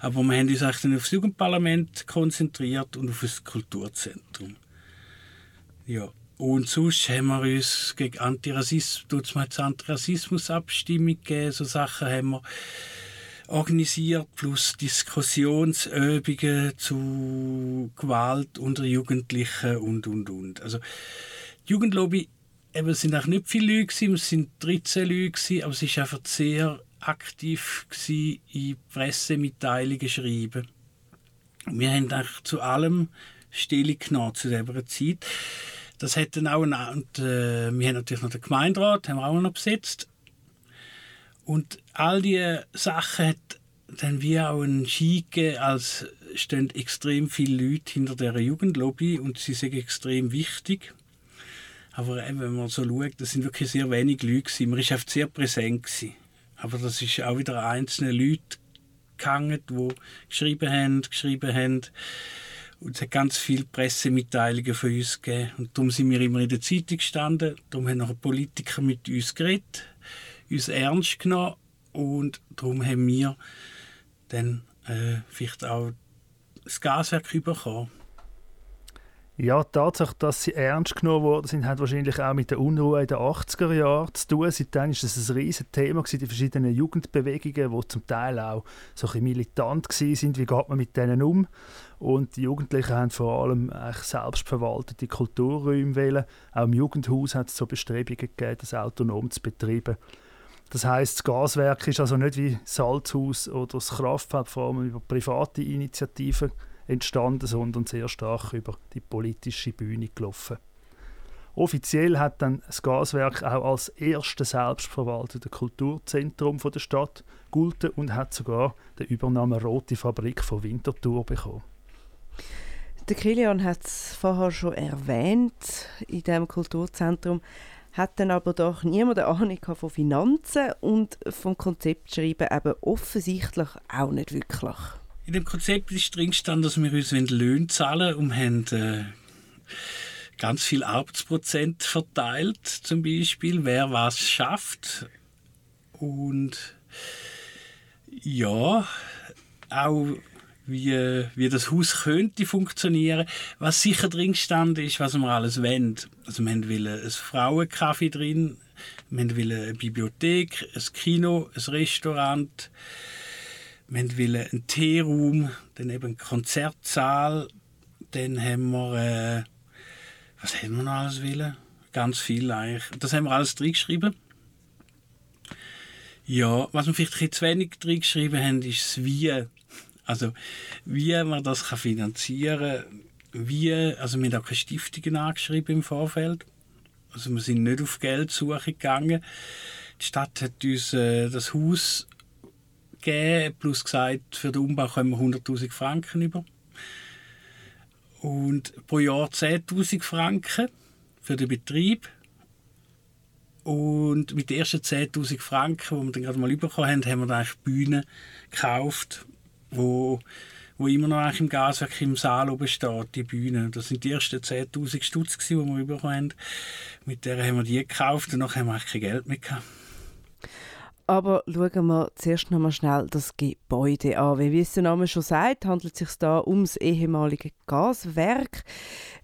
Aber wir haben uns auf das Jugendparlament konzentriert und auf das Kulturzentrum. Ja. Und sonst haben wir uns gegen Antirassismus, Antirassismus-Abstimmung gegeben, so Sachen haben wir organisiert, plus Diskussionsübungen zu Gewalt unter Jugendlichen und, und, und. Also, die Jugendlobby eben, es sind auch nicht viele Leute, gewesen, es sind 13 Leute, gewesen, aber es war einfach sehr aktiv gewesen, in Pressemitteilungen schreiben. Wir haben eigentlich zu allem Stellung genommen zu dieser Zeit. Das hat dann auch, eine, und, äh, wir haben natürlich noch den Gemeinderat, haben wir auch noch besetzt. Und all diese Sachen hat dann wie auch ein Ski gegeben, als stehen extrem viele Leute hinter der Jugendlobby und sie sind extrem wichtig. Aber eben, wenn man so schaut, das sind wirklich sehr wenige Leute gewesen. Man war oft sehr präsent gewesen. Aber das ist auch wieder einzelne Leute gehangen, die geschrieben haben, geschrieben haben. Es hat ganz viele Pressemitteilungen von uns gegeben. Und darum sind wir immer in der Zeitung gestanden. Darum haben noch Politiker mit uns geredet, uns ernst genommen. Und darum haben wir dann äh, vielleicht auch das Gaswerk bekommen. Ja, die Tatsache, dass sie ernst genommen worden sind, hat wahrscheinlich auch mit der Unruhe in den 80er Jahren zu tun. Seitdem war das ein riesiges Thema, die verschiedenen Jugendbewegungen, die zum Teil auch so ein militant waren. Wie geht man mit denen um? Und die Jugendlichen haben vor allem selbstverwaltete Kulturräume wählen. Auch im Jugendhaus hat es so Bestrebungen gegeben, das autonom zu betreiben. Das heißt, das Gaswerk ist also nicht wie Salzhaus oder das Kraftfeld vor allem über private Initiativen entstanden, sondern sehr stark über die politische Bühne gelaufen. Offiziell hat dann das Gaswerk auch als erstes selbstverwaltete Kulturzentrum der Stadt gulten und hat sogar den Übernahme Rote Fabrik von Winterthur bekommen. Der Kilian hat es vorher schon erwähnt, in dem Kulturzentrum hat dann aber doch niemand eine Ahnung von Finanzen und vom Konzept schreiben eben offensichtlich auch nicht wirklich. In dem Konzept ist drin gestanden, dass wir uns Löhne zahlen und haben äh, ganz viel Arbeitsprozent verteilt, zum Beispiel, wer was schafft. Und ja, auch wie, wie das Haus könnte funktionieren. Was sicher drin stand, ist, was wir alles wollen. Also wir wollen ein Frauencafé drin, wir wollen eine Bibliothek, ein Kino, ein Restaurant, wir wollen einen Teeraum, dann eben einen Konzertsaal, dann haben wir, äh, was haben wir noch alles wollen? Ganz viel eigentlich. Das haben wir alles drin geschrieben. Ja, was wir vielleicht ein zu wenig drin geschrieben haben, ist das Wie. Also, wie man das kann finanzieren kann, wie, also wir haben auch keine Stiftungen angeschrieben im Vorfeld. Also wir sind nicht auf Geldsuche gegangen. Die Stadt hat uns äh, das Haus gegeben, plus gesagt, für den Umbau kommen wir 100'000 Franken über. Und pro Jahr 10'000 Franken für den Betrieb. Und mit den ersten 10'000 Franken, die wir dann gerade mal bekommen haben, haben wir dann eigentlich Bühnen gekauft, wo, wo immer noch im Gaswerk im Saal oben steht, die Bühne. Das sind die ersten 10'000 Stutz, die wir bekommen haben. Mit der haben wir die gekauft und nachher haben wir kein Geld mehr gehabt. Aber schauen wir zuerst noch mal schnell das Gebäude an. Wie es der Name schon sagt, handelt es sich da ums ehemalige Gaswerk.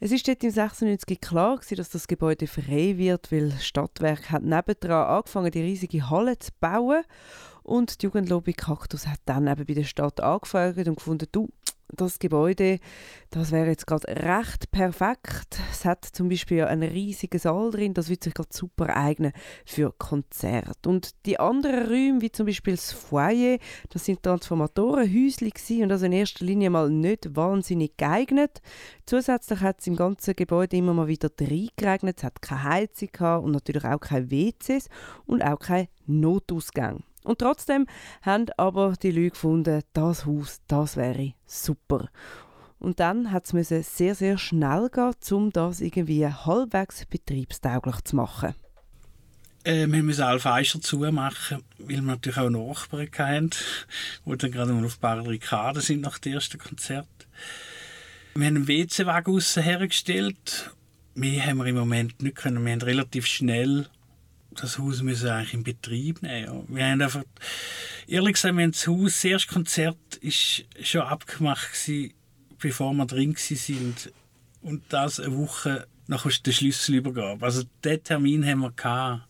Es ist dort im 96 klar gewesen, dass das Gebäude frei wird, weil das Stadtwerk hat nebendran angefangen, die riesige Halle zu bauen. Und die Jugendlobby Kaktus hat dann eben bei der Stadt angefragt und gefunden, du, das Gebäude, das wäre jetzt gerade recht perfekt. Es hat zum Beispiel einen riesigen Saal drin, das würde sich gerade super eignen für Konzerte. Und die anderen Räume, wie zum Beispiel das Foyer, das sind Transformatorenhäuschen und also in erster Linie mal nicht wahnsinnig geeignet. Zusätzlich hat es im ganzen Gebäude immer mal wieder reingeregnet, es hat keine Heizung gehabt und natürlich auch keine WCs und auch kein Notausgang. Und trotzdem haben aber die Leute gefunden, das Haus, das wäre super. Und dann hat es sehr, sehr schnell gehen, um das irgendwie halbwegs betriebstauglich zu machen. Äh, wir müssen alle Fenster zumachen, weil wir natürlich auch Nachbarn hatten, die dann gerade mal auf Barrikaden sind nach dem ersten Konzert. Wir haben einen WC-Wagen hergestellt. Mehr haben wir im Moment nicht können. Wir haben relativ schnell das Haus müssen eigentlich in Betrieb nehmen. Wir haben einfach, ehrlich gesagt, wir haben das Haus, das erste Konzert ist schon abgemacht gewesen, bevor wir drin sind und das eine Woche nach der Schlüsselübergabe. Also den Termin haben wir gehabt.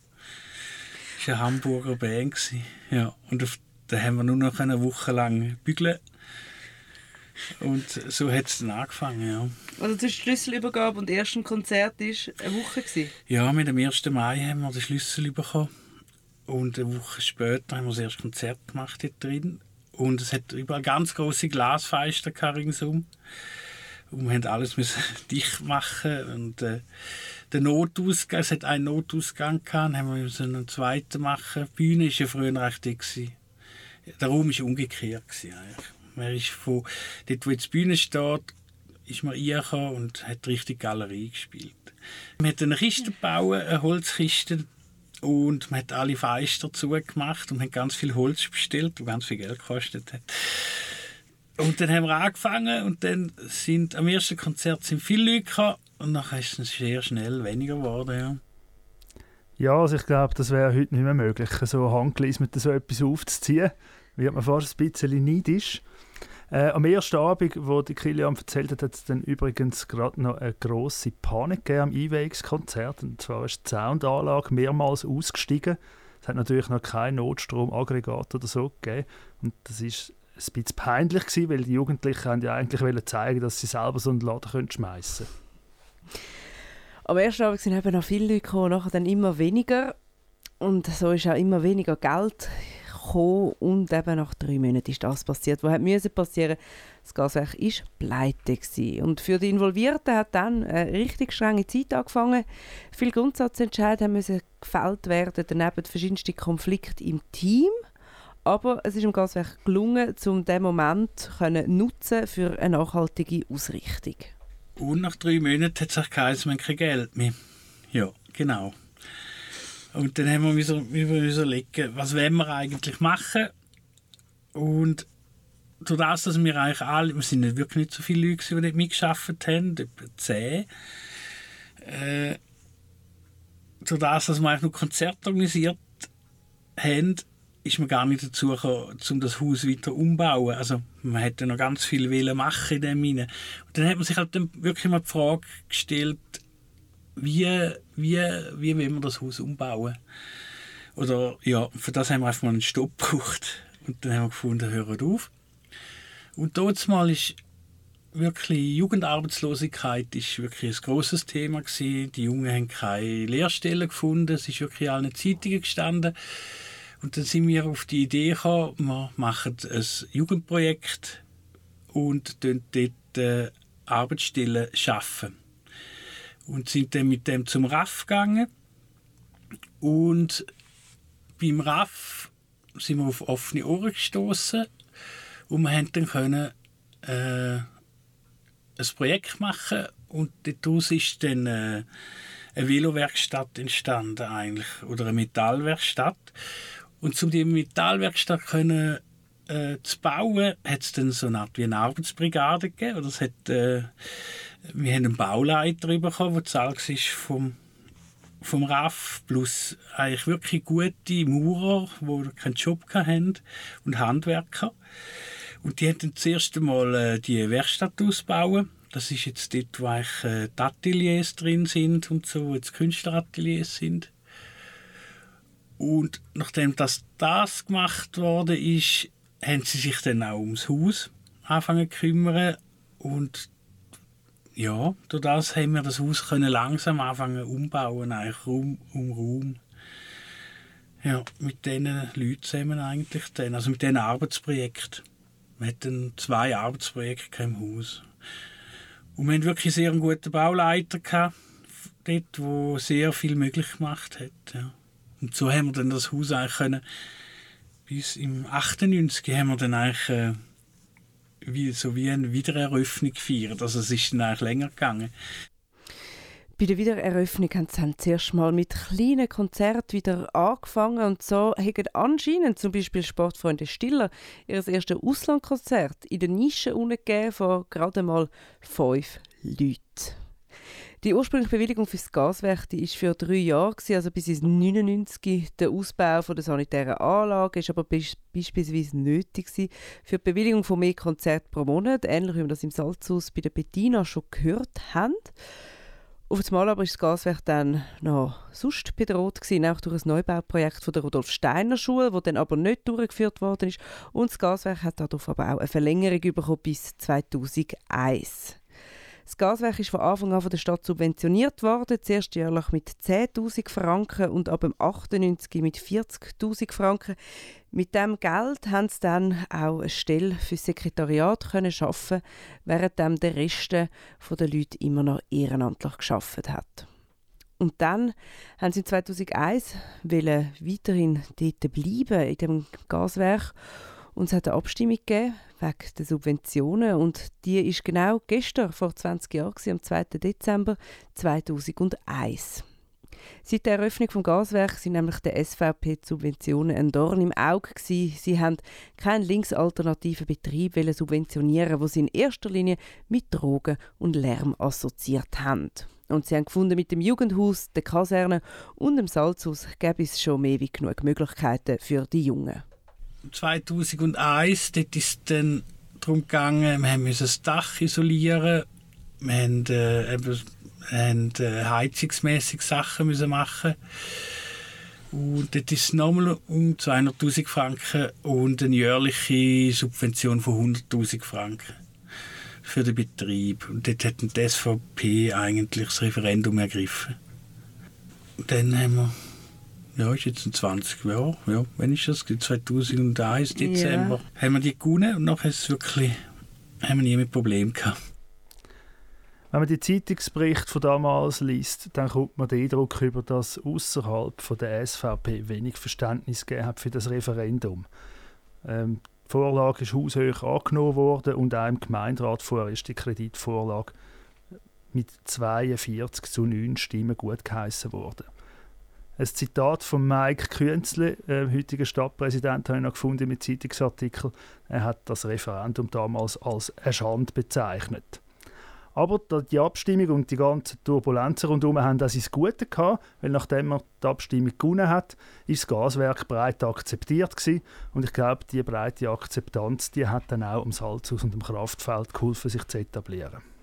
Das war eine Hamburger Band. Ja, und auf, da haben wir nur noch eine Woche lang bügeln und so hat es dann angefangen, ja. Also die Schlüsselübergabe und das erste Konzert war eine Woche? Gewesen? Ja, mit dem 1. Mai haben wir den Schlüssel bekommen. Und eine Woche später haben wir das erste Konzert gemacht dort drin. Und es hat überall ganz große Glasfenster ringsum, Und wir mussten alles müssen dicht machen und äh, der Notausgang, es hat einen Notausgang gehabt, haben wir müssen einen zweiten machen. Die Bühne war ja früher recht dick. Der Raum war umgekehrt. Gewesen, eigentlich. Man ist von dort, wo jetzt die Bühne steht, ist man reingekommen und hat richtig Galerie gespielt. Man hat eine Kiste gebaut, eine Holzkiste, und man hat alle Fenster zugemacht und hat ganz viel Holz bestellt, das ganz viel Geld gekostet hat. Und dann haben wir angefangen und dann sind am ersten Konzert sind viele Leute gekommen und nachher ist es sehr schnell weniger geworden. Ja. Ja, also ich glaube, das wäre heute nicht mehr möglich, so handgeleist mit so etwas aufzuziehen. Wird man fast ein bisschen neidisch. Äh, am ersten Abend, wo die Kilian erzählt hat, hat es dann übrigens gerade noch eine grosse Panik gegeben am IWX-Konzert. Und zwar ist die Soundanlage mehrmals ausgestiegen. Es hat natürlich noch kein Notstromaggregat oder so gegeben. Und das ist ein bisschen peinlich gewesen, weil die Jugendlichen haben ja eigentlich zeigen dass sie selber so einen Laden schmeißen können. Am ersten Abend sind eben noch viele Leute gekommen, nachher dann immer weniger. Und so ist auch immer weniger Geld gekommen und eben nach drei Monaten ist das passiert, was musste passieren. Das Gaswerk war pleite gewesen. und für die Involvierten hat dann eine richtig strenge Zeit angefangen. Viele Grundsatzentscheidungen müssen gefällt werden, daneben verschiedenste Konflikte im Team. Aber es ist dem Gaswerk gelungen, um diesen Moment können nutzen für eine nachhaltige Ausrichtung. Und nach drei Monaten hat es auch geheißen, kein Geld mehr. Ja, genau. Und dann haben wir müssen, überlegen, was wollen wir eigentlich machen. Und durch das, dass wir eigentlich alle, wir sind nicht wirklich nicht so viele Leute, die nicht mitgearbeitet haben, etwa zehn, äh, durch das, dass wir eigentlich nur Konzerte organisiert haben, ist man gar nicht dazu gekommen, um das Haus weiter umzubauen. Also man hätte noch ganz viel machen in dem Sinne. Und dann hat man sich halt dann wirklich mal die Frage gestellt, wie, wie, wie will man das Haus umbauen? Oder ja, für das haben wir einfach mal einen Stopp gebraucht. Und dann haben wir gefunden, hören auf. Und dort mal ist wirklich Jugendarbeitslosigkeit ist wirklich ein großes Thema gewesen. Die Jungen haben keine Lehrstellen gefunden. Es ist wirklich allen Zeitungen gestanden. Und dann sind wir auf die Idee gekommen, wir machen ein Jugendprojekt und dort äh, Arbeitsstellen schaffen und sind dann mit dem zum RAF gegangen. Und beim RAF sind wir auf offene Ohren gestoßen und wir haben dann können, äh, ein Projekt machen. Und daraus ist dann äh, eine Velowerkstatt entstanden eigentlich oder eine Metallwerkstatt. Und um die Metallwerkstatt können äh, zu bauen, hat es dann so eine Art wie eine Arbeitsbrigade gegeben. Oder es hat äh, wir haben einen Bauleiter bekommen, der zahlt ist vom vom RAF plus eigentlich wirklich gute Maurer, die keinen Job hatten und Handwerker. Und die haben das erste Mal äh, die Werkstatt ausbauen. Das ist jetzt dort, wo eigentlich, äh, die Ateliers drin sind und so, wo jetzt Künstlerateliers sind. Und nachdem das, das gemacht worden ist, haben sie sich dann auch ums Haus anfangen zu kümmern und ja, durch das haben wir das Haus können langsam anfangen umbauen, eigentlich Raum um Raum. Ja, mit diesen Leuten zusammen eigentlich dann, also mit diesen Arbeitsprojekten. Wir hatten zwei Arbeitsprojekte im Haus. Und wir hatten wirklich sehr einen guten Bauleiter gehabt, dort, der sehr viel möglich gemacht hat. Ja. Und so haben wir dann das Haus eigentlich können, bis im 98 haben wir dann eigentlich äh, wie, so wie eine Wiedereröffnung gefeiert. Also es ist dann eigentlich länger gegangen. Bei der Wiedereröffnung haben sie zuerst mal mit kleinen Konzerten wieder angefangen und so haben anscheinend zum Beispiel Sportfreunde Stiller ihr erstes Auslandkonzert in der Nische gegeben von gerade mal fünf Leuten. Die ursprüngliche Bewilligung für das Gaswerk ist für drei Jahre, gewesen, also bis ins 99 der Ausbau von der sanitären Anlage ist aber beispielsweise nötig gewesen für die Bewilligung von mehr Konzerten pro Monat, ähnlich wie wir das im Salzhaus bei der Bettina schon gehört haben. Auf einmal aber ist das Gaswerk dann noch sonst bedroht gewesen, auch durch ein Neubauprojekt von der Rudolf Steiner Schule, das dann aber nicht durchgeführt worden ist. Und das Gaswerk hat dadurch aber auch eine Verlängerung bekommen bis 2001. Das Gaswerk ist von Anfang an von der Stadt subventioniert worden, zuerst jährlich mit 10'000 Franken und ab dem 98 mit 40'000 Franken. Mit dem Geld haben sie dann auch eine Stelle für das Sekretariat können schaffen, während der Rest der Leute immer noch ehrenamtlich geschafft hat. Und dann haben sie 2001 weiterhin dort bleiben in dem Gaswerk und es hat eine Abstimmung gegeben wegen der Subventionen und die ist genau gestern, vor 20 Jahren, am 2. Dezember 2001. Seit der Eröffnung des Gaswerks sind nämlich der SVP Subventionen ein Dorn im Auge gewesen. Sie haben keinen linksalternativen Betrieb subventionieren, wo sie in erster Linie mit Drogen und Lärm assoziiert haben. Und sie haben gefunden, mit dem Jugendhaus, der Kaserne und dem Salzhaus gäbe es schon mehr wie genug Möglichkeiten für die Jungen. 2001 dort ist es dann darum gegangen, wir mussten das Dach isolieren, wir haben, äh, eben, haben äh, heizungsmäßig Sachen müssen machen und dort ist es nochmal um 200'000 Franken und eine jährliche Subvention von 100'000 Franken für den Betrieb. Und dort hat die SVP eigentlich das Referendum ergriffen. Und dann haben wir ja, ist jetzt ein 20 Jahre, ja, wenn ist das? 2001, Dezember, yeah. haben wir die gewonnen und nachher ist es wirklich, haben wir nie mit Problem gehabt. Wenn man die Zeitungsberichte von damals liest, dann kommt man den Eindruck über, dass außerhalb der SVP wenig Verständnis gegeben hat für das Referendum. Ähm, die Vorlage ist haushoch angenommen worden und auch im Gemeinderat vorher ist die Kreditvorlage mit 42 zu 9 Stimmen gut geheissen worden. Ein Zitat von Mike Künzle, äh, heutiger Stadtpräsident, habe ich noch gefunden mit Zeitungsartikel. Er hat das Referendum damals als eine Schande bezeichnet. Aber die Abstimmung und die ganzen Turbulenzen rundherum haben das ins Gute gehabt, weil nachdem man die Abstimmung gewonnen hat, ist das Gaswerk breit akzeptiert gewesen. Und ich glaube, die breite Akzeptanz, die hat dann auch am Salzhaus und am Kraftfeld geholfen, sich zu etablieren.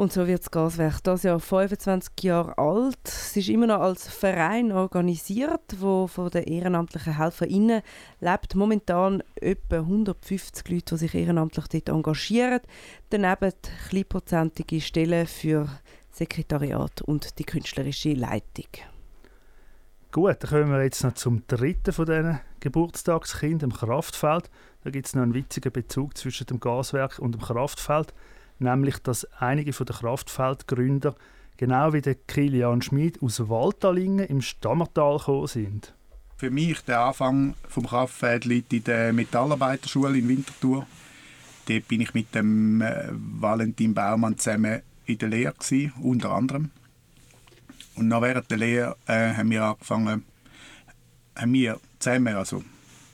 Und so wird das Gaswerk das Jahr 25 Jahre alt. Es ist immer noch als Verein organisiert, wo von den ehrenamtlichen HelferInnen lebt. Momentan etwa 150 Leute, die sich ehrenamtlich dort engagieren. Daneben kleinprozentige Stellen für Sekretariat und die künstlerische Leitung. Gut, dann kommen wir jetzt noch zum dritten von diesen Geburtstagskindern, dem Kraftfeld. Da gibt es noch einen witzigen Bezug zwischen dem Gaswerk und dem Kraftfeld nämlich dass einige der Kraftfeldgründer genau wie der Kilian Schmid aus Waldtalingen im Stammertal gekommen sind. Für mich der Anfang vom Kraftfeld liegt in der Metallarbeiterschule in Winterthur. Dort bin ich mit dem äh, Valentin Baumann zusammen in der Lehre gewesen, unter anderem. Und nach während der Lehre äh, haben wir angefangen, haben wir zusammen, also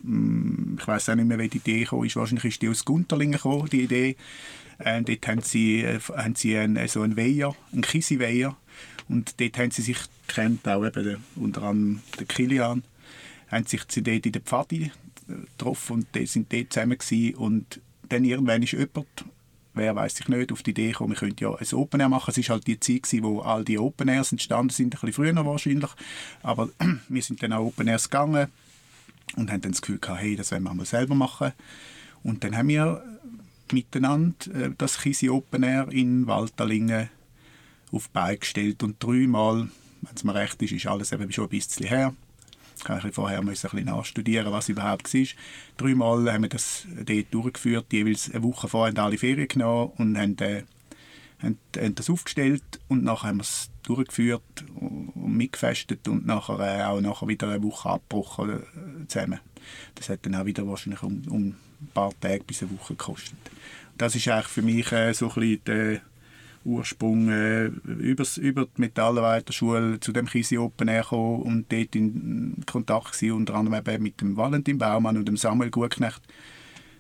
mm, ich weiß auch nicht mehr, wie die Idee kam, wahrscheinlich ist die aus Gunterlingen gekommen, die Idee, äh, dort haben sie, äh, haben sie einen, so einen Weiher, einen Kisi-Weiher. Und dort haben sie sich kennt auch eben unter anderem der Kilian, haben sich dort in der Pfadi äh, getroffen und die sind dort zusammen gewesen. Und dann irgendwann ist jemand, wer weiß ich nicht, auf die Idee gekommen, wir könnten ja ein Open Air machen. Es war halt die Zeit, gewesen, wo all die Open Airs entstanden sind, ein bisschen früher wahrscheinlich. Aber wir sind dann auch Open Airs gegangen und haben dann das Gefühl gehabt, hey, das wollen wir mal selber machen. Und dann haben wir miteinander äh, das Kisi Open Air in Walterlingen auf die Beine gestellt und dreimal, wenn es mir recht ist, ist alles eben schon ein bisschen her. Ich kann vorher ein bisschen nachstudieren, was überhaupt war. Dreimal haben wir das dort durchgeführt, jeweils eine Woche vorher haben alle Ferien genommen und haben, äh, haben, haben das aufgestellt und nachher haben wir es durchgeführt und mitgefestet und nachher äh, auch nachher wieder eine Woche abgebrochen äh, zusammen. Das hat dann auch wieder wahrscheinlich um, um ein paar Tage bis eine Woche gekostet. Das ist eigentlich für mich äh, so ein der Ursprung äh, übers, über die Metallarbeiterschule zu dem Kisi Open Air und dort in Kontakt gewesen, unter anderem eben mit dem Valentin Baumann und dem Samuel Gutknecht,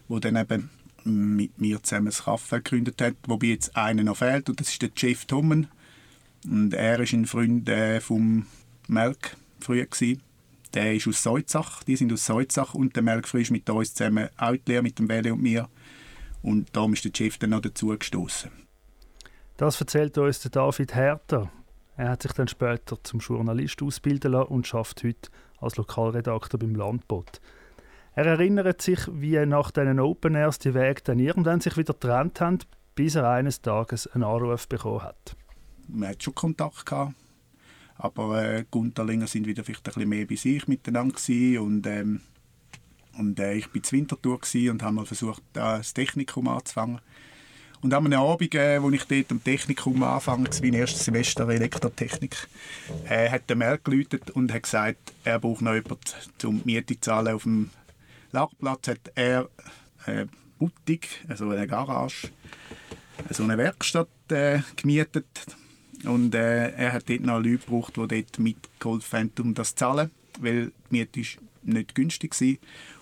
wo dann eben mit mir zusammen das Kaffee gegründet hat, wobei jetzt einer noch fehlt und das ist der Jeff Tommen und er ist ein Freund äh, vom Melk früher gewesen der ist aus Salzach, die sind aus Salzach und der Melkfrei ist mit uns zusammen auch die Lehre, mit dem Welle und mir. Und darum ist der Chef dann noch dazu gestoßen. Das erzählt uns der David Herter. Er hat sich dann später zum Journalist ausbilden lassen und schafft heute als Lokalredakteur beim Landbot. Er erinnert sich, wie nach diesen Open Airs die Wege dann irgendwann sich wieder getrennt haben, bis er eines Tages einen Anruf bekommen hat. Man hat schon Kontakt gehabt, aber äh, Gunterlinger sind wieder vielleicht ein bisschen mehr bei sich miteinander und ähm, und äh, ich war zu Winterthur und habe mal versucht, das Technikum anzufangen. Und einem Abend, äh, wo ich dort am Technikum anfange, mein erstes Semester Elektrotechnik, äh, hat der Merk geläutet und hat gesagt, er braucht noch jemanden, um die Miete zu zahlen. Auf dem Lagerplatz hat er eine äh, Boutique, also eine Garage, so eine Werkstatt äh, gemietet. Und äh, er hat dort noch Leute gebraucht, die dort mitgeholfen haben, um das zu zahlen, weil die Miete ist nicht günstig war.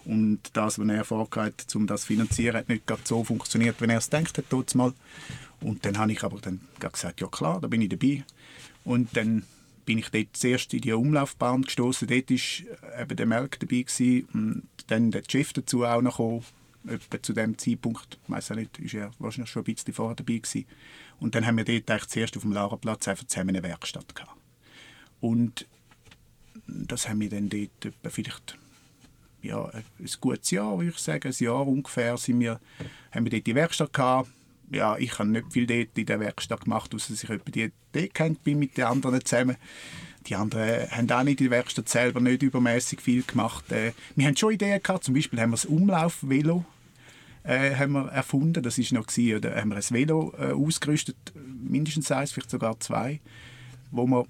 Und das, was er vorgehabt um das zu finanzieren, hat nicht so funktioniert, wie er es denkt hat. Mal. Und dann habe ich aber dann gesagt, ja klar, da bin ich dabei. Und dann bin ich dort zuerst in die Umlaufbahn gestoßen. Dort war eben der Melk dabei gewesen, und dann der Chef dazu auch noch gekommen. Etwa zu dem Zeitpunkt, ich weiß nicht, ist er wahrscheinlich schon ein bisschen vorher dabei gewesen. Und dann haben wir dort eigentlich zuerst auf dem Lagerplatz einfach zusammen eine Werkstatt gehabt. Und das haben wir dann dort vielleicht ja, ein gutes Jahr, würde ich sagen, ein Jahr ungefähr, sind wir, haben wir dort die Werkstatt gehabt. Ja, ich habe nicht viel dort in der Werkstatt gemacht, außer dass ich etwa die gehängt bin mit den anderen zusammen. Die anderen haben auch nicht in der Werkstatt selber nicht übermäßig viel gemacht. Äh, wir haben schon Ideen gehabt, zum Beispiel haben wir das Umlaufvelo äh, haben wir erfunden, das ist noch gewesen, oder haben wir ein Velo äh, ausgerüstet, mindestens eins, vielleicht sogar zwei, wo wir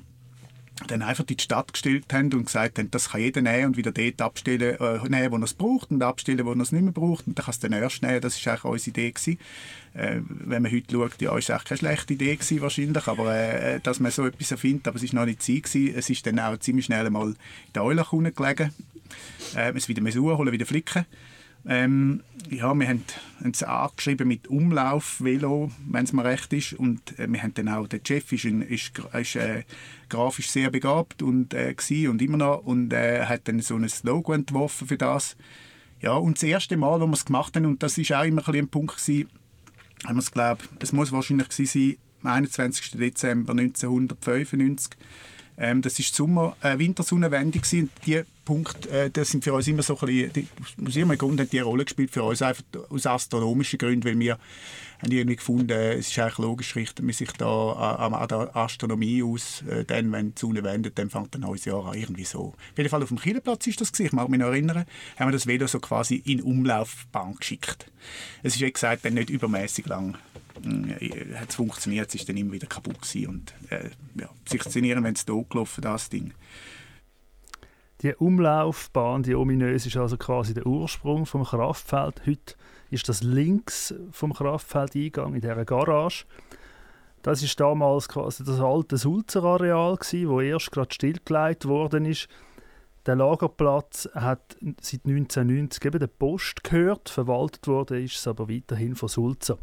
dann einfach in die Stadt gestellt haben und gesagt haben, das kann jeder nehmen und wieder dort abstellen, äh, nehmen, wo er es braucht und abstellen, wo er es nicht mehr braucht. Und dann kann es dann erst nehmen. Das war eigentlich unsere Idee. Gewesen. Äh, wenn man heute schaut, ja, ist eigentlich keine schlechte Idee gewesen, wahrscheinlich, aber äh, dass man so etwas erfindet, aber es war noch nicht Zeit gewesen. Es ist dann auch ziemlich schnell mal in der Eulach gelegen. Äh, es wieder holen, wieder flicken. Ähm, ja, wir haben es angeschrieben mit Umlauf-Velo, wenn es mir recht ist. Und äh, wir haben dann auch, der Chef ist, ein, ist, ist äh, grafisch sehr begabt und, äh, und immer noch und äh, hat dann so ein Logo entworfen für das. Ja, und das erste Mal, wo wir es gemacht haben, und das ist auch immer ein, ein Punkt gewesen, haben wir es glaubt, es muss wahrscheinlich sein, am 21. Dezember 1995, ähm, das ist die Sommer, äh, Wintersonnenwende gewesen. Die Punkte, äh, das sind für uns immer so ein bisschen, die, aus irgendeinem Grund hat die eine Rolle gespielt für uns, einfach aus astronomischen Gründen, weil wir haben irgendwie gefunden, es ist eigentlich logisch, richtet man sich da an, an der Astronomie aus, äh, dann, wenn die Sonne wendet, dann fängt ein neues Jahr an, irgendwie so. Auf jeden Fall auf dem Kielerplatz ist das gewesen, ich mag mich noch erinnern, haben wir das Velo so quasi in Umlaufbahn geschickt. Es ist, wie gesagt, dann nicht übermäßig lang äh, hat es funktioniert, es ist dann immer wieder kaputt gewesen und äh, ja, sich szenieren, wenn es gelaufen das Ding. Die Umlaufbahn, die ominöse, ist also quasi der Ursprung vom Kraftfeld. Heute ist das links vom Kraftfeldeingang in dieser Garage. Das ist damals quasi das alte Sulzer-Areal, das erst gerade stillgelegt worden ist. Der Lagerplatz hat seit 1990 eben der Post gehört, verwaltet wurde ist es aber weiterhin von Sulzer.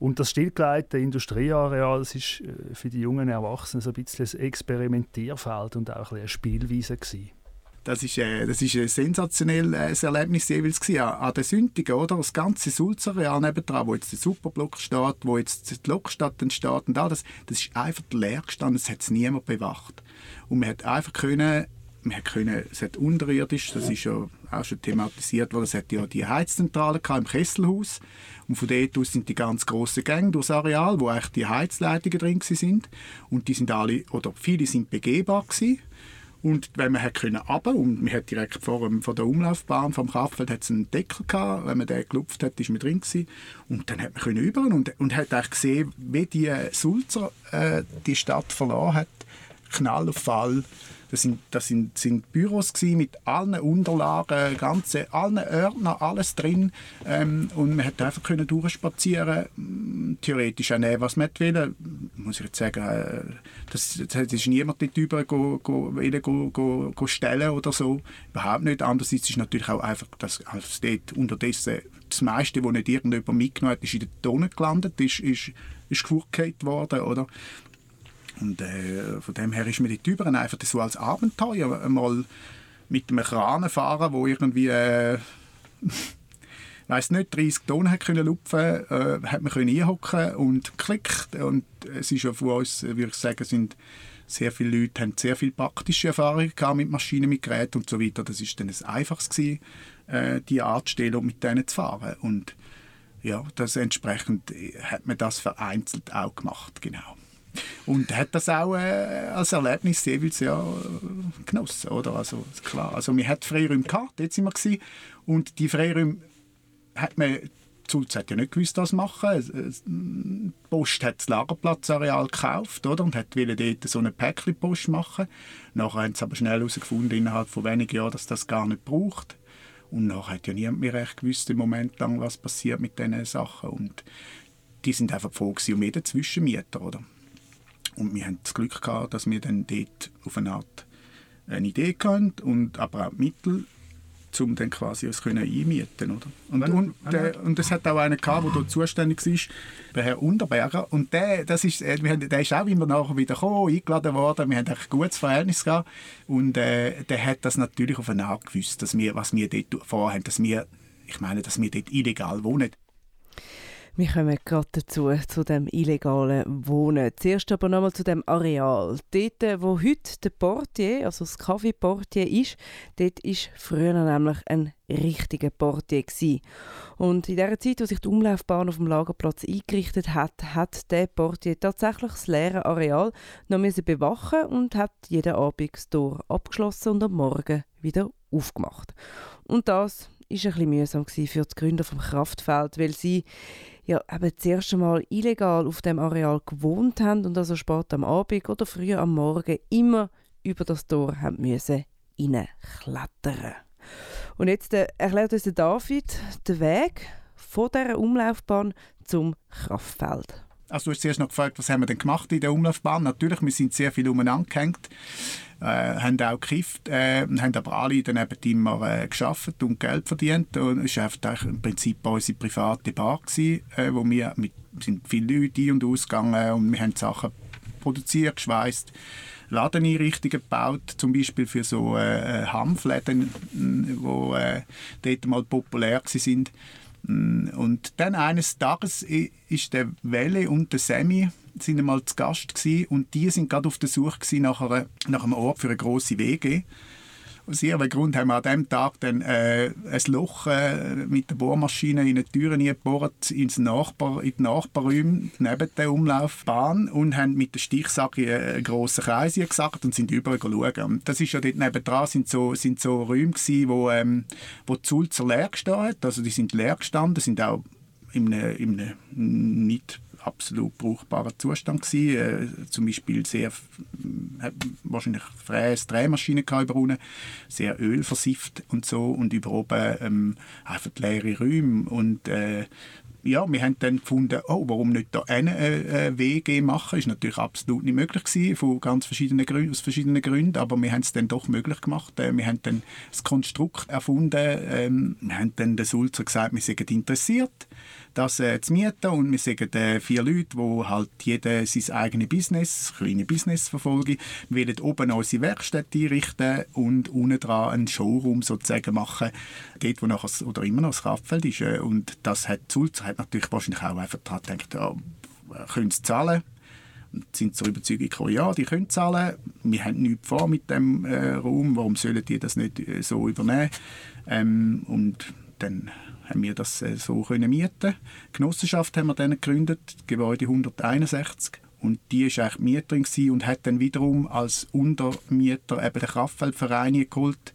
Und das stillgelegte Industrieareal das ist äh, für die jungen Erwachsenen so ein bisschen ein Experimentierfeld und auch ein eine Spielwiese gewesen. Das ist, äh, das ist ein sensationelles Erlebnis jeweils gewesen. an der Sündigen, oder? Das ganze Sulzareal nebendran, wo jetzt der Superblock steht, wo jetzt die Lokstadt entsteht und all das, das ist einfach leer gestanden, es hat niemand bewacht. Und man hat einfach können man können, es hat unterirdisch, das ist ja auch schon thematisiert worden, es hat ja die Heizzentrale im Kesselhaus und von dort aus sind die ganz grossen Gänge durchs Areal, wo eigentlich die Heizleitungen drin sind und die sind alle, oder viele sind begehbar gewesen. Und wenn man können runter, und man hat direkt vor, vor der Umlaufbahn vom Kraftfeld einen Deckel gehabt, wenn man den gelupft hat, ist man drin gewesen. Und dann hat man können über und, und hat gesehen, wie die Sulzer äh, die Stadt verloren hat, Knall auf Fall das sind, das sind, sind Büros mit allen Unterlagen, ganze, allen Ordnern, alles drin. Ähm, und man hat einfach können durchspazieren, mm, theoretisch auch nehmen, was man will. Muss ich jetzt sagen, äh, das, das ist niemand dort über go, go, go, go, go stellen oder so. Überhaupt nicht. Andererseits ist natürlich auch einfach, dass also dort unterdessen das meiste, was nicht irgendjemand mitgenommen hat, ist in den Tonnen gelandet, ist, ist, ist worden, oder? Und äh, von dem her ist mir die Tüberen einfach so als Abenteuer mal mit einem Kran fahren, wo irgendwie äh, weiß nicht 30 Tonnen können lupfen, äh, hat man können einhocken und klickt und es ist ja von uns, würde ich sagen, sind sehr viele Leute haben sehr viel praktische Erfahrungen mit Maschinen, mit Geräten und so weiter. Das ist dann ein einfaches gewesen, äh, die Art und mit denen zu fahren und ja, das entsprechend hat man das vereinzelt auch gemacht, genau. Und hat das auch äh, als Erlebnis jeweils ja genossen, oder? Also klar, also wir hatten Freiräume gehabt, dort sind wir gewesen, und die Freiräume hat man Sulz hat ja nicht gewusst, was machen. Die Post hat das Lagerplatzareal gekauft oder? und hat dort so eine Päckchen-Post machen. Nachher haben sie aber schnell herausgefunden, innerhalb von wenigen Jahren, dass das gar nicht braucht. Und nachher hat ja niemand mehr recht gewusst, im Moment lang, was passiert mit diesen Sachen. Und die sind einfach froh um jeden Zwischenmieter, oder? Und wir haben das Glück gehabt, dass wir dann dort auf eine Art eine Idee hatten und aber auch Mittel um dann quasi können einmieten oder? Und, und, der, und es hat auch einen gehabt, der dort zuständig war, der Herr Unterberger. Und der, das ist, äh, wir haben, der ist auch immer nachher wieder gekommen, eingeladen worden. Wir haben ein gutes Verhältnis gehabt. Und äh, der hat das natürlich auf eine Art gewusst, dass wir, was wir dort vorhaben, dass wir, ich meine, dass wir dort illegal wohnen. Wir kommen gerade dazu, zu dem illegalen Wohnen. Zuerst aber nochmal zu dem Areal. Dort, wo heute der Portier, also das Café Portier ist, dort war früher nämlich ein richtiger Portier gewesen. Und in der Zeit, wo sich die Umlaufbahn auf dem Lagerplatz eingerichtet hat, hat der Portier tatsächlich das leere Areal noch müssen bewachen und hat jeden Abend das Tor abgeschlossen und am Morgen wieder aufgemacht. Und das war ein bisschen mühsam für die Gründer vom Kraftfeld, weil sie ja eben das erste Mal illegal auf dem Areal gewohnt haben und also spät am Abend oder früh am Morgen immer über das Tor haben müssen reinklettern. Und jetzt äh, erklärt uns David den Weg von dieser Umlaufbahn zum Kraftfeld. Also du hast zuerst noch gefragt, was haben wir denn gemacht in der Umlaufbahn? Natürlich, wir sind sehr viel umeinander gehängt äh, haben auch gekifft, äh, haben aber alle dann eben immer äh, geschafft und Geld verdient. Und es war im Prinzip unsere private Bar, gewesen, äh, wo wir mit sind viele Leute ein- und ausgegangen und wir haben Sachen produziert, geschweißt. Ladeneinrichtungen gebaut, zum Beispiel für so äh, Hanfläden, die äh, dort mal populär sind. Und dann eines Tages ist der Welle und der Semi sind einmal zu Gast gewesen, und die sind gerade auf der Suche nach, einer, nach einem Ort für eine große WG. Aus ihrem Grund haben wir an diesem Tag dann äh, ein Loch äh, mit der Bohrmaschine in die Türen gebohrt, ins Nachbar, in die Nachbarräume neben der Umlaufbahn und haben mit der Stichsacke einen grossen Kreis gesagt und sind überall schauen. Und das ist ja dort nebendran sind so, sind so Räume gewesen, wo, ähm, wo die Sulzer leer gestanden hat. Also die sind leer gestanden, sind auch in einem, in einem nicht absolut brauchbarer Zustand gewesen. Äh, zum Beispiel sehr äh, wahrscheinlich Fräs, Drehmaschine über unten, sehr ölversifft und so und über oben ähm, einfach leere Räume und äh, ja, wir haben dann gefunden, oh, warum nicht da eine äh, WG machen? Ist natürlich absolut nicht möglich gewesen, von ganz verschiedenen Gründen, aus verschiedenen Gründen, aber wir haben es dann doch möglich gemacht. Äh, wir haben dann das Konstrukt erfunden, ähm, wir haben dann den Sulzer gesagt, wir sind interessiert das äh, zu mieten und wir sind äh, vier Leute, die halt jeder sein eigenes Business, kleine Business verfolgen. Wir wollen oben unsere Werkstätte einrichten und unten dran einen Showroom sozusagen machen, dort wo nachher, oder immer noch das Kraftfeld ist. Äh, und das hat Sulzer hat natürlich wahrscheinlich auch einfach gedacht, ja, können sie zahlen? Und sind zur Überzeugung gekommen, ja, die können zahlen. Wir haben nichts vor mit dem äh, Raum, warum sollen die das nicht äh, so übernehmen? Ähm, und dann haben wir das äh, so können mieten. Die Genossenschaft haben wir dann gegründet, Gebäude 161. Und die war eigentlich Mieterin und hat dann wiederum als Untermieter eben den Kraftfeldverein geholt.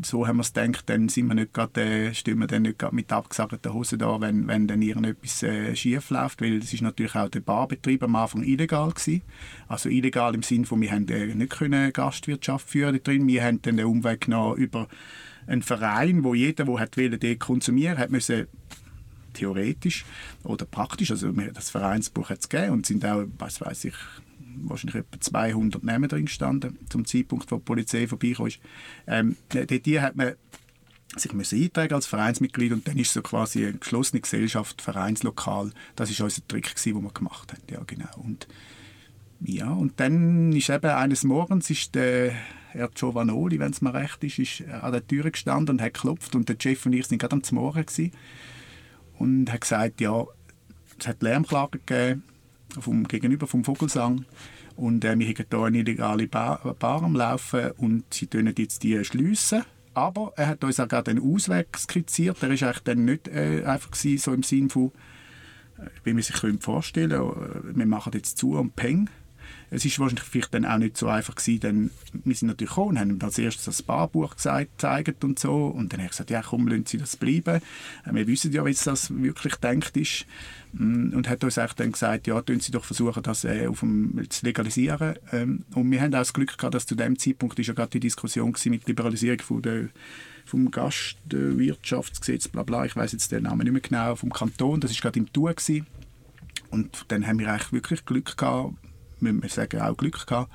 So haben wir es gedacht, dann sind wir nicht grad, äh, stehen wir dann nicht grad mit abgesagten Hosen da, wenn, wenn dann irgendetwas äh, schief läuft, weil es ist natürlich auch der Barbetrieb am Anfang illegal gewesen. Also illegal im Sinne von, wir haben äh, nicht können Gastwirtschaft führen drin, wir haben dann den Umweg genommen über ein Verein, wo jeder, der hat wollte, konsumieren hat müssen theoretisch oder praktisch, also das Vereinsbuch hat es gegeben und sind auch, was weiß ich, wahrscheinlich etwa 200 Namen drin gestanden, zum Zeitpunkt, wo die Polizei vorbeikam. Ähm, die hat man sich eintragen als Vereinsmitglied und dann ist so quasi eine geschlossene Gesellschaft, Vereinslokal. Das ist unser Trick, den wir gemacht haben. Ja, genau. Und, ja, und dann ist eben eines Morgens ist der Herr Giovanoli, wenn es mir recht ist, ist an der Tür gestanden und hat geklopft und der Chef und ich sind gerade am Morgen gewesen. und hat gesagt, ja, es hat Lärmklagen gegeben vom, gegenüber vom Vogelsang und äh, wir haben hier eine illegale Bar, Bar am Laufen und sie können jetzt die schliessen aber er hat uns auch gerade den Ausweg skizziert. Er eigentlich dann nicht äh, einfach gewesen, so im Sinn von, äh, wie man sich vorstellen könnte, äh, wir machen jetzt zu und peng, es ist wahrscheinlich vielleicht dann auch nicht so einfach gewesen, denn wir sind natürlich gekommen und haben als erstes das Barbuch gezeigt und so und dann habe ich gesagt, ja komm, lassen Sie das bleiben. Äh, wir wissen ja, wie das wirklich denkt ist mm, und hat uns dann gesagt, ja, tun Sie doch versuchen, das äh, auf dem, zu legalisieren. Ähm, und wir haben auch das Glück gehabt, dass zu dem Zeitpunkt ist ja gerade die Diskussion mit der Liberalisierung von der vom Gastwirtschaftsgesetz, bla bla, ich weiß jetzt den Namen nicht mehr genau, vom Kanton, das ist gerade im Tour gewesen. Und dann haben wir eigentlich wirklich Glück gehabt, müssen wir sagen, auch Glück gehabt,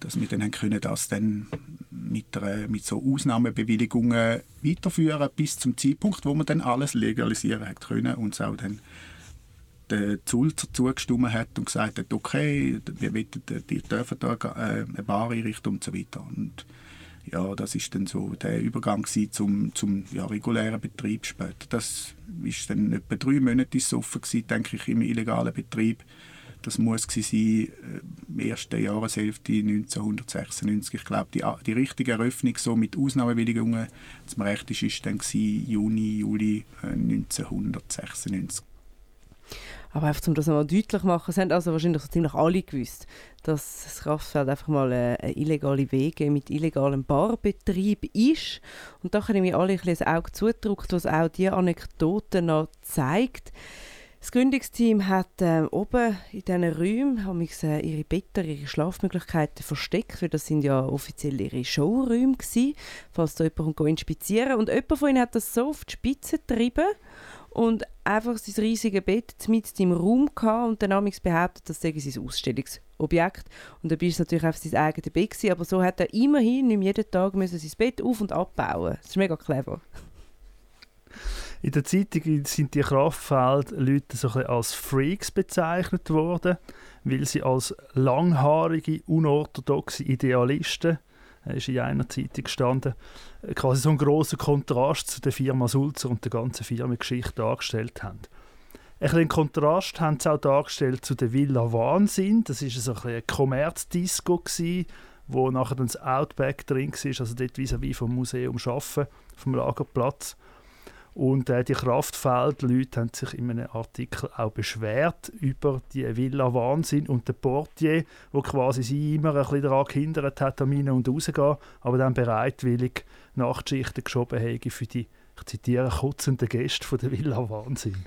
dass wir dann können das dann mit, der, mit so Ausnahmebewilligungen weiterführen bis zum Zeitpunkt, wo man dann alles legalisieren hat können und es auch dann der Zulzer zugestimmt hat und gesagt hat, okay, wir wollen, die dürfen da äh, eine Bar einrichten und so weiter. Und ja, das ist dann so der Übergang zum, zum ja, regulären Betrieb später. Das ist dann etwa drei Monate offen gewesen, denke ich, im illegalen Betrieb. Das muss sein, äh, erste Jahreshälfte 1996. Ich glaube, die, die richtige Eröffnung so mit Ausnahmebewilligungen zum Recht ist, ist dann gewesen, Juni, Juli 1996. Äh, aber einfach, um das einmal deutlich zu machen, haben also wahrscheinlich so ziemlich alle gewusst, dass das Kraftfeld einfach mal eine, eine illegale Wege mit illegalem Barbetrieb ist. Und da haben wir alle ein bisschen das Auge zugedrückt, was auch diese Anekdote noch zeigt. Das Gründungsteam hat äh, oben in diesen Räumen haben äh, ihre Betten, ihre Schlafmöglichkeiten versteckt, weil das sind ja offiziell ihre Showräume gewesen, falls da jemand inspizieren Und jemand von ihnen hat das so auf die Spitze getrieben und einfach sein riesiges Bett mit im Raum gehabt und dann amigs behauptet, das sei sein Ausstellungsobjekt. Und dabei war es natürlich einfach sein eigenes Bett gewesen, aber so hat er immerhin nicht jeden Tag müssen sein Bett auf- und abbauen. Das ist mega clever. In der Zeitung sind die Kraftfeld-Leute so als Freaks bezeichnet worden, weil sie als langhaarige, unorthodoxe Idealisten, äh, ist in einer Zeitung gestanden, äh, quasi so einen grossen Kontrast zu der Firma Sulzer und der ganzen Firmengeschichte dargestellt haben. Ein bisschen Kontrast haben sie auch dargestellt zu der Villa Wahnsinn. Das war so ein, ein Kommerzdisco, wo nachher dann das Outback drin war, also dort vis-à-vis vom Museum Schaffen, vom Lagerplatz. Und äh, die Kraftfeld-Leute haben sich in einem Artikel auch beschwert über die Villa Wahnsinn und den Portier, wo quasi sie immer ein bisschen daran gehindert hat, Rein- und Rausgehen, aber dann bereitwillig Nachtschichten geschoben hat für die, ich zitiere, kutzenden Gäste von der Villa Wahnsinn.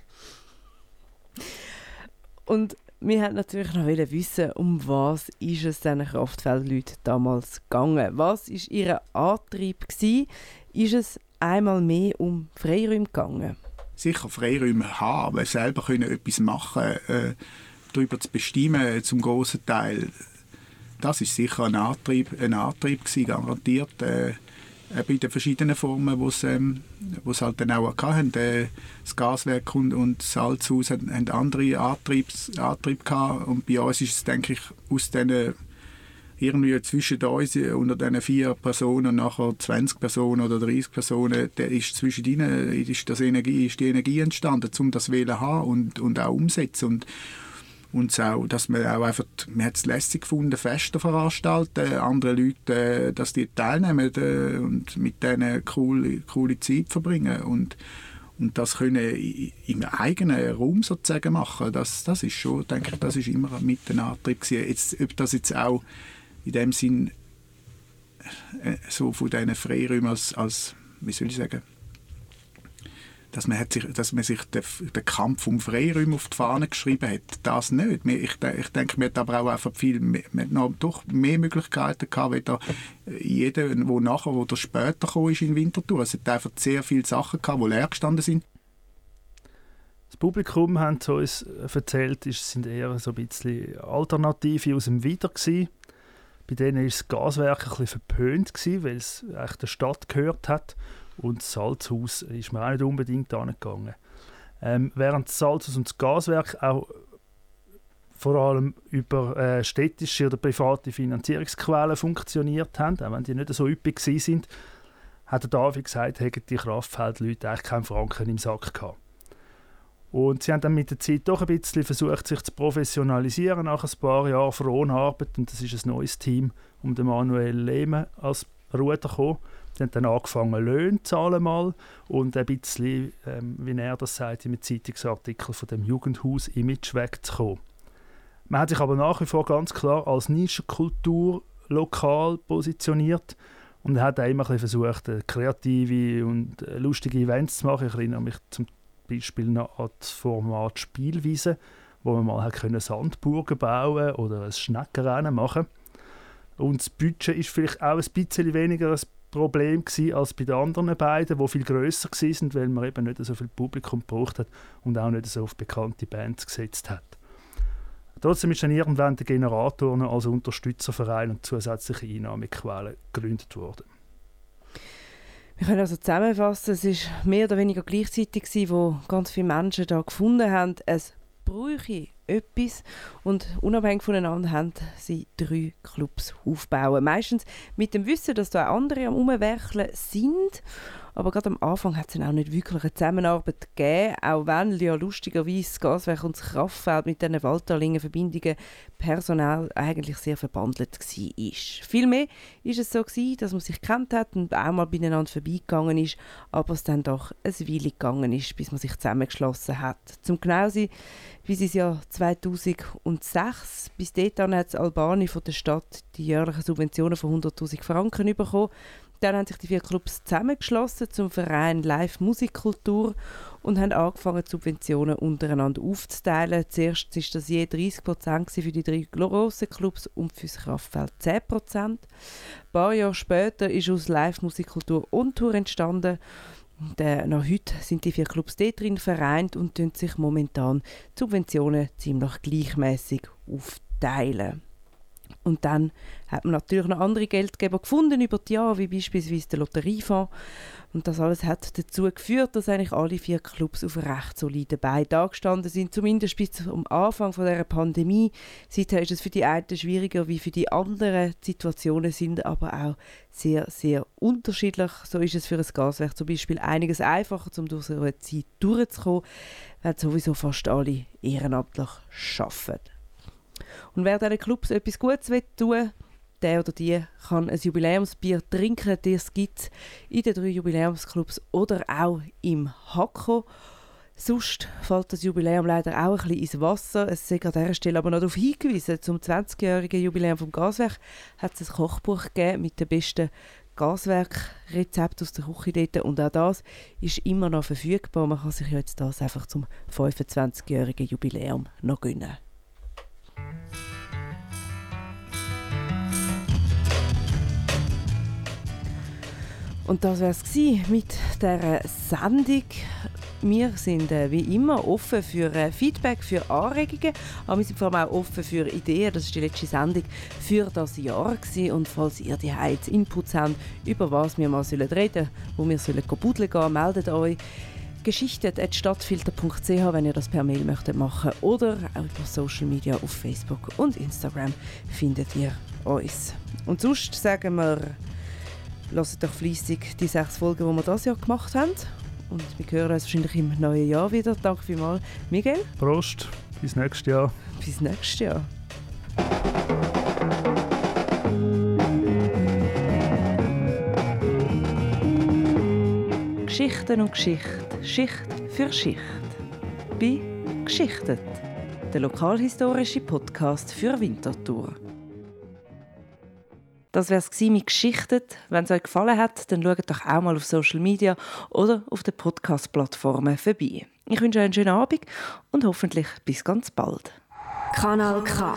Und wir wollten natürlich noch wissen, um was ist es diesen Kraftfeldleuten damals gegangen? Was war ihr Antrieb? Gewesen? Ist es einmal mehr um Freiräume gegangen? Sicher Freiräume haben, selber können etwas machen, äh, darüber zu bestimmen, zum großen Teil. Das ist sicher ein Antrieb, ein Antrieb gewesen, garantiert. Äh, in den verschiedenen Formen, wo es ähm, halt dann auch hatten. Äh, das Gaswerk und, und das Salzhaus haben andere Antriebs, Antrieb. Und bei uns ist es, denke ich, aus diesen irgendwie zwischen uns, unter diesen vier Personen nachher 20 Personen oder 30 Personen, der ist zwischen ihnen ist, das Energie, ist die Energie entstanden, um das Wählen haben und, und auch umsetzen. Und, und auch, dass man auch einfach, man hat es lässig gefunden, Feste veranstalten, andere Leute, äh, dass die teilnehmen äh, und mit denen coole, coole Zeit verbringen und und das können im eigenen Raum sozusagen machen, das, das ist schon, denke ich, das ist immer mit ein Antrieb gewesen. Jetzt, ob das jetzt auch in dem Sinn äh, so von diesen Freiräumen als, als, wie soll ich sagen, dass man, hat sich, dass man sich den, Kampf um Freiräume auf die Fahne geschrieben hat. Das nicht. Ich, ich denke, man hat aber auch einfach viel, man noch doch mehr Möglichkeiten gehabt, wie jeder, der nachher oder später kam, ist in Winterthur. Es hat einfach sehr viele Sachen gehabt, die leer gestanden sind. Das Publikum hat uns erzählt, es sind eher so ein bisschen Alternative aus dem Wider gewesen. Bei denen war das Gaswerk ein bisschen verpönt, gewesen, weil es eigentlich der Stadt gehört hat. Und das Salzhaus ist mir auch nicht unbedingt angegangen. Ähm, während das Salzhaus und das Gaswerk auch vor allem über äh, städtische oder private Finanzierungsquellen funktioniert haben, auch wenn die nicht so üppig sind, hat der David gesagt, hätten die Kraftfeldleute eigentlich keinen Franken im Sack gehabt. Und sie haben dann mit der Zeit doch ein bisschen versucht, sich zu professionalisieren nach ein paar Jahren Fronarbeit. Und das ist ein neues Team um den Manuel Lehmann als Ruder gekommen, Die haben dann angefangen, Löhne zu zahlen mal und ein bisschen, ähm, wie er das sagt, im Zeitungsartikel von dem Jugendhaus-Image wegzukommen. Man hat sich aber nach wie vor ganz klar als Nischenkultur lokal positioniert und hat auch immer versucht, äh, kreative und äh, lustige Events zu machen. Ich erinnere mich zum Beispiel an das Format Spielwiese, wo man mal können Sandburgen bauen oder ein Schneckenrennen machen Und das Budget ist vielleicht auch ein bisschen weniger ein Problem als bei den anderen beiden, die viel grösser waren, weil man eben nicht so viel Publikum gebraucht hat und auch nicht so auf bekannte Bands gesetzt hat. Trotzdem ist dann irgendwann der Generator als Unterstützerverein und zusätzliche Einnahmequellen gegründet worden. Wir können also zusammenfassen, es war mehr oder weniger gleichzeitig, wo ganz viele Menschen da gefunden haben, es bräuchte etwas und unabhängig voneinander haben sie drei Clubs aufbauen. Meistens mit dem Wissen, dass da andere am Umwerkeln sind aber gerade am Anfang hat es auch nicht wirklich eine Zusammenarbeit gegeben, auch wenn ja lustigerweise das Gaswerk und das Kraftfeld mit diesen Walterlingen Verbindungen personell eigentlich sehr verbandelt war. Vielmehr war es so, gewesen, dass man sich kennt hat und auch mal beieinander vorbeigegangen ist, aber es dann doch ein Weile gegangen ist, bis man sich zusammengeschlossen hat. Zum genau sein, wie sie es ja 2006, bis dahin hat Albanien von der Stadt die jährlichen Subventionen von 100'000 Franken bekommen dann haben sich die vier Clubs zusammengeschlossen zum Verein Live Musikkultur und haben angefangen, Subventionen untereinander aufzuteilen. Zuerst war das je 30 Prozent für die drei grossen Clubs und für das Kraftfeld 10 Prozent. Ein paar Jahre später ist aus Live Musikkultur und Tour entstanden. Und, äh, noch heute sind die vier Clubs dort drin vereint und sich momentan Subventionen ziemlich gleichmäßig aufteilen. Und dann hat man natürlich noch andere Geldgeber gefunden über die Jahre, wie beispielsweise der Lotteriefonds. Und das alles hat dazu geführt, dass eigentlich alle vier Clubs auf recht soliden Beinen dagestanden sind, zumindest bis zum Anfang von der Pandemie. Seither ist es für die einen schwieriger wie für die anderen. Die Situationen sind aber auch sehr, sehr unterschiedlich. So ist es für ein Gaswerk zum Beispiel einiges einfacher, um durch so eine Zeit durchzukommen, weil sowieso fast alle ehrenamtlich arbeiten. Und wer diesen Clubs etwas Gutes tun will, der oder die kann ein Jubiläumsbier trinken. Das gibt in den drei Jubiläumsclubs oder auch im Hakko. Sonst fällt das Jubiläum leider auch ein bisschen ins Wasser. Es ist an dieser Stelle aber noch darauf hingewiesen, zum 20-jährigen Jubiläum vom Gaswerk hat es ein Kochbuch gegeben mit den besten Gaswerkrezepten aus der Küche dort. Und auch das ist immer noch verfügbar. Man kann sich jetzt das einfach zum 25-jährigen Jubiläum noch gönnen. Und das war es mit dieser Sendung. Wir sind äh, wie immer offen für äh, Feedback, für Anregungen, aber wir sind vor allem auch offen für Ideen. Das ist die letzte Sendung für das Jahr gewesen. und falls ihr die jetzt Inputs habt, über was wir mal sollen reden, wo wir sollen buddeln gehen, meldet euch geschichtet.stadtfilter.ch, wenn ihr das per Mail möchtet machen oder auch über Social Media auf Facebook und Instagram findet ihr uns. Und sonst sagen wir Hört doch fleissig die sechs Folgen, die wir das Jahr gemacht haben. Und wir hören uns wahrscheinlich im neuen Jahr wieder. Danke vielmals, Miguel. Prost, bis nächstes Jahr. Bis nächstes Jahr. Geschichten und Geschichte, Schicht für Schicht. Bei Geschichtet, der lokalhistorische Podcast für Winterthur. Das wäre es mit Geschichten. Wenn es euch gefallen hat, dann schaut doch auch mal auf Social Media oder auf den Podcast-Plattformen vorbei. Ich wünsche euch einen schönen Abend und hoffentlich bis ganz bald. Kanal K.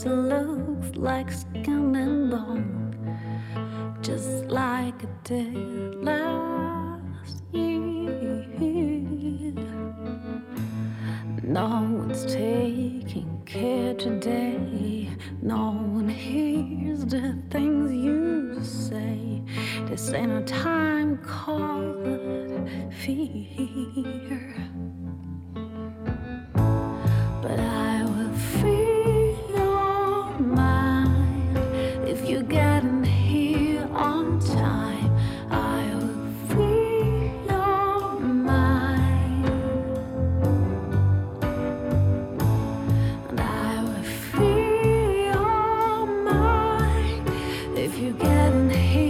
It to look like skin and bone, just like a day. If you get in the heat.